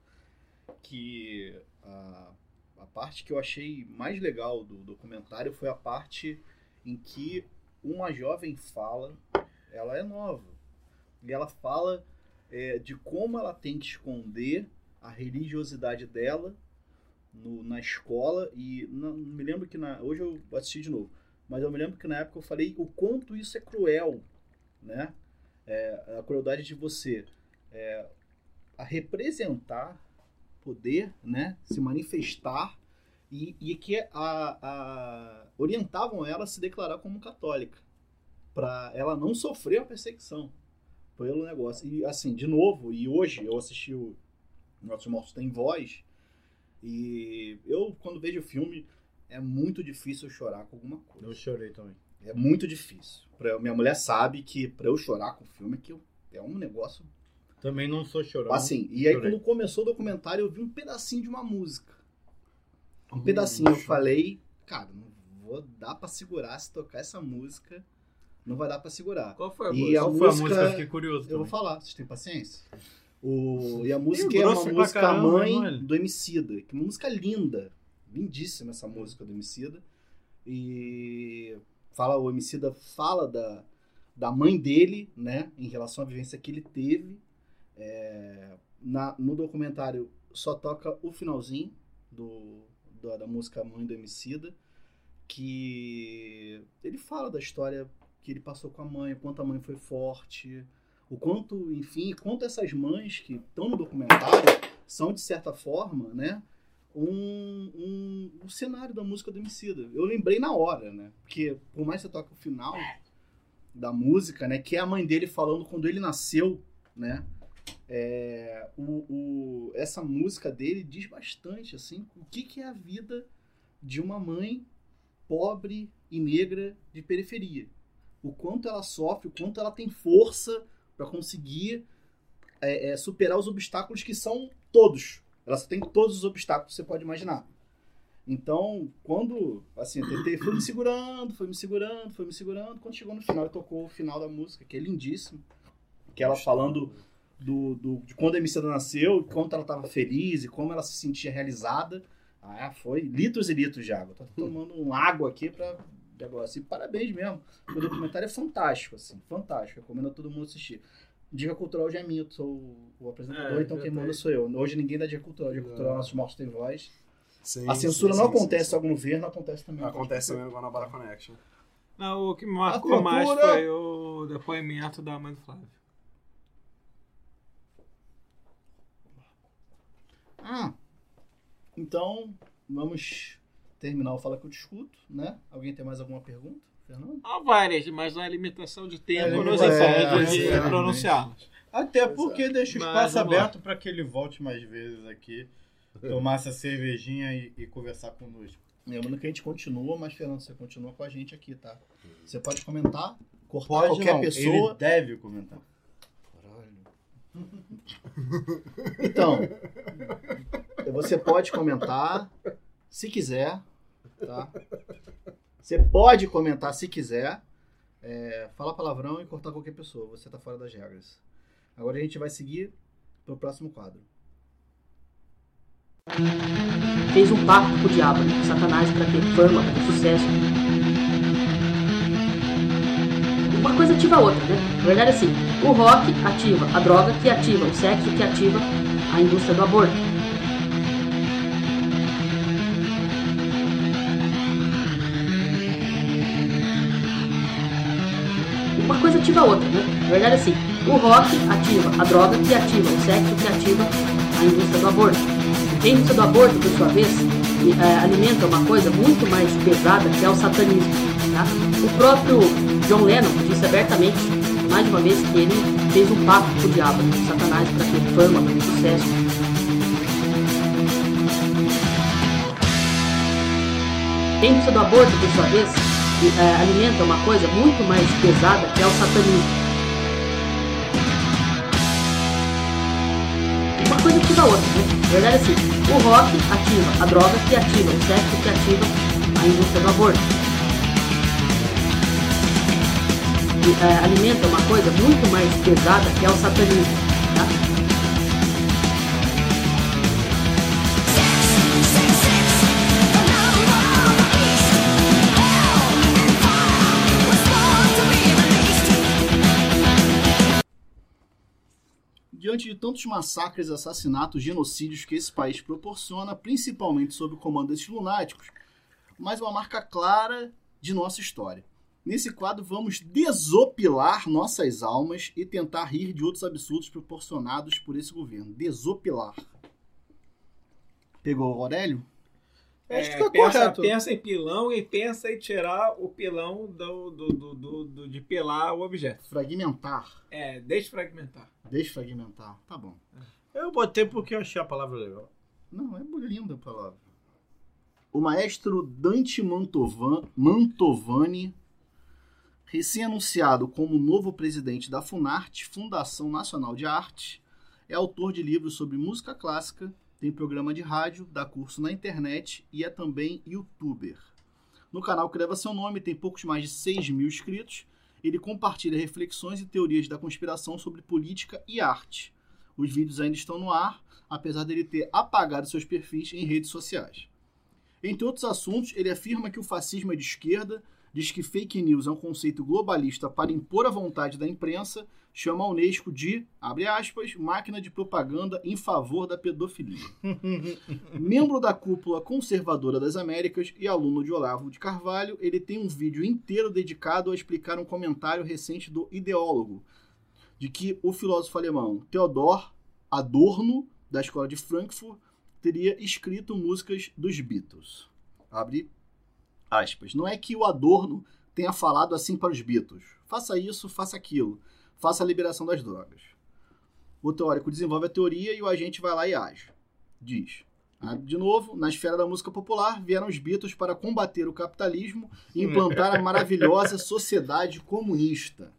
que a, a parte que eu achei mais legal do documentário foi a parte em que uma jovem fala, ela é nova, e ela fala é, de como ela tem que esconder a religiosidade dela no- na escola e não, me lembro que na hoje eu assisti de novo mas eu me lembro que na época eu falei o quanto isso é cruel né É, a crueldade de você é, a representar poder né se manifestar e, e que a, a- orientavam ela a se declarar como católica para ela não sofrer a perseguição pelo negócio e assim de novo e hoje eu assisti o Nossos Mortos Tem Voz e eu, quando vejo o filme, é muito difícil chorar com alguma coisa. Eu chorei também. É muito difícil. Pra, minha mulher sabe que pra eu chorar com o filme é que eu- é um negócio. Também não sou chorão. Assim, e aí chorei. quando começou o documentário, eu vi um pedacinho de uma música. Um pedacinho, eu falei, cara, não vou dar pra segurar se tocar essa música. Não vai dar pra segurar. Qual foi a E música? a Qual foi a música- música? Eu fiquei curioso. Eu vou também. falar, vocês têm paciência? O, e a música é uma música caramba, mãe velho? do Emicida. Que é uma música linda. Lindíssima essa música do Emicida. E fala, o Emicida fala da, da mãe dele, né? Em relação à vivência que ele teve. É, na, no documentário só toca o finalzinho do, da, da música Mãe do Emicida. Que ele fala da história que ele passou com a mãe, o quanto a mãe foi forte, o quanto, enfim, quanto essas mães que estão no documentário são, de certa forma, né, um, um, um cenário da música do Emicida. Eu lembrei na hora, né, porque por mais que você toque o final da música, né, que é a mãe dele falando quando ele nasceu, né, é, o, o- essa música dele diz bastante, assim, o que, que é a vida de uma mãe pobre e negra de periferia. O quanto ela sofre, o quanto ela tem força para conseguir é, é, superar os obstáculos que são todos. Ela só tem todos os obstáculos que você pode imaginar. Então, quando assim, eu tentei, foi me segurando, foi me segurando, foi me segurando, quando chegou no final, tocou o final da música, que é lindíssimo. Que ela falando do, do- de quando a Emicida nasceu, quanto ela estava feliz e como ela se sentia realizada. Ah, foi litros e litros de água. Tô tomando um água aqui para negócio. E parabéns mesmo. O documentário é fantástico, assim, fantástico. Recomendo a todo mundo assistir. Dica Cultural já é minha, eu sou o- apresentador, É, então quem tem. manda sou eu. Hoje ninguém dá Dica Cultural. Dica Cultural, nossos mortos têm voz. Sim, A censura sim, não sim, acontece sim, só no governo, acontece também. Acontece também no Guanabara Connection. Não, o que me marcou mais foi o depoimento da mãe do Flávio. Ah, então vamos terminar o Fala Que Eu Discuto, né? Alguém tem mais alguma pergunta? Fernando? Há várias, mas a limitação de tempo É, nos é, impede de é, pronunciá-las. Até porque deixa o espaço aberto para que ele volte mais vezes aqui, tomar essa cervejinha e, e conversar conosco. Lembrando que a gente continua, mas Fernando, você continua com a gente aqui, tá? Você pode comentar, cortar Pode qualquer não, pessoa. ele deve comentar. <laughs> Então, você pode comentar se quiser, tá? Você pode comentar se quiser, é, falar palavrão e cortar qualquer pessoa. Você tá fora das regras. Agora a gente vai seguir pro próximo quadro. fez um pacto com o diabo, com Satanás, para ter fama, para ter sucesso. Uma coisa ativa a outra, né? Na verdade, assim, o rock ativa a droga, que ativa o sexo, que ativa a indústria do aborto. Ativa a outra, né? Na verdade, assim, o rock ativa a droga, que ativa o sexo, que ativa a indústria do aborto. A indústria do aborto, por sua vez, eh, alimenta uma coisa muito mais pesada que é o satanismo. tá? O próprio John Lennon disse abertamente, mais uma vez, que ele fez um pacto com o diabo, com Satanás, para ter fama, para ter sucesso. A indústria do aborto, por sua vez, eh, alimenta uma coisa muito mais pesada que é o satanismo. Uma coisa ativa a outra, né? Na verdade, assim, o rock ativa a droga, que ativa o sexo, que ativa a indústria do aborto. E, eh, alimenta uma coisa muito mais pesada que é o satanismo. Diante de tantos massacres, assassinatos, genocídios que esse país proporciona, principalmente sob o comando desses lunáticos, mais uma marca clara de nossa história. Nesse quadro, vamos desopilar nossas almas e tentar rir de outros absurdos proporcionados por esse governo. Desopilar. Pegou o Aurélio? Acho que É, tá pensa, correto. pensa em pilão e pensa em tirar o pilão do, do, do, do- do- de pilar o objeto. Fragmentar. É, desfragmentar. Desfragmentar. Tá bom. Eu botei porque eu achei a palavra legal. Não, é linda a palavra. O maestro Dante Mantovan, Mantovani, recém-anunciado como novo presidente da Funarte, Fundação Nacional de Arte, é autor de livros sobre música clássica, tem programa de rádio, dá curso na internet e é também youtuber. No canal que leva seu nome, tem poucos mais de 6 mil inscritos. Ele compartilha reflexões e teorias da conspiração sobre política e arte. Os vídeos ainda estão no ar, apesar dele ter apagado seus perfis em redes sociais. Entre outros assuntos, ele afirma que o fascismo é de esquerda, diz que fake news é um conceito globalista para impor a vontade da imprensa, chama a Unesco de, abre aspas, máquina de propaganda em favor da pedofilia. <laughs> Membro da cúpula conservadora das Américas e aluno de Olavo de Carvalho, ele tem um vídeo inteiro dedicado a explicar um comentário recente do ideólogo, de que o filósofo alemão Theodor Adorno, da escola de Frankfurt, teria escrito músicas dos Beatles. Abre aspas. Não é que o Adorno tenha falado assim para os Beatles. Faça isso, faça aquilo. Faça a liberação das drogas. O teórico desenvolve a teoria e o agente vai lá e age. Diz. ah, De novo, na esfera da música popular, vieram os Beatles para combater o capitalismo e implantar a <laughs> maravilhosa sociedade comunista.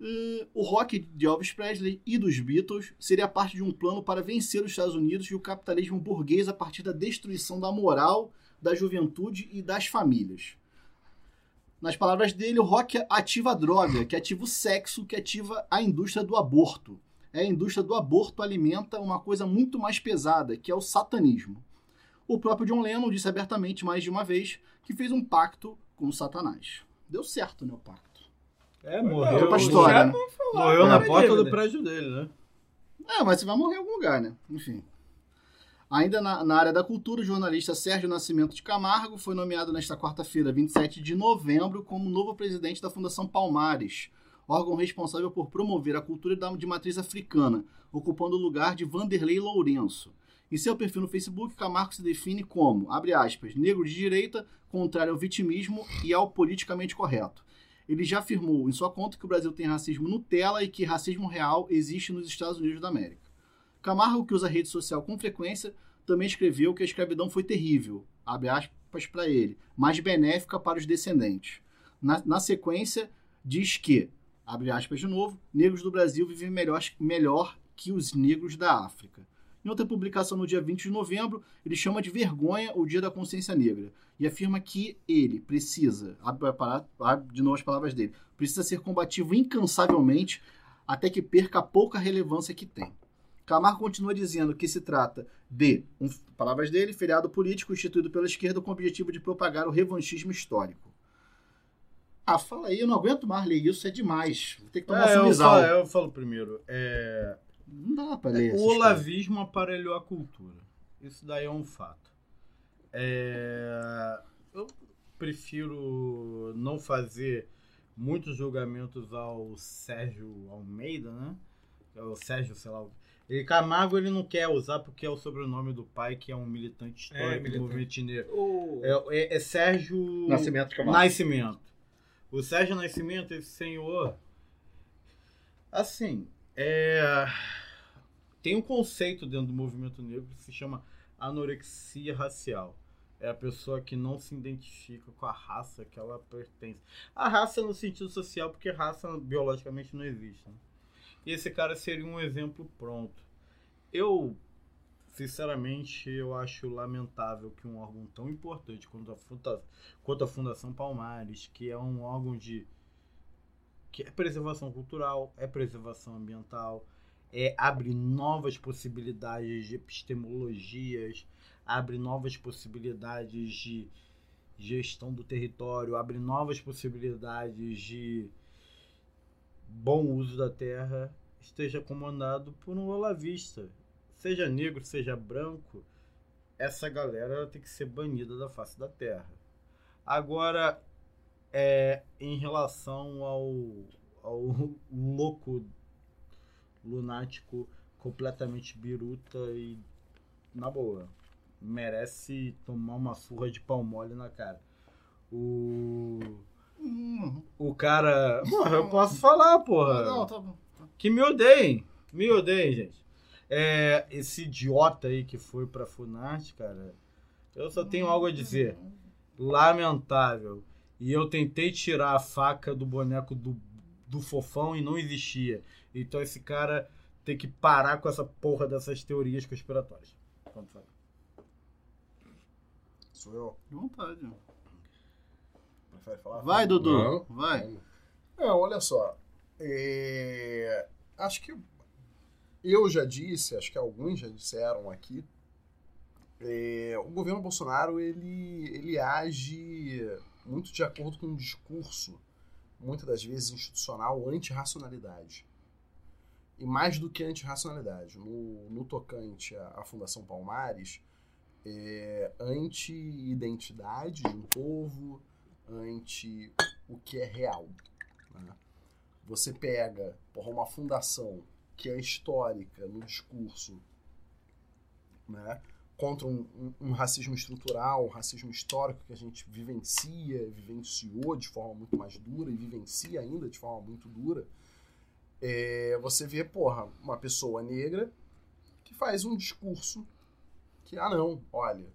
Hum, o rock de Elvis Presley e dos Beatles seria parte de um plano para vencer os Estados Unidos e o capitalismo burguês a partir da destruição da moral, da juventude e das famílias. Nas palavras dele, o rock ativa a droga, que ativa o sexo, que ativa a indústria do aborto. É a indústria do aborto alimenta uma coisa muito mais pesada, que é o satanismo. O próprio John Lennon disse abertamente mais de uma vez que fez um pacto com o Satanás. Deu certo, né, o pacto. É, Foi morreu. pra história, né? Morreu na porta dívida. do prédio dele, né? É, mas você vai morrer em algum lugar, né? Enfim. Ainda na, na área da cultura, o jornalista Sérgio Nascimento de Camargo foi nomeado nesta quarta-feira, 27 de novembro, como novo presidente da Fundação Palmares, órgão responsável por promover a cultura de matriz africana, ocupando o lugar de Vanderlei Lourenço. Em seu perfil no Facebook, Camargo se define como, abre aspas, negro de direita, contrário ao vitimismo e ao politicamente correto. Ele já afirmou em sua conta que o Brasil tem racismo Nutella e que racismo real existe nos Estados Unidos da América. Camargo, que usa rede social com frequência, também escreveu que a escravidão foi terrível, abre aspas para ele, mas benéfica para os descendentes. Na, na sequência, diz que, abre aspas de novo, negros do Brasil vivem melhor, melhor que os negros da África. Em outra publicação no dia 20 de novembro, ele chama de vergonha o Dia da Consciência Negra e afirma que ele precisa, abre, abre de novo as palavras dele, precisa ser combativo incansavelmente até que perca a pouca relevância que tem. Camargo continua dizendo que se trata de, um, palavras dele, feriado político instituído pela esquerda com o objetivo de propagar o revanchismo histórico. Ah, fala aí, eu não aguento mais ler isso, é demais. Vou ter que tomar É, eu, sumizal. falo, eu falo primeiro. É, Não dá pra ler o essas coisas. olavismo aparelhou a cultura. Isso daí é um fato. É, eu prefiro não fazer muitos julgamentos ao Sérgio Almeida, né? É O Sérgio, sei lá. Ele, Camargo ele não quer usar porque é o sobrenome do pai, que é um militante histórico do militante. movimento negro. O- É, é- é Sérgio Nascimento Camargo. Nascimento. O Sérgio Nascimento, esse senhor. Assim, é, tem um conceito dentro do movimento negro que se chama anorexia racial. É a pessoa que não se identifica com a raça que ela pertence. A raça no sentido social, porque raça biologicamente não existe. né? E esse cara seria um exemplo pronto. Eu, sinceramente, eu acho lamentável que um órgão tão importante quanto a, quanto a Fundação Palmares, que é um órgão de que é preservação cultural, é preservação ambiental, é abre novas possibilidades de epistemologias, abre novas possibilidades de gestão do território, abre novas possibilidades de bom uso da terra, esteja comandado por um olavista, seja negro, seja branco, essa galera tem que ser banida da face da terra. Agora, é, em relação ao, ao <laughs> louco lunático completamente biruta e na boa merece tomar uma surra de pau mole na cara o Hum, o cara porra eu posso falar porra não, tá bom. que me odeiem me odeiem gente é, esse idiota aí que foi pra Funarte cara eu só tenho algo a dizer lamentável e eu tentei tirar a faca do boneco do, do fofão e não existia. Então esse cara tem que parar com essa porra dessas teorias conspiratórias. Pronto, fala. Sou eu. De vontade. Prefere falar? Vai, Dudu. Não. Vai. Não, olha só. É, Acho que eu já disse, acho que alguns já disseram aqui, é, o governo Bolsonaro ele, ele age muito de acordo com um discurso, muitas das vezes institucional, anti-racionalidade. E mais do que anti-racionalidade, no, no tocante à, à Fundação Palmares, é anti-identidade de um povo, anti o que é real. né? Você pega porra, uma fundação que é histórica no discurso, né? contra um, um- um racismo estrutural, um racismo histórico que a gente vivencia, vivenciou de forma muito mais dura e vivencia ainda de forma muito dura, é, você vê, porra, uma pessoa negra que faz um discurso que, ah não, olha,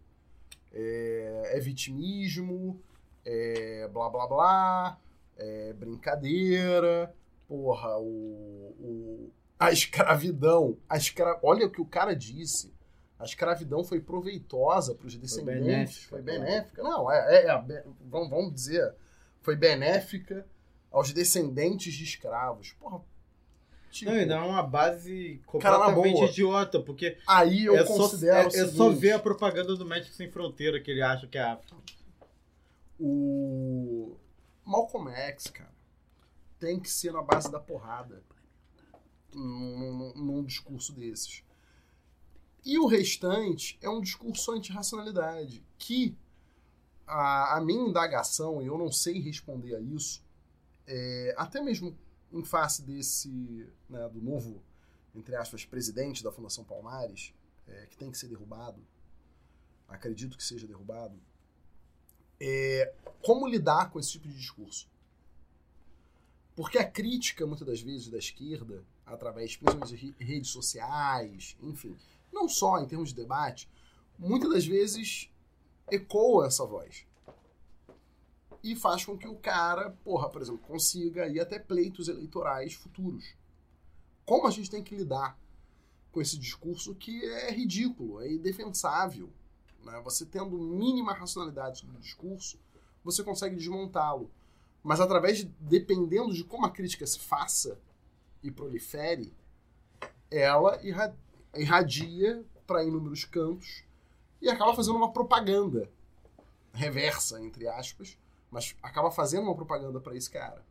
é, é vitimismo, é blá blá blá, é brincadeira, porra, o, o- a escravidão, a escra... olha o que o cara disse, a escravidão foi proveitosa para os descendentes, benéfica, foi cara. benéfica, não, é, é- é vamos, vamos dizer, foi benéfica aos descendentes de escravos, porra, tipo, Não, e dá uma base completamente idiota, porque aí eu é, só, considero é, o é só ver a propaganda do Médico Sem Fronteira que ele acha que é África. O Malcolm X, cara, tem que ser na base da porrada num, num- discurso desses. E o restante é um discurso anti-racionalidade, que a, a minha indagação, e eu não sei responder a isso, é, até mesmo em face desse, né, do novo, entre aspas, presidente da Fundação Palmares, é, que tem que ser derrubado, acredito que seja derrubado, é, como lidar com esse tipo de discurso. Porque a crítica, muitas das vezes, da esquerda, através principalmente de re- redes sociais, enfim, não só em termos de debate, muitas das vezes ecoa essa voz. E faz com que o cara, porra, por exemplo, consiga ir até pleitos eleitorais futuros. Como a gente tem que lidar com esse discurso que é ridículo, é indefensável. Né? Você tendo mínima racionalidade sobre o discurso, você consegue desmontá-lo. Mas através de, dependendo de como a crítica se faça e prolifere, ela irra- irradia para inúmeros cantos e acaba fazendo uma propaganda reversa, entre aspas, mas acaba fazendo uma propaganda para esse cara.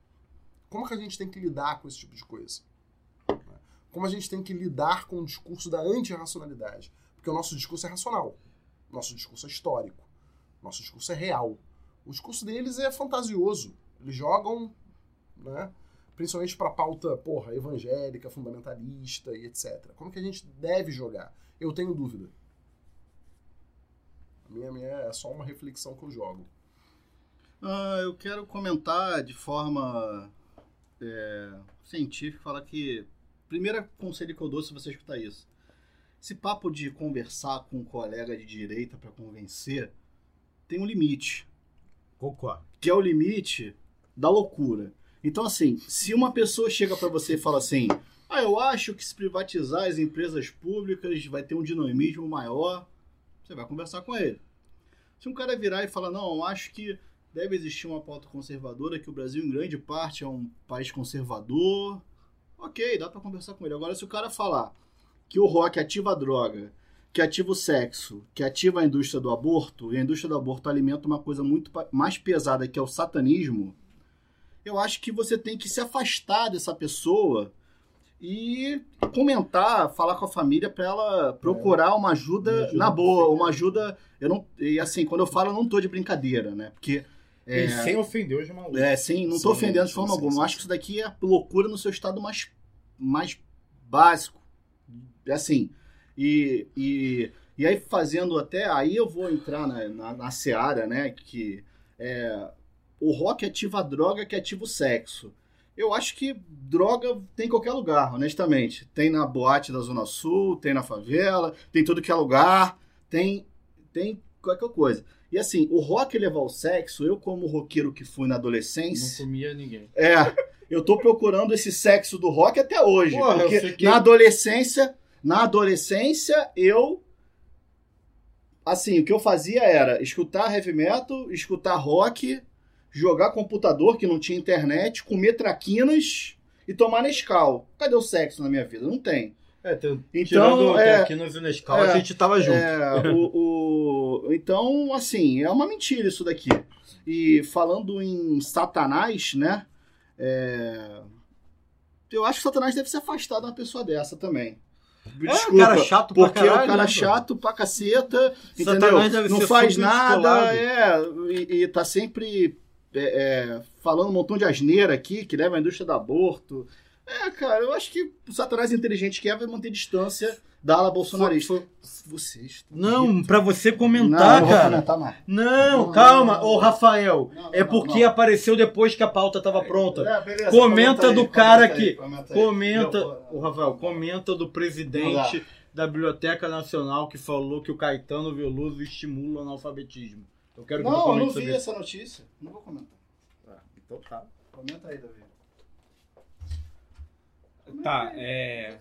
Como que a gente tem que lidar com esse tipo de coisa? Como a gente tem que lidar com o discurso da antirracionalidade? Porque o nosso discurso é racional. Nosso discurso é histórico. Nosso discurso é real. O discurso deles é fantasioso. Eles jogam, né? Principalmente para pauta, porra, evangélica, fundamentalista e etc. Como que a gente deve jogar? Eu tenho dúvida. A minha, minha é só uma reflexão que eu jogo. Ah, eu quero comentar de forma é, científica, falar que. Primeiro conselho que eu dou se você escutar isso. Esse papo de conversar com um colega de direita para convencer tem um limite. Concordo. que é o limite da loucura. Então, assim, se uma pessoa chega para você e fala assim: Ah, eu acho que se privatizar as empresas públicas vai ter um dinamismo maior, você vai conversar com ele. Se um cara virar e falar: Não, eu acho que deve existir uma pauta conservadora, que o Brasil, em grande parte, é um país conservador, ok, dá para conversar com ele. Agora, se o cara falar que o rock ativa a droga, que ativa o sexo, que ativa a indústria do aborto, e a indústria do aborto alimenta uma coisa muito mais pesada que é o satanismo, eu acho que você tem que se afastar dessa pessoa e comentar, falar com a família para ela procurar uma ajuda, Uma ajuda na boa, uma ajuda. Eu não, e assim, quando eu falo, eu não tô de brincadeira, né? Porque. E É, sem ofender os malucos. é, sim, não tô Sim, ofendendo de forma sim, alguma. sim, Eu acho que isso daqui é loucura no seu estado mais, mais básico. É Assim, e, e, e aí fazendo até, aí eu vou entrar na, na, na seara, né, que é, o rock ativa a droga que ativa o sexo. Eu acho que droga tem em qualquer lugar, honestamente. Tem na boate da Zona Sul, tem na favela, tem em tudo que é lugar, tem, tem qualquer coisa. E assim, o rock levar o sexo, eu como roqueiro que fui na Não adolescência, comia ninguém. é, eu tô procurando esse sexo do rock até hoje. Porra, eu porque fiquei- na adolescência, na adolescência, eu assim, o que eu fazia era escutar heavy metal, escutar rock, jogar computador que não tinha internet, comer traquinas e tomar Nescau. Cadê o sexo na minha vida? Não tem. É, tem, Então, é, aqui no Nescau, é, a gente tava junto. É, o, o- então, assim, é uma mentira isso daqui. E falando em Satanás, né? é, eu acho que Satanás deve se afastar de uma pessoa dessa também. É, um cara chato pra porque é um caralho, cara né, chato pra caceta, Satanás entendeu? Não faz nada, é, e, e tá sempre é, é, falando um montão de asneira aqui, que leva a indústria do aborto. É, cara, eu acho que o Satanás inteligente que é vai manter distância da ala bolsonarista. Vocês. Não, pra você comentar, não cara. comentar mais. Não, Não, calma, ô Rafael. Não, é porque não. apareceu depois que a pauta tava pronta. É, beleza, comenta aí, do cara comenta aí, que. comenta aí. Comenta, o Rafael, comenta do presidente da Biblioteca Nacional que falou que o Caetano Veloso estimula o analfabetismo. Eu quero que Não, eu comente não vi essa notícia. Não vou comentar. Então tá. Comenta aí, Davi. Tá, é.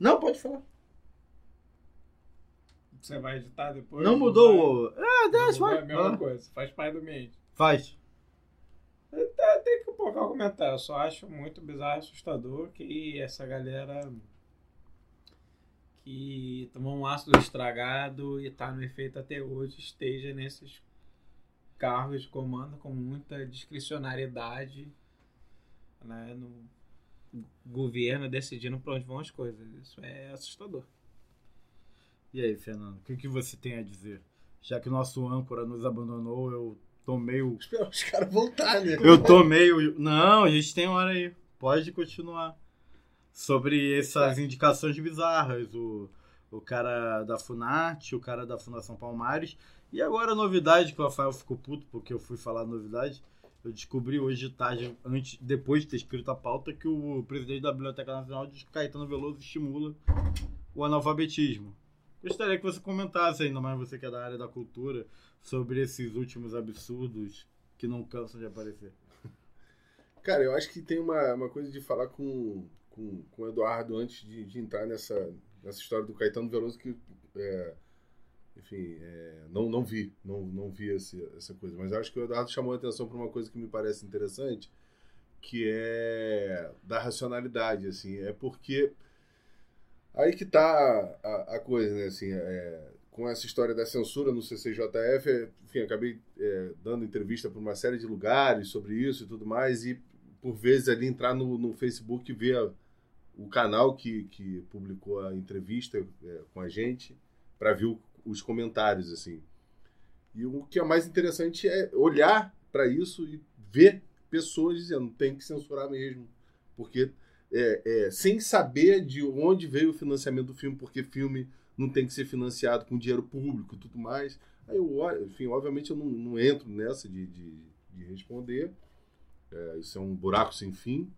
Não, pode falar. Você vai editar depois? Não mudou o. Ah, mudou vai. É a mesma lá. coisa, faz parte do ambiente. Faz. Tem que colocar o comentário. Eu só acho muito bizarro e assustador que essa galera que tomou um ácido estragado e tá no efeito até hoje esteja nesses cargos de comando com muita discricionariedade né, no governo decidindo para onde vão as coisas. Isso é assustador. E aí, Fernando, o que, que você tem a dizer? Já que o nosso âncora nos abandonou, eu tomei o. Espera os caras voltar, né? Eu tomei o. Não, a gente tem hora aí. Pode continuar. Sobre essas indicações bizarras. O, o cara da Funarte, o cara da Fundação Palmares. E agora a novidade, que o Rafael ficou puto porque eu fui falar a novidade. Eu descobri hoje de tarde, antes, depois de ter escrito a pauta, que o presidente da Biblioteca Nacional diz que Caetano Veloso estimula o analfabetismo. Gostaria que você comentasse, ainda mais você que é da área da cultura, sobre esses últimos absurdos que não cansam de aparecer. Cara, eu acho que tem uma, uma coisa de falar com, com, com o Eduardo antes de, de entrar nessa, nessa história do Caetano Veloso que, é, enfim, é, não, não vi, não, não vi esse, essa coisa. Mas acho que o Eduardo chamou a atenção para uma coisa que me parece interessante, que é da racionalidade, assim. É porque aí que tá a, a coisa, né, assim, é, com essa história da censura no CCJF, enfim, acabei é, dando entrevista para uma série de lugares sobre isso e tudo mais, e por vezes ali entrar no, no Facebook e ver o canal que, que publicou a entrevista é, com a gente para ver o- os comentários, assim. E o que é mais interessante é olhar para isso e ver pessoas dizendo tem que censurar mesmo, porque é, é, sem saber de onde veio o financiamento do filme, porque filme não tem que ser financiado com dinheiro público e tudo mais. Aí eu, enfim, obviamente eu não, não entro nessa de, de, de responder. É, isso é um buraco sem fim.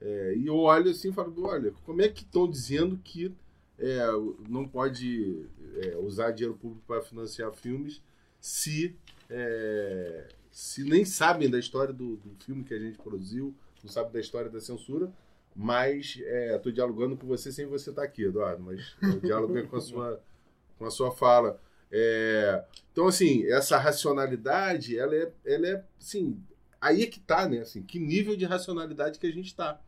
É, e eu olho assim e falo, olha, como é que estão dizendo que é, não pode é, usar dinheiro público para financiar filmes se, é, se nem sabem da história do, do filme que a gente produziu, não sabem da história da censura, mas estou dialogando com você sem você estar aqui, Eduardo, mas o diálogo é com a sua, com a sua fala. É, então, assim, essa racionalidade, ela é, ela é assim, aí é que tá, né? Assim, que nível de racionalidade que a gente está.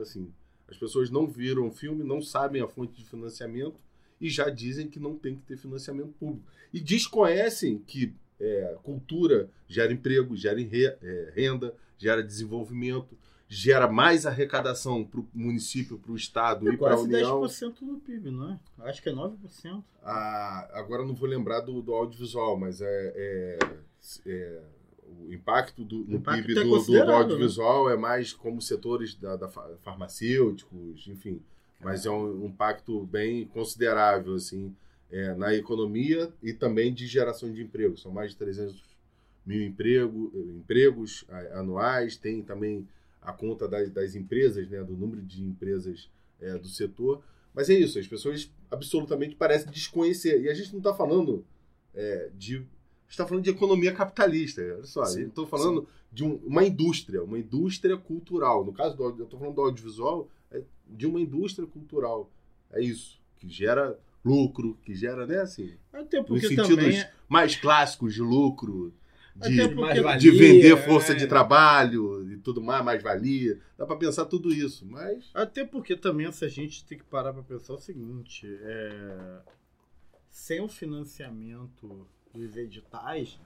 Assim, as pessoas não viram o filme, não sabem a fonte de financiamento e já dizem que não tem que ter financiamento público. E desconhecem que é, cultura gera emprego, gera é, renda, gera desenvolvimento, gera mais arrecadação para o município, para o Estado É e para a quase União. 10% do PIB, não é? Acho que é 9%. Ah, agora eu não vou lembrar do, do audiovisual, mas é, é- é- o impacto do, no impacto PIB é do- do, né? audiovisual é mais como setores da, da fa- farmacêuticos, enfim. Mas é um, um impacto bem considerável assim é, na economia e também de geração de emprego. São mais de 300 mil emprego, empregos a- anuais. Tem também a conta das, das empresas, né, do número de empresas é, do setor. Mas é isso, as pessoas absolutamente parecem desconhecer. E a gente não está falando é, de. A gente está falando de economia capitalista. Olha só, Sim, eu estou falando de um- uma indústria, uma indústria cultural. No caso do eu estou falando do audiovisual, é de uma indústria cultural. É isso, que gera lucro, que gera, né, assim, Até nos porque sentidos também. é mais clássicos de lucro, de, de vender força é. de trabalho e tudo mais, mais valia. Dá pra pensar tudo isso, mas Até porque também essa gente tem que parar pra pensar o seguinte: é, sem o financiamento dos editais,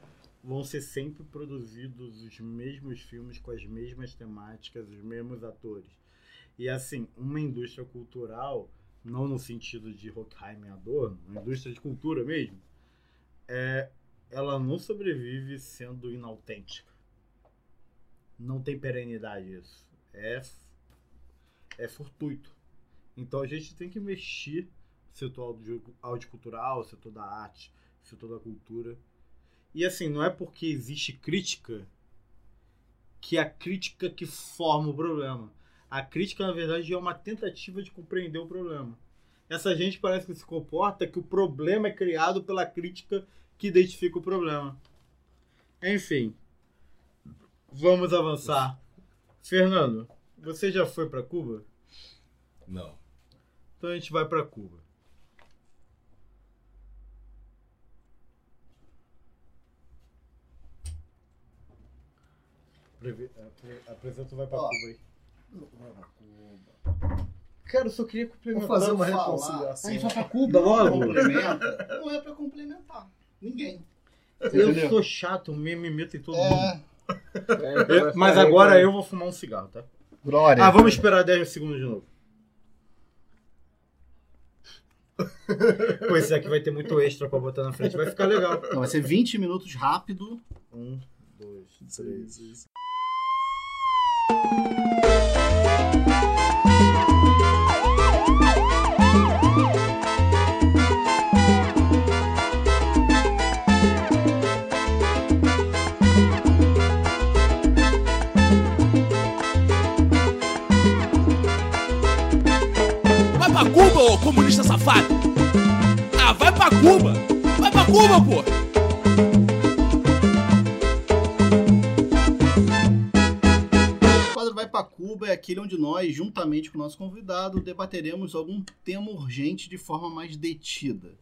vão ser sempre produzidos os mesmos filmes com as mesmas temáticas, os mesmos atores. E assim, uma indústria cultural, não no sentido de Horkheimer e Adorno, uma indústria de cultura mesmo, é, ela não sobrevive sendo inautêntica. Não tem perenidade isso. É é fortuito. Então a gente tem que mexer setor audio- audicultural, setor da arte, setor da cultura. E assim, não é porque existe crítica que é a crítica que forma o problema. A crítica, na verdade, é uma tentativa de compreender o problema. Essa gente parece que se comporta que o problema é criado pela crítica que identifica o problema. Enfim, vamos avançar. Fernando, você já foi para Cuba? não. Então a gente vai pra Cuba. Apre- Apresenta vai pra Ó. Cuba aí. Cara, eu só queria complementar. Vou fazer uma reconciliação. Aí vai pra Cuba logo. Não é pra complementar. Ninguém. Eu sou chato, me, me meto em todo mundo. É. Eu- mas agora eu vou fumar um cigarro, tá? Glória. Ah, vamos esperar 10 segundos de novo. Pô, esse aqui vai ter muito extra pra botar na frente. Vai ficar legal. Não, vai ser 20 minutos rápido. Um, dois, três. Cuba, ô comunista safado! Ah, vai pra Cuba! Vai pra Cuba, pô! Cuba é aquele onde nós, juntamente com o nosso convidado, debateremos algum tema urgente de forma mais detida.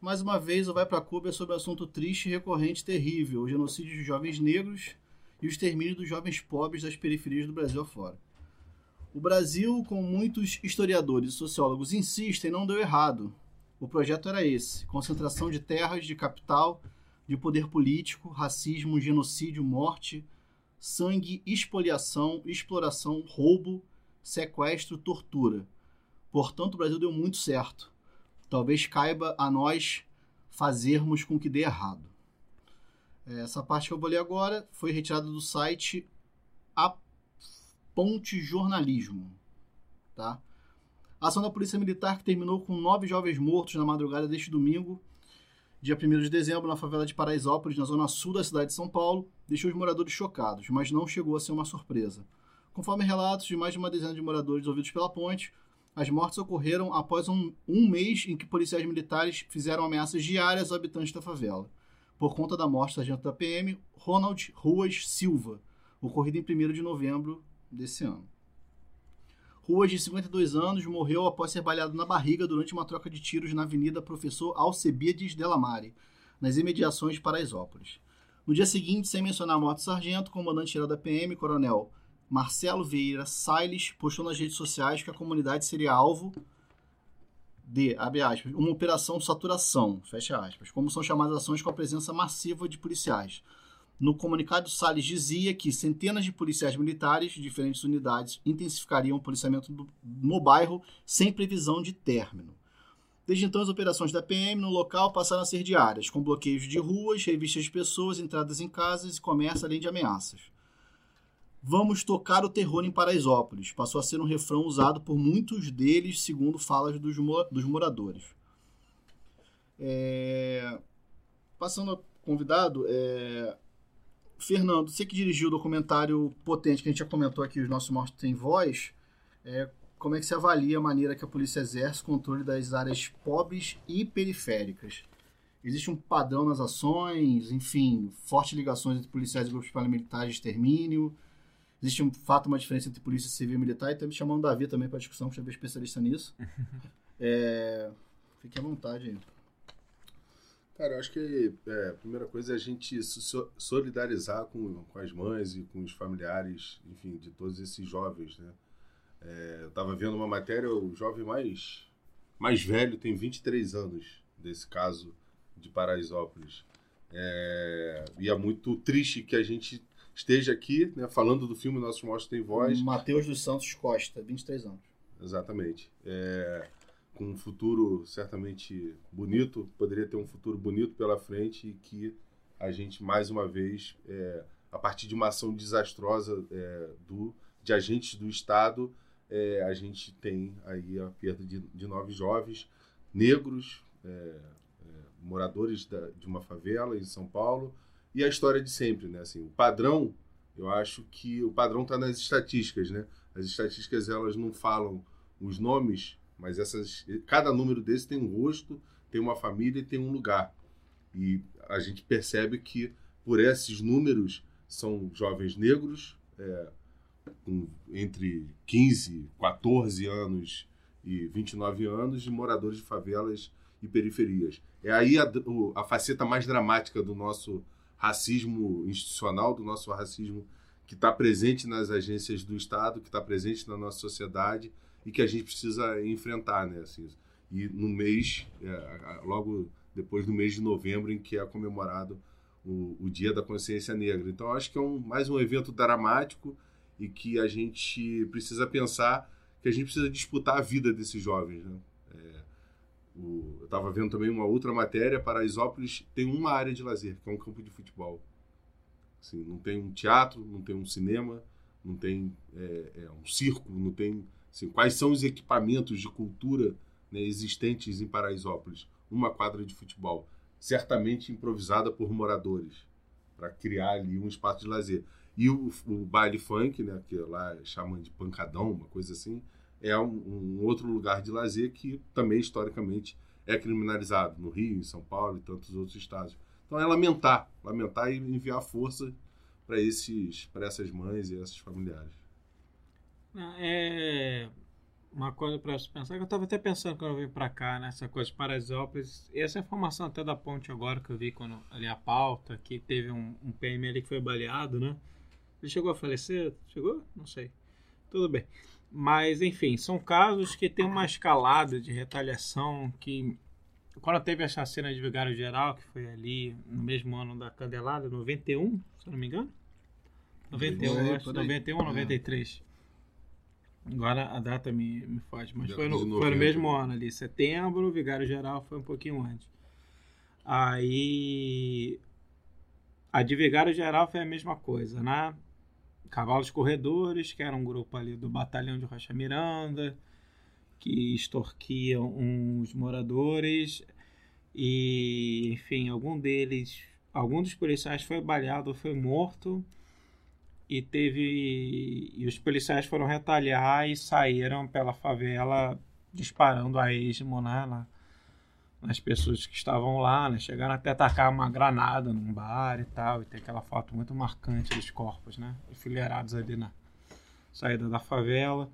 Mais uma vez, o Vai pra Cuba é sobre um assunto triste, recorrente e terrível: o genocídio de jovens negros e o extermínio dos jovens pobres das periferias do Brasil afora. O Brasil, como muitos historiadores e sociólogos insistem, não deu errado. O projeto era esse: concentração de terras, de capital, de poder político, racismo, genocídio, morte, sangue, expoliação, exploração, roubo, sequestro, tortura. Portanto, o Brasil deu muito certo. Talvez caiba a nós fazermos com que dê errado. Essa parte que eu vou ler agora foi retirada do site A Ponte Jornalismo. Tá? A ação da Polícia Militar que terminou com nove jovens mortos na madrugada deste domingo, dia 1 de dezembro, na favela de Paraisópolis, na zona sul da cidade de São Paulo, deixou os moradores chocados, mas não chegou a ser uma surpresa. Conforme relatos de mais de uma dezena de moradores ouvidos pela ponte, as mortes ocorreram após um, um mês em que policiais militares fizeram ameaças diárias aos habitantes da favela, por conta da morte do sargento da PM, Ronald Ruas Silva, ocorrida em 1 de novembro desse ano. Ruas, de 52 anos, morreu após ser baleado na barriga durante uma troca de tiros na Avenida Professor Alcebiades Delamare, nas imediações de Paraisópolis. No dia seguinte, sem mencionar a morte do sargento, o comandante-geral da PM, coronel Marcelo Vieira Salles, postou nas redes sociais que a comunidade seria alvo de, abre aspas, uma operação saturação, fecha aspas, como são chamadas ações com a presença massiva de policiais. No comunicado, Salles dizia que centenas de policiais militares de diferentes unidades intensificariam o policiamento no bairro sem previsão de término. Desde então, as operações da PM no local passaram a ser diárias, com bloqueios de ruas, revistas de pessoas, entradas em casas e comércio, além de ameaças. Vamos tocar o terror em Paraisópolis. Passou a ser um refrão usado por muitos deles, segundo falas dos, dos moradores. É, Passando ao convidado, é, Fernando, você que dirigiu o documentário potente que a gente já comentou aqui, Os Nossos Mortos Têm Voz, é, como é que você avalia a maneira que a polícia exerce o controle das áreas pobres e periféricas? Existe um padrão nas ações, enfim, fortes ligações entre policiais e grupos paramilitares de extermínio. existe um fato, uma diferença entre polícia civil e militar, e estamos chamando o Davi também para discussão, que já é especialista nisso. <laughs> É, fique à vontade aí. Cara, eu acho que é, a primeira coisa é a gente se so- solidarizar com, com as mães e com os familiares, enfim, de todos esses jovens, né? É, eu tava vendo uma matéria, o jovem mais, mais velho tem 23 anos, desse caso de Paraisópolis. É, e é muito triste que a gente esteja aqui, né, falando do filme Nossos Mortos Têm Voz, Matheus dos Santos Costa, 23 anos. Exatamente. É, com um futuro certamente bonito, poderia ter um futuro bonito pela frente e que a gente, mais uma vez, é, a partir de uma ação desastrosa é, do, de agentes do Estado, é, a gente tem aí a perda de, de nove jovens negros, é, é, moradores da- de uma favela em São Paulo, e a história de sempre, né? Assim, o padrão, eu acho que o padrão está nas estatísticas, né? As estatísticas elas não falam os nomes, mas essas, cada número desse tem um rosto, tem uma família e tem um lugar. E a gente percebe que por esses números são jovens negros, é, com entre 15, 14 anos e 29 anos, e moradores de favelas e periferias. É aí a, a faceta mais dramática do nosso racismo institucional, do nosso racismo que está presente nas agências do Estado, que está presente na nossa sociedade e que a gente precisa enfrentar, né? Assim, e no mês, é, logo depois do mês de novembro, em que é comemorado o, o Dia da Consciência Negra. Então, acho que é um, mais um evento dramático e que a gente precisa pensar que a gente precisa disputar a vida desses jovens, né? É, o- eu estava vendo também uma outra matéria, Paraisópolis tem uma área de lazer, que é um campo de futebol. Assim, não tem um teatro, não tem um cinema, não tem é, é, um circo, não tem. Assim, quais são os equipamentos de cultura né, existentes em Paraisópolis? Uma quadra de futebol, certamente improvisada por moradores, para criar ali um espaço de lazer. E o, o baile funk, né, que lá chamam de pancadão, uma coisa assim, é um, um outro lugar de lazer que também historicamente é criminalizado no Rio, em São Paulo e tantos outros estados. Então é lamentar, lamentar e enviar força para esses, para essas mães e esses familiares. É uma coisa para se pensar que eu estava até pensando quando eu vim para cá, nessa coisa de Paraisópolis. E essa informação até da ponte agora que eu vi quando ali a pauta, que teve um, um PM ali que foi baleado, né? Ele chegou a falecer? Chegou? Não sei. Tudo bem. Mas, enfim, são casos que tem uma escalada de retaliação que. Quando teve a chacina de Vigário Geral, que foi ali no mesmo ano da Candelada, 91, se eu não me engano? 91, Por aí, acho, por aí. 91 93. Agora a data me, me foge, mas Dia foi 15 no, foi no mesmo ano ali. Setembro, o Vigário Geral foi um pouquinho antes. Aí. A de Vigário Geral foi a mesma coisa, né? Cavalos Corredores, que era um grupo ali do Batalhão de Rocha Miranda, que extorquiam uns moradores. E, enfim, algum deles, algum dos policiais foi baleado ou foi morto. E teve. E os policiais foram retaliar e saíram pela favela disparando a esmo, né? na- nas pessoas que estavam lá, né? Chegaram até atacar uma granada num bar e tal. E tem aquela foto muito marcante dos corpos, né? Enfileirados ali na saída da favela.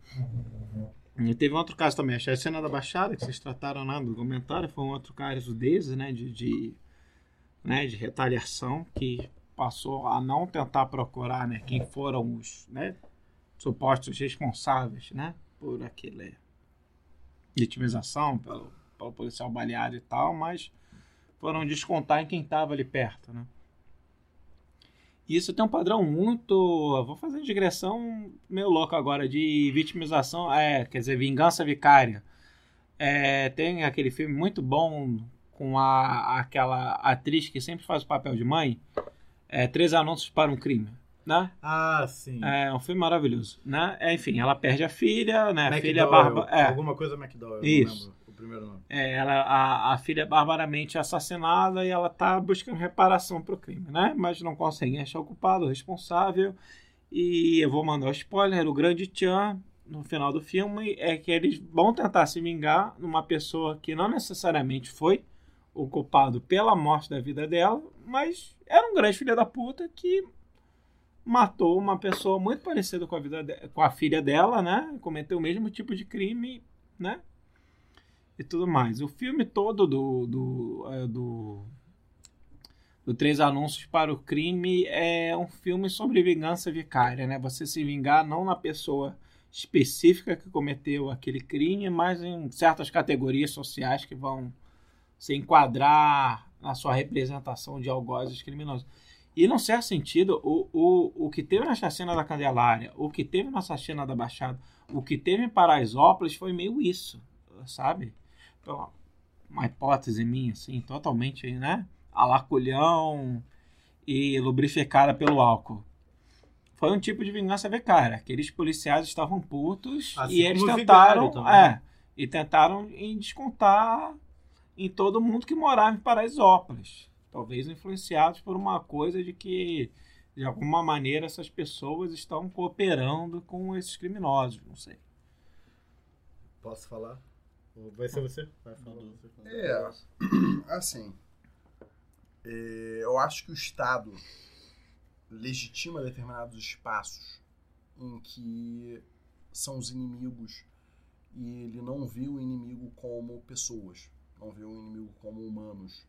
E teve um outro caso também, a cena da Baixada, que vocês trataram lá no documentário, foi um outro caso desse, né? De, de, né, de retaliação, que passou a não tentar procurar né, quem foram os né, supostos responsáveis né, por aquele vitimização, pelo, pelo policial baleado e tal, mas foram descontar em quem estava ali perto, né? Isso tem um padrão muito. Vou fazer digressão meio louca agora, de vitimização, é, quer dizer, vingança vicária. É, tem aquele filme muito bom com a, aquela atriz que sempre faz o papel de mãe. É, Três Anúncios para um Crime. Né? Ah, sim. É um filme maravilhoso. Né? É, enfim, ela perde a filha, né? A filha barba. É, Alguma coisa McDowell, Isso. não lembro o primeiro nome. é, ela, a, a filha é barbaramente assassinada e ela tá buscando reparação pro crime, né? Mas não conseguem achar o culpado, o responsável. E eu vou mandar o spoiler: o grande Tchan, no final do filme, é que eles vão tentar se vingar numa pessoa que não necessariamente foi o culpado pela morte da vida dela, mas era um grande filho da puta que matou uma pessoa muito parecida com a vida de- com a filha dela, né? Cometeu o mesmo tipo de crime, né? E tudo mais. O filme todo do do, é, do do Três Anúncios para o Crime é um filme sobre vingança vicária, né? Você se vingar não na pessoa específica que cometeu aquele crime, mas em certas categorias sociais que vão se enquadrar na sua representação de algozes criminosos. E, num certo sentido, o, o, o que teve na chacina da Candelária, o que teve na chacina da Baixada, o que teve em Paraisópolis foi meio isso, sabe? Pela- Uma hipótese minha, assim, totalmente, né? Alaculhão e lubrificada pelo álcool. Foi um tipo de vingança vicária. Aqueles policiais estavam putos Assim e eles tentaram, é, e tentaram em descontar em todo mundo que morava em Paraisópolis. Talvez influenciados por uma coisa de que, de alguma maneira, essas pessoas estão cooperando com esses criminosos. Não sei. Posso falar? Ou Vai ser você? Vai falar você. É, <clears throat> assim, é, eu acho que o Estado legitima determinados espaços em que são os inimigos e ele não vê o inimigo como pessoas, não vê o inimigo como humanos,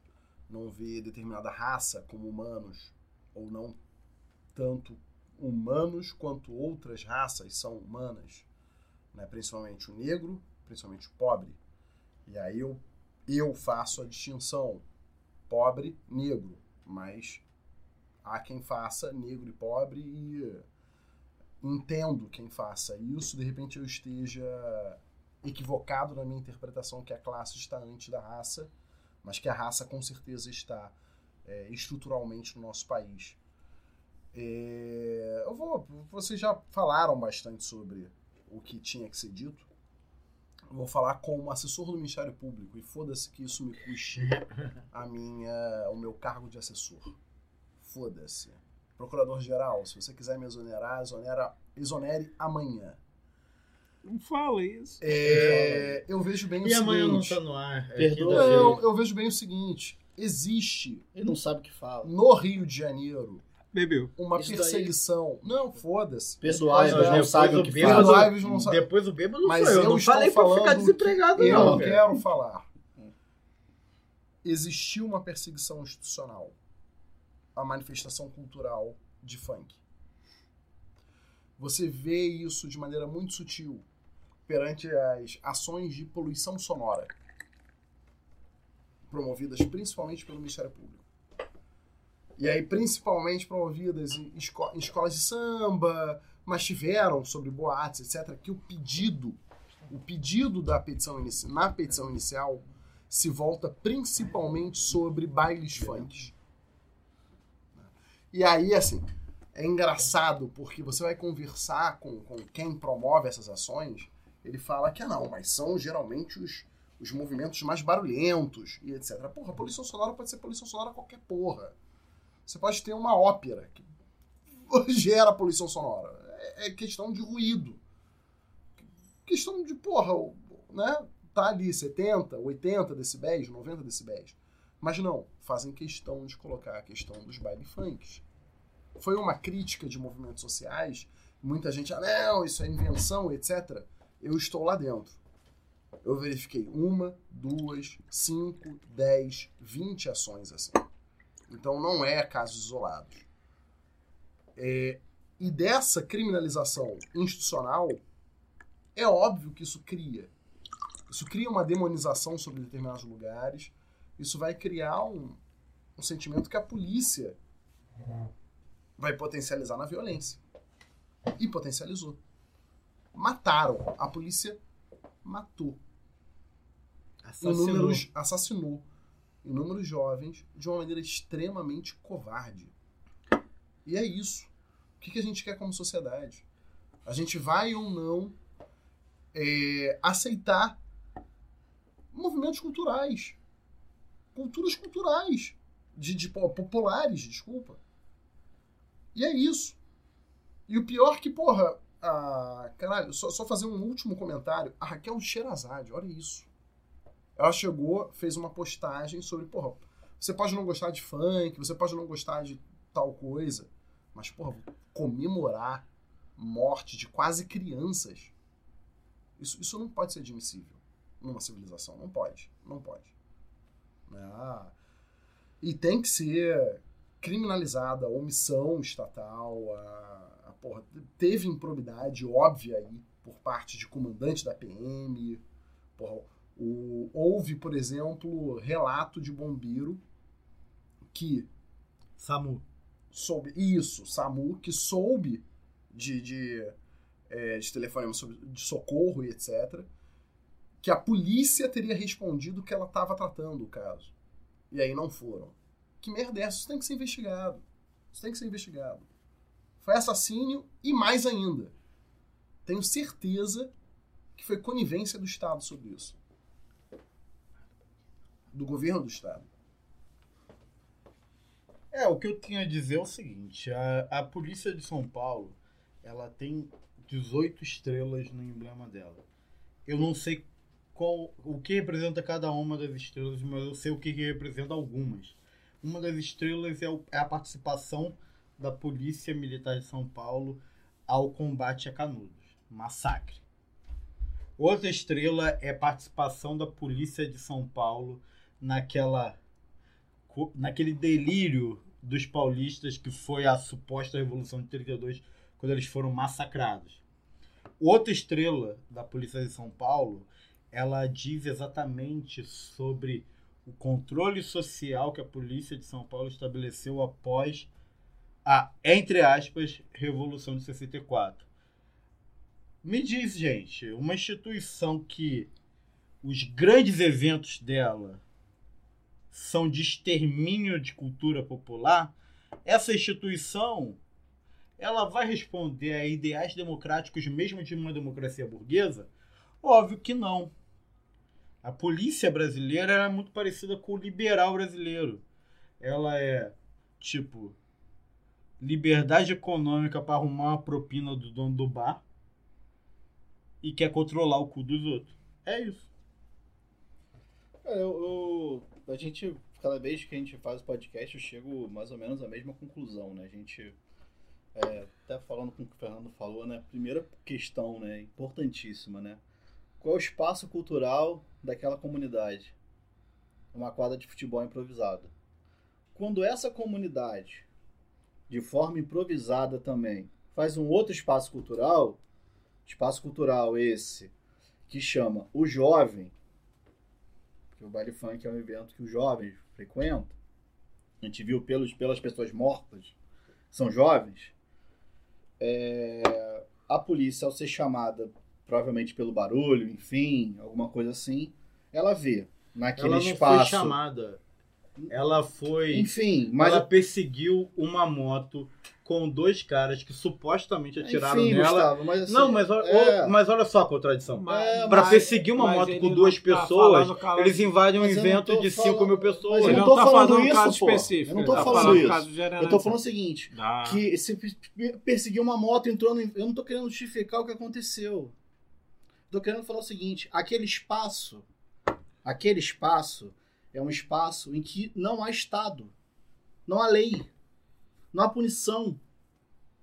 não vê determinada raça como humanos, ou não tanto humanos quanto outras raças são humanas, né? principalmente o negro, principalmente o pobre. E aí eu, eu faço a distinção pobre, negro, mas há quem faça negro e pobre e entendo quem faça isso, de repente eu esteja equivocado na minha interpretação que a classe está antes da raça, mas que a raça com certeza está é, estruturalmente no nosso país. É, eu vou, vocês já falaram bastante sobre o que tinha que ser dito. Eu vou falar como assessor do Ministério Público e foda-se que isso me custe a minha, o meu cargo de assessor. Foda-se. Procurador-geral, se você quiser me exonerar, exonera, exonere amanhã. Não fala isso. É, eu vejo bem o E amanhã não seguinte. tá no ar. É Perdoa. Não, eu vejo bem o seguinte. Existe Ele não sabe o que fala. no Rio de Janeiro Bebeu. uma Isso daí- perseguição. Não, foda-se. Mas não depois sabe o que bêbado- fala. Perdoai, não sabe. Depois o bêbado não Mas eu. eu Não falei pra ficar desempregado, Eu não. não cara. quero falar. Existiu uma perseguição institucional à manifestação cultural de funk. Você vê isso de maneira muito sutil perante as ações de poluição sonora promovidas principalmente pelo Ministério Público. E aí, principalmente promovidas em, esco- em escolas de samba, mas tiveram sobre boates, etc., que o pedido, o pedido da petição na petição inicial se volta principalmente sobre bailes funks. E aí, assim, é engraçado porque você vai conversar com, com quem promove essas ações, ele fala que ah, não, mas são geralmente os, os movimentos mais barulhentos e etc. Porra, poluição sonora pode ser poluição sonora qualquer porra. Você pode ter uma ópera que <laughs> gera poluição sonora. É, é questão de ruído. Questão de, porra, né? Tá ali 70, 80 decibéis, 90 decibéis. Mas não, fazem questão de colocar a questão dos baile funks. Foi uma crítica de movimentos sociais. Muita gente, ah, não, isso é invenção, etc. Eu estou lá dentro. Eu verifiquei uma, duas, cinco, dez, vinte ações assim. Então não é casos isolados. É, e dessa criminalização institucional, é óbvio que isso cria. Isso cria uma demonização sobre determinados lugares. Isso vai criar um, um sentimento que a polícia vai potencializar na violência. E potencializou. Mataram. A polícia matou. Assassinou. Inúmeros, assassinou inúmeros jovens de uma maneira extremamente covarde. E é isso. O que, que a gente quer como sociedade? A gente vai ou não é, aceitar movimentos culturais, culturas culturais, de, de po- populares, desculpa. E é isso. E o pior que, porra, a, caralho, só, só fazer um último comentário. A Raquel Sherazade, olha isso. Ela chegou, fez uma postagem sobre, porra, você pode não gostar de funk, você pode não gostar de tal coisa, Mas, porra, comemorar morte de quase crianças, isso, isso não pode ser admissível numa civilização. Não pode. Não pode. Ah, e tem que ser criminalizada a omissão estatal, a porra, teve improbidade óbvia aí por parte de comandante da PM. Porra, o, houve, por exemplo, relato de bombeiro que. SAMU. Soube, isso, SAMU, que soube de, de, é, de telefonema de socorro e etc. Que a polícia teria respondido que ela estava tratando o caso. E aí não foram. Que merda é essa? Isso tem que ser investigado. Isso tem que ser investigado. Foi assassínio e mais ainda. Tenho certeza que foi conivência do Estado sobre isso. Do governo do Estado. É, o que eu tinha a dizer é o seguinte: a, a polícia de São Paulo ela tem 18 estrelas no emblema dela. Eu não sei qual o que representa cada uma das estrelas, mas eu sei o que representa algumas. Uma das estrelas é, o, é a participação da Polícia Militar de São Paulo ao combate a Canudos, massacre. Outra estrela é participação da Polícia de São Paulo naquela naquele delírio dos paulistas que foi a suposta Revolução de 32, quando eles foram massacrados. Outra estrela da Polícia de São Paulo, ela diz exatamente sobre o controle social que a Polícia de São Paulo estabeleceu após a, entre aspas, Revolução de 64. Me diz, gente, uma instituição que os grandes eventos dela são de extermínio de cultura popular, essa instituição ela vai responder a ideais democráticos mesmo de uma democracia burguesa? Óbvio que não. A polícia brasileira é muito parecida com o liberal brasileiro. Ela é tipo liberdade econômica para arrumar uma propina do dono do bar e quer controlar o cu dos outros. É isso. É, eu, eu, a gente, cada vez que a gente faz o podcast, eu chego mais ou menos à mesma conclusão, né? A gente, é, até falando com o que o Fernando falou, né? Primeira questão, né? Importantíssima, né? Qual é o espaço cultural daquela comunidade? Uma quadra de futebol improvisada. Quando essa comunidade, de forma improvisada também, faz um outro espaço cultural, espaço cultural esse que chama o jovem, que o baile funk é um evento que os jovens frequentam. A gente viu pelos, pelas pessoas mortas, são jovens. É, a polícia, ao ser chamada, provavelmente pelo barulho, enfim, alguma coisa assim, ela vê naquele ela não espaço. foi chamada. Ela foi. Enfim, mas ela perseguiu uma moto com dois caras que supostamente atiraram Enfim, nela. Gustavo, mas assim, não, mas, é. o- mas olha só a contradição. Mas- Pra mas- perseguir uma moto com duas tá pessoas, eles invadem um evento de falando- 5 mil pessoas. Mas eu não tô tá falando falando um isso, caso pô. específico. Eu não tô tá falando falando isso. caso geral. Eu tô falando o seguinte, Ah. que se pe- perseguir uma moto entrando em... Eu não tô querendo justificar o que aconteceu. Tô querendo falar o seguinte, aquele espaço, aquele espaço é um espaço em que não há Estado, não há lei, não há punição.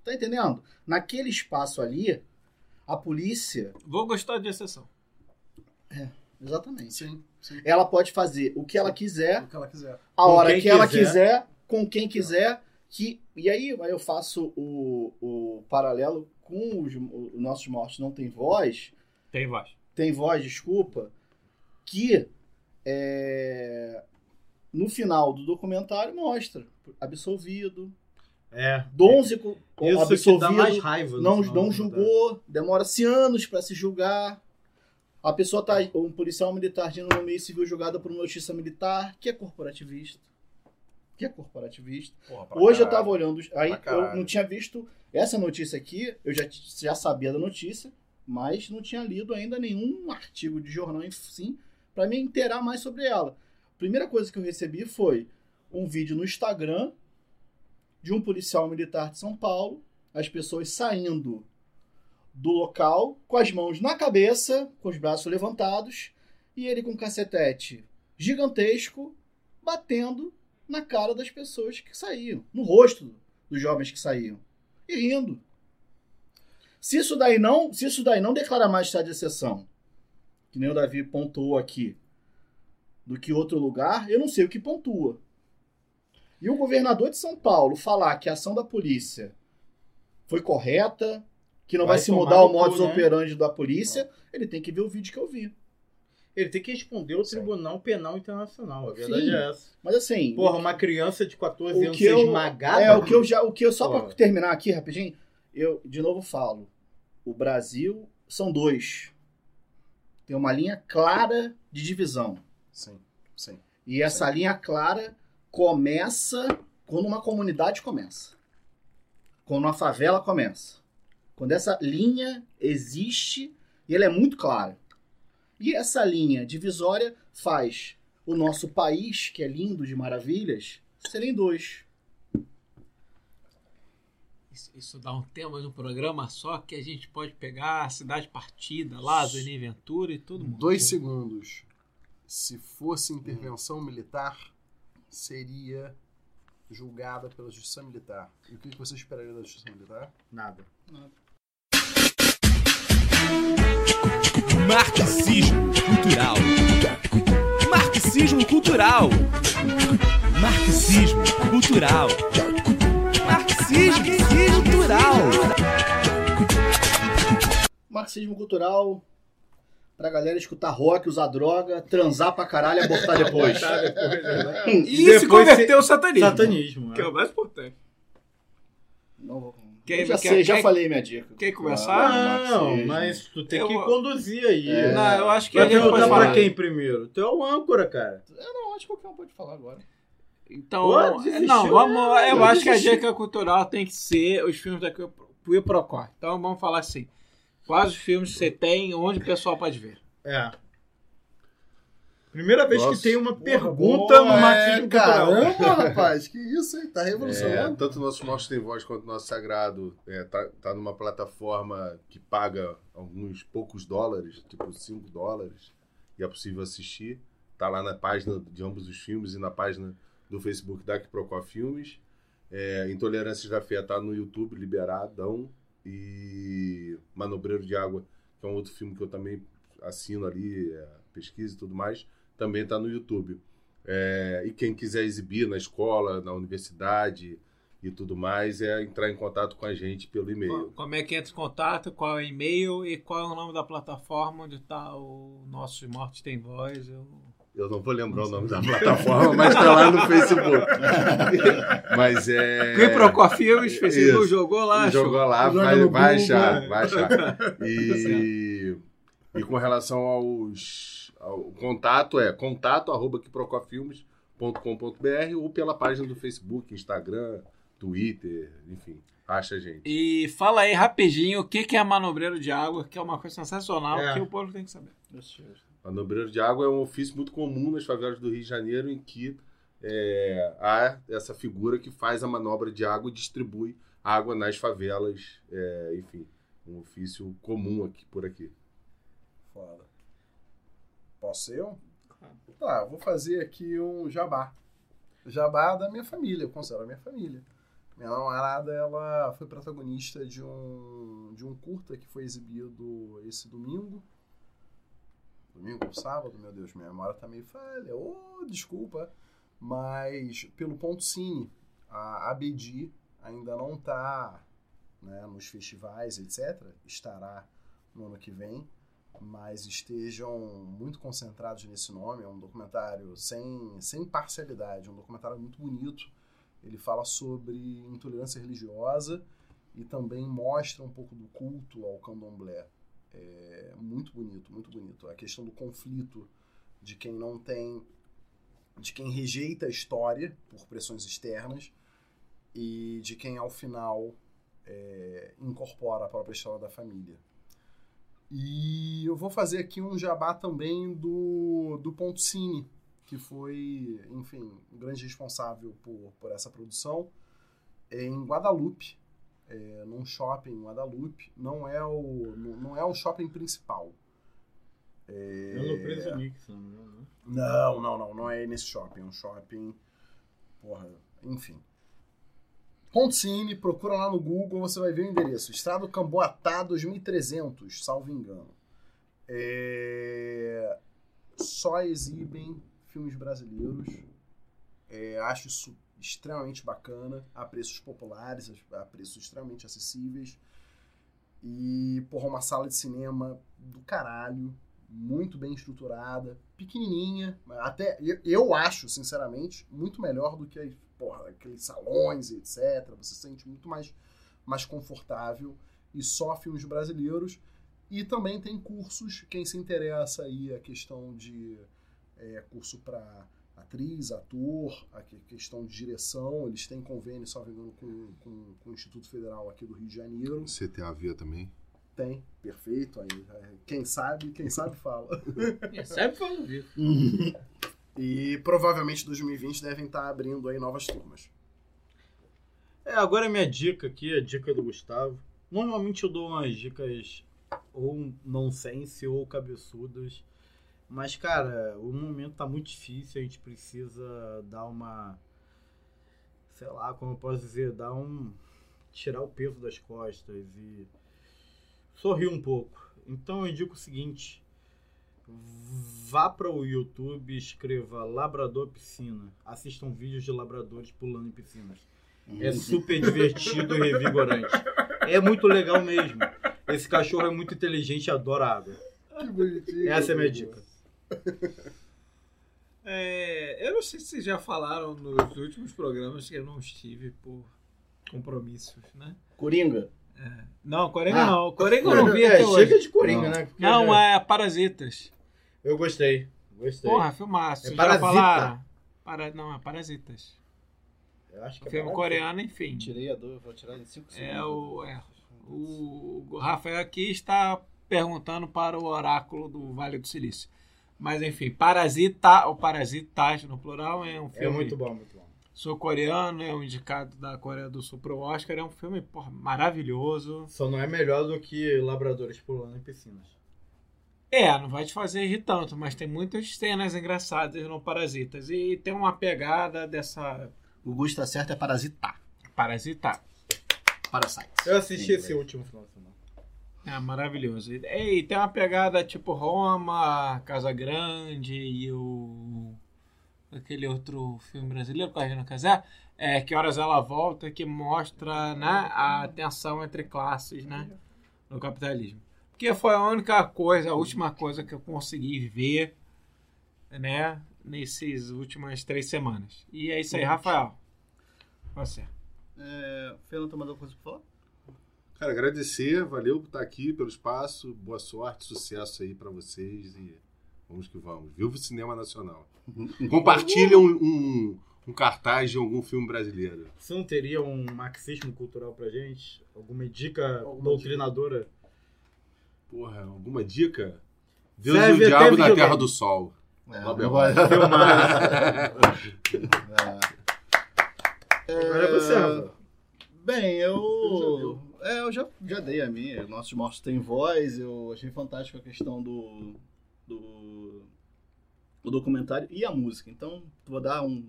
Tá entendendo? Naquele espaço ali, a polícia, Vou gostar de exceção. exatamente, Sim, sim. ela pode fazer o que ela quiser, O que ela quiser. a hora que ela quiser. quiser, com quem quiser. Que, e aí, aí eu faço o, o paralelo com os, os nossos mortos não tem voz, Tem voz. tem voz, desculpa, que é, no final do documentário mostra absolvido, É. Donze co- Isso que dá mais absolvido, raiva. não, não julgou, demora-se anos para se julgar. A pessoa tá, um policial militar de no meio civil julgada por uma justiça militar, que é corporativista. Que é corporativista. Porra, Hoje eu caralho. tava olhando, aí eu não tinha visto essa notícia aqui, eu já, já sabia da notícia, mas não tinha lido ainda nenhum artigo de jornal, sim, para me inteirar mais sobre ela. Primeira coisa que eu recebi foi um vídeo no Instagram de um policial militar de São Paulo, as pessoas saindo do local com as mãos na cabeça, com os braços levantados, e ele com um cacetete gigantesco batendo na cara das pessoas que saíam, no rosto dos jovens que saíam? E rindo. Se isso daí não, se isso daí não declarar mais estado de exceção, que nem o Davi pontuou aqui, do que outro lugar, eu não sei o que pontua. E o governador de São Paulo falar que a ação da polícia foi correta, que não vai, Vai se mudar o modus né? operandi da polícia, ele tem que ver o vídeo que eu vi. Ele tem que responder ao Tribunal Penal Internacional. A verdade Sim. é essa. Mas assim, Porra, uma criança de 14 o anos que eu, esmagada. é o que eu já, o que eu só para terminar aqui rapidinho, eu de novo falo, o Brasil são dois, tem uma linha clara de divisão Sim, sim. e essa linha clara começa quando uma comunidade começa, quando uma favela começa, quando essa linha existe e ela é muito clara. E essa linha divisória faz o nosso país, que é lindo de maravilhas, serem dois. Isso, isso dá um tema de um programa só que a gente pode pegar a cidade partida, Lázaro, e Ventura e todo mundo. Dois segundos. Se fosse intervenção militar, seria julgada pela justiça militar. E o que que você esperaria da justiça militar? Nada. Marxismo cultural. Marxismo cultural. Marxismo cultural. Marxismo cultural. Marxismo cultural pra galera escutar rock, usar droga, transar pra caralho e abortar depois. E, <laughs> se depois <laughs> converteu ao satanismo. Satanismo. Que é o mais importante. Não vou- Quem- eu já quer- sei, já quer- falei minha dica. quer começar? Ah, Não, marxismo. mas tu tem Eu que conduzir aí. É. Não, eu acho que Vai perguntar pra quem primeiro? Tu é o âncora, cara. Eu não, acho que qualquer um pode falar agora. Então, não, vamos. Eu acho que a dica cultural tem que ser os filmes da Queer Procor. Então vamos falar assim. Quais os filmes que você tem, onde o pessoal pode ver? É. Primeira vez Nossa. que tem uma Porra, pergunta boa, no marxismo é, cultural. Caramba, <laughs> rapaz, que isso, hein? Tá É, revolucionando. tanto o nosso Morte Tem Voz quanto o nosso Sagrado é, tá, tá numa plataforma que paga alguns poucos dólares, tipo 5 dólares, e é possível assistir. Tá lá na página de ambos os filmes e na página do Facebook da Procó Filmes. É, Intolerâncias da Fé tá no YouTube, liberadão. E Manobreiro de Água, que é um outro filme que eu também assino ali, é, pesquisa e tudo mais, também tá no YouTube. É, e quem quiser exibir na escola, na universidade e tudo mais, é entrar em contato com a gente pelo e-mail. Como é que entra em contato, qual é o e-mail e qual é o nome da plataforma onde está o nosso Morte Tem Voz. Eu... Eu não vou lembrar o nome da plataforma, mas tá lá no Facebook. <laughs> mas é. Queer Procor Filmes, Facebook Isso. jogou lá. Jogou lá, vai, vai achar, vai achar. <laughs> E, e com relação aos. Ao contato, é contato arroba quiprocofilmes.com.br ou pela página do Facebook, Instagram, Twitter, enfim, acha a gente. E fala aí rapidinho o que que é manobreiro de água, que é uma coisa sensacional É. que o povo tem que saber. Manobreiro de água é um ofício muito comum nas favelas do Rio de Janeiro, em que é, há essa figura que faz a manobra de água e distribui água nas favelas. é, enfim, um ofício comum aqui por aqui. Foda. Posso eu? Tá, vou fazer aqui um jabá. Jabá da minha família, eu considero a minha família. Minha namorada, ela foi protagonista de um, de um curta que foi exibido esse domingo. Domingo ou sábado, meu Deus, minha memória tá meio falha. Ô, desculpa. Mas pelo Ponto Cine, a ABD ainda não tá né, nos festivais, etc. Estará no ano que vem mas estejam muito concentrados nesse nome. É um documentário sem, sem parcialidade, um documentário muito bonito. Ele fala sobre intolerância religiosa e também mostra um pouco do culto ao candomblé. É muito bonito, muito bonito. A questão do conflito de quem não tem, de quem rejeita a história por pressões externas e de quem ao final é, incorpora a própria história da família. E eu vou fazer aqui um jabá também do, do Ponto Cine, que foi, enfim, um grande responsável por, por essa produção, em Guadalupe, é, num shopping em Guadalupe. Não é o, não é o shopping principal. É, Eu não preso não, né? não, não, não, não é nesse shopping. É um shopping. Porra, enfim. Ponto Cine, procura lá no Google, você vai ver o endereço. Estrada Camboatá 2300, salvo engano. É, Só exibem filmes brasileiros. É, acho isso extremamente bacana, a preços populares, a preços extremamente acessíveis. E, porra, uma sala de cinema do caralho, muito bem estruturada, pequenininha, até eu, eu acho, sinceramente, muito melhor do que porra, aqueles salões e etc. Você se sente muito mais, mais confortável e só filmes brasileiros. E também tem cursos, quem se interessa aí a questão de é, curso para atriz, ator, a que- questão de direção, eles têm convênio, só engano, com, com, com o Instituto Federal aqui do Rio de Janeiro. CTAV também. Tem, perfeito. Aí, é, quem sabe, quem sabe fala. <laughs> Sempre falando vivo. E provavelmente 2020 devem estar abrindo aí novas turmas. É, agora a minha dica aqui, a dica do Gustavo. Normalmente eu dou umas dicas ou nonsense ou cabeçudas. Mas, cara, o momento tá muito difícil, a gente precisa dar uma. Sei lá, como eu posso dizer, dar um. tirar o peso das costas e sorrir um pouco. Então eu digo o seguinte: vá para o YouTube, escreva Labrador Piscina. Assistam vídeos de labradores pulando em piscinas. É super divertido e revigorante. É muito legal mesmo. Esse cachorro é muito inteligente e adora água. Que bonitinho. Essa é a minha dica. É, eu não sei se vocês já falaram nos últimos programas que eu não estive por compromissos, né? Coringa. Não, Coringa Ah. não. Coringa eu não vi É, até hoje. chega de Coringa, Não. né? Porque Não, já- é Parasitas. Eu gostei. Gostei. Porra, filmaço. É Vocês Parasita. Já falaram? Para... Não, é Parasitas. Eu acho que O é filme barato. coreano, enfim. Tirei a dor, vou tirar em 5 segundos. É o, é, o Rafael aqui está perguntando para o oráculo do Vale do Silício. Mas enfim, Parasita, ou Parasitas no plural, é um É filme muito bom, muito bom. sul-coreano, é um indicado da Coreia do Sul pro Oscar, é um filme porra, maravilhoso. Só não é melhor do que labradores pulando em piscinas. É, não vai te fazer rir tanto, mas tem muitas cenas engraçadas no Parasitas. E tem uma pegada dessa O Gusto tá certo é parasitar. Parasita. Parasite. Eu assisti Sim, esse último final. É maravilhoso. E, tem uma pegada tipo Roma, Casa Grande e o. aquele outro filme brasileiro com a Regina Casé, é Que Horas Ela Volta, que mostra né, a tensão entre classes né, no capitalismo. Porque foi a única coisa, a última coisa que eu consegui ver né, nesses últimas três semanas. E é isso aí, Rafael. Você. É, Fernando, tem mais alguma coisa pra falar? Cara, agradecer, valeu por estar aqui, pelo espaço, boa sorte, sucesso aí pra vocês e vamos que vamos. Viva o cinema nacional. <laughs> Compartilha um, um, um cartaz de algum filme brasileiro. Você não teria um marxismo cultural pra gente? Alguma dica Alguma doutrinadora? Porra, alguma dica? Deus Serve e o Diabo da videogame. Terra do Sol. É, vai- <laughs> Agora é você, Rafa. Bem, eu. É, eu já, já dei a minha. Nossos Mortos Têm Voz. Eu achei fantástico a questão do. do. do documentário e a música. Então, vou dar um-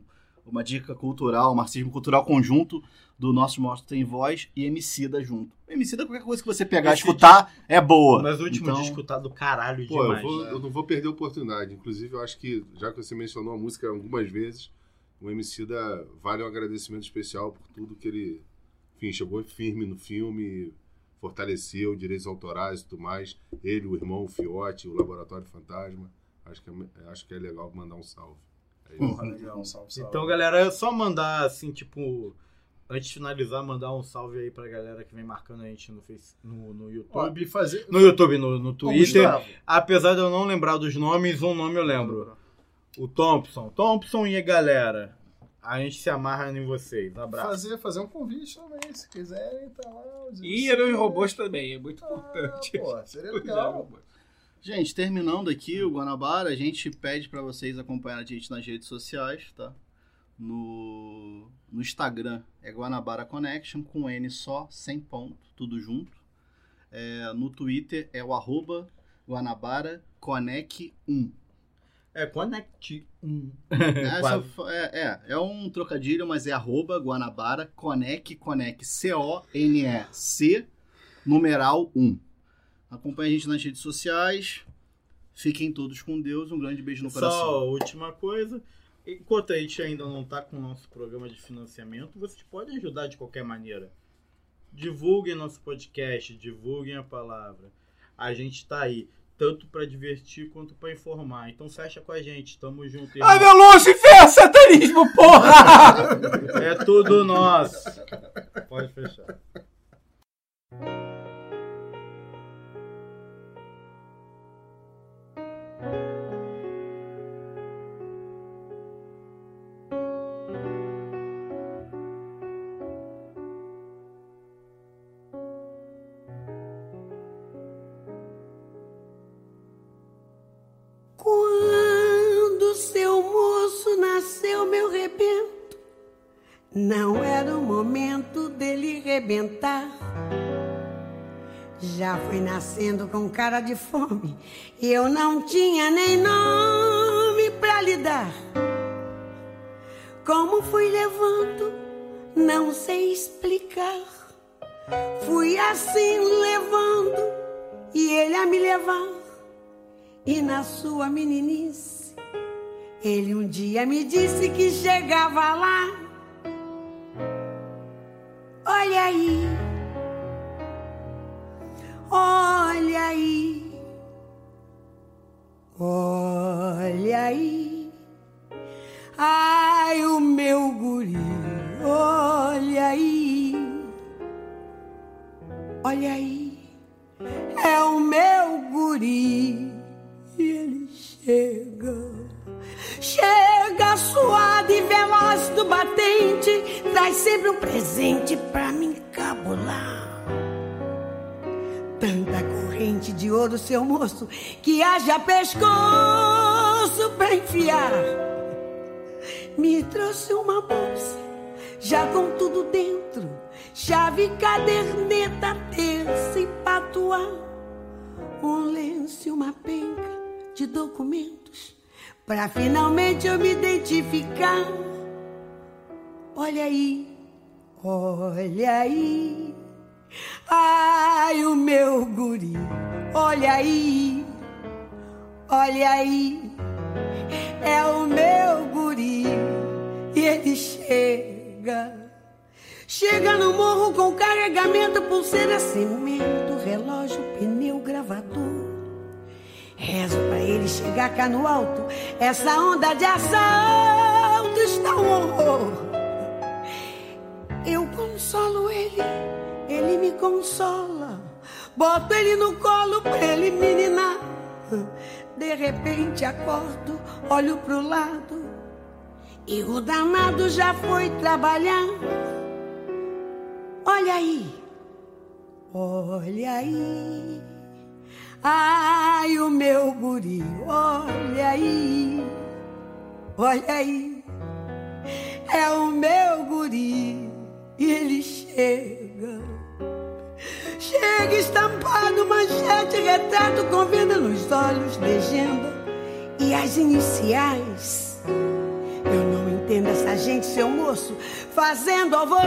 uma dica cultural, um marxismo cultural conjunto do Nossos Mortos Têm Voz e Emicida junto. Emicida, qualquer coisa que você pegar e escutar, é boa. Mas o último Então, disco tá do caralho Pô, eu, demais. vou- eu não vou perder a oportunidade. Inclusive, eu acho que, já que você mencionou a música algumas vezes, o MC da vale um agradecimento especial por tudo que ele, enfim, chegou firme no filme, fortaleceu direitos autorais e tudo mais. Ele, o irmão, o Fiote, o Laboratório Fantasma. Acho que é, acho que é legal mandar um salve. É isso. Porra, legal, salve, salve. Então, galera, é só mandar assim, tipo. Antes de finalizar, mandar um salve aí pra galera que vem marcando a gente no, face, no, no Ó, YouTube. e fazer... No YouTube, no, no Twitter. Apesar de eu não lembrar dos nomes, um nome eu lembro. O Thompson. Thompson e a galera. A gente se amarra em vocês. Abraço. fazer, fazer um convite também, se quiserem, tá lá. os E os robôs também, é muito Ah, importante. pô, seria Os legal. robôs. Gente, terminando aqui o Guanabara, a gente pede pra vocês acompanharem a gente nas redes sociais, tá? No, no Instagram é Guanabara Connection, com N só, sem ponto, tudo junto. É, no Twitter é o arroba Guanabara Conec 1. É, Connect 1. Essa é, é, é um trocadilho, mas é arroba Guanabara, Conec, Conec, C-O-N-E-C, numeral 1. Acompanhe a gente nas redes sociais. Fiquem todos com Deus. Um grande beijo no coração. Só a última coisa. Enquanto a gente ainda não está com o nosso programa de financiamento, vocês podem ajudar de qualquer maneira. Divulguem nosso podcast, divulguem a palavra. A gente está aí, tanto para divertir quanto para informar. Então fecha com a gente, tamo junto. Ai, irmão. meu Lucifer, satanismo, porra! É tudo nosso. Pode fechar. Foi nascendo com cara de fome, e eu não tinha nem nome pra lhe dar. Como fui levando, não sei explicar. Fui assim levando, e ele a me levar. E na sua meninice, ele um dia me disse que chegava lá. Olha aí, olha aí, olha aí. Ai, o meu guri, olha aí, olha aí, é o meu guri. E ele chega, chega suado e veloz do batente, traz sempre um presente pra me encabular. De ouro, seu moço, que haja pescoço pra enfiar. Me trouxe uma bolsa, já com tudo dentro, chave, caderneta, terça e patuá um lenço e uma penca de documentos para finalmente eu me identificar. Olha aí, olha aí, ai o meu guri, olha aí, olha aí, é o meu guri e ele chega. Chega no morro com carregamento, pulseira, cimento, relógio, pneu, gravador. Rezo pra ele chegar cá no alto. Essa onda de assalto está um horror. Eu consolo ele, ele me consola. Boto ele no colo pra ele me ninar. De repente acordo, olho pro lado. E o danado já foi trabalhar. Olha aí, olha aí. Ai, o meu guri, olha aí, olha aí. É o meu guri e ele chega. Chega estampado, manchete, retrato com venda nos olhos, legenda e as iniciais. Eu não entendo essa gente, seu moço, fazendo alvoroço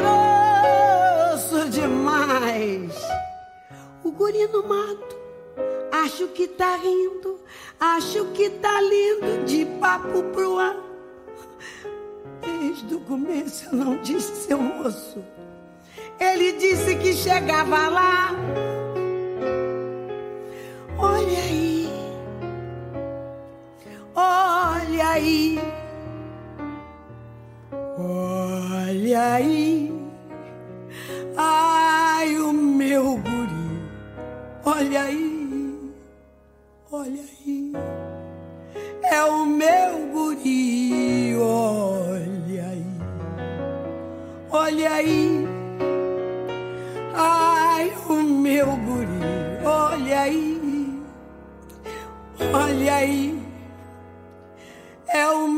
demais. O guri no mato, acho que tá rindo, acho que tá lindo, de papo pro ar. Desde o começo eu não disse, seu moço. Ele disse que chegava lá. Olha aí, olha aí. Olha aí, ai o meu guri, olha aí, olha aí, é o meu guri, olha aí, olha aí, ai o meu guri, olha aí, olha aí, é o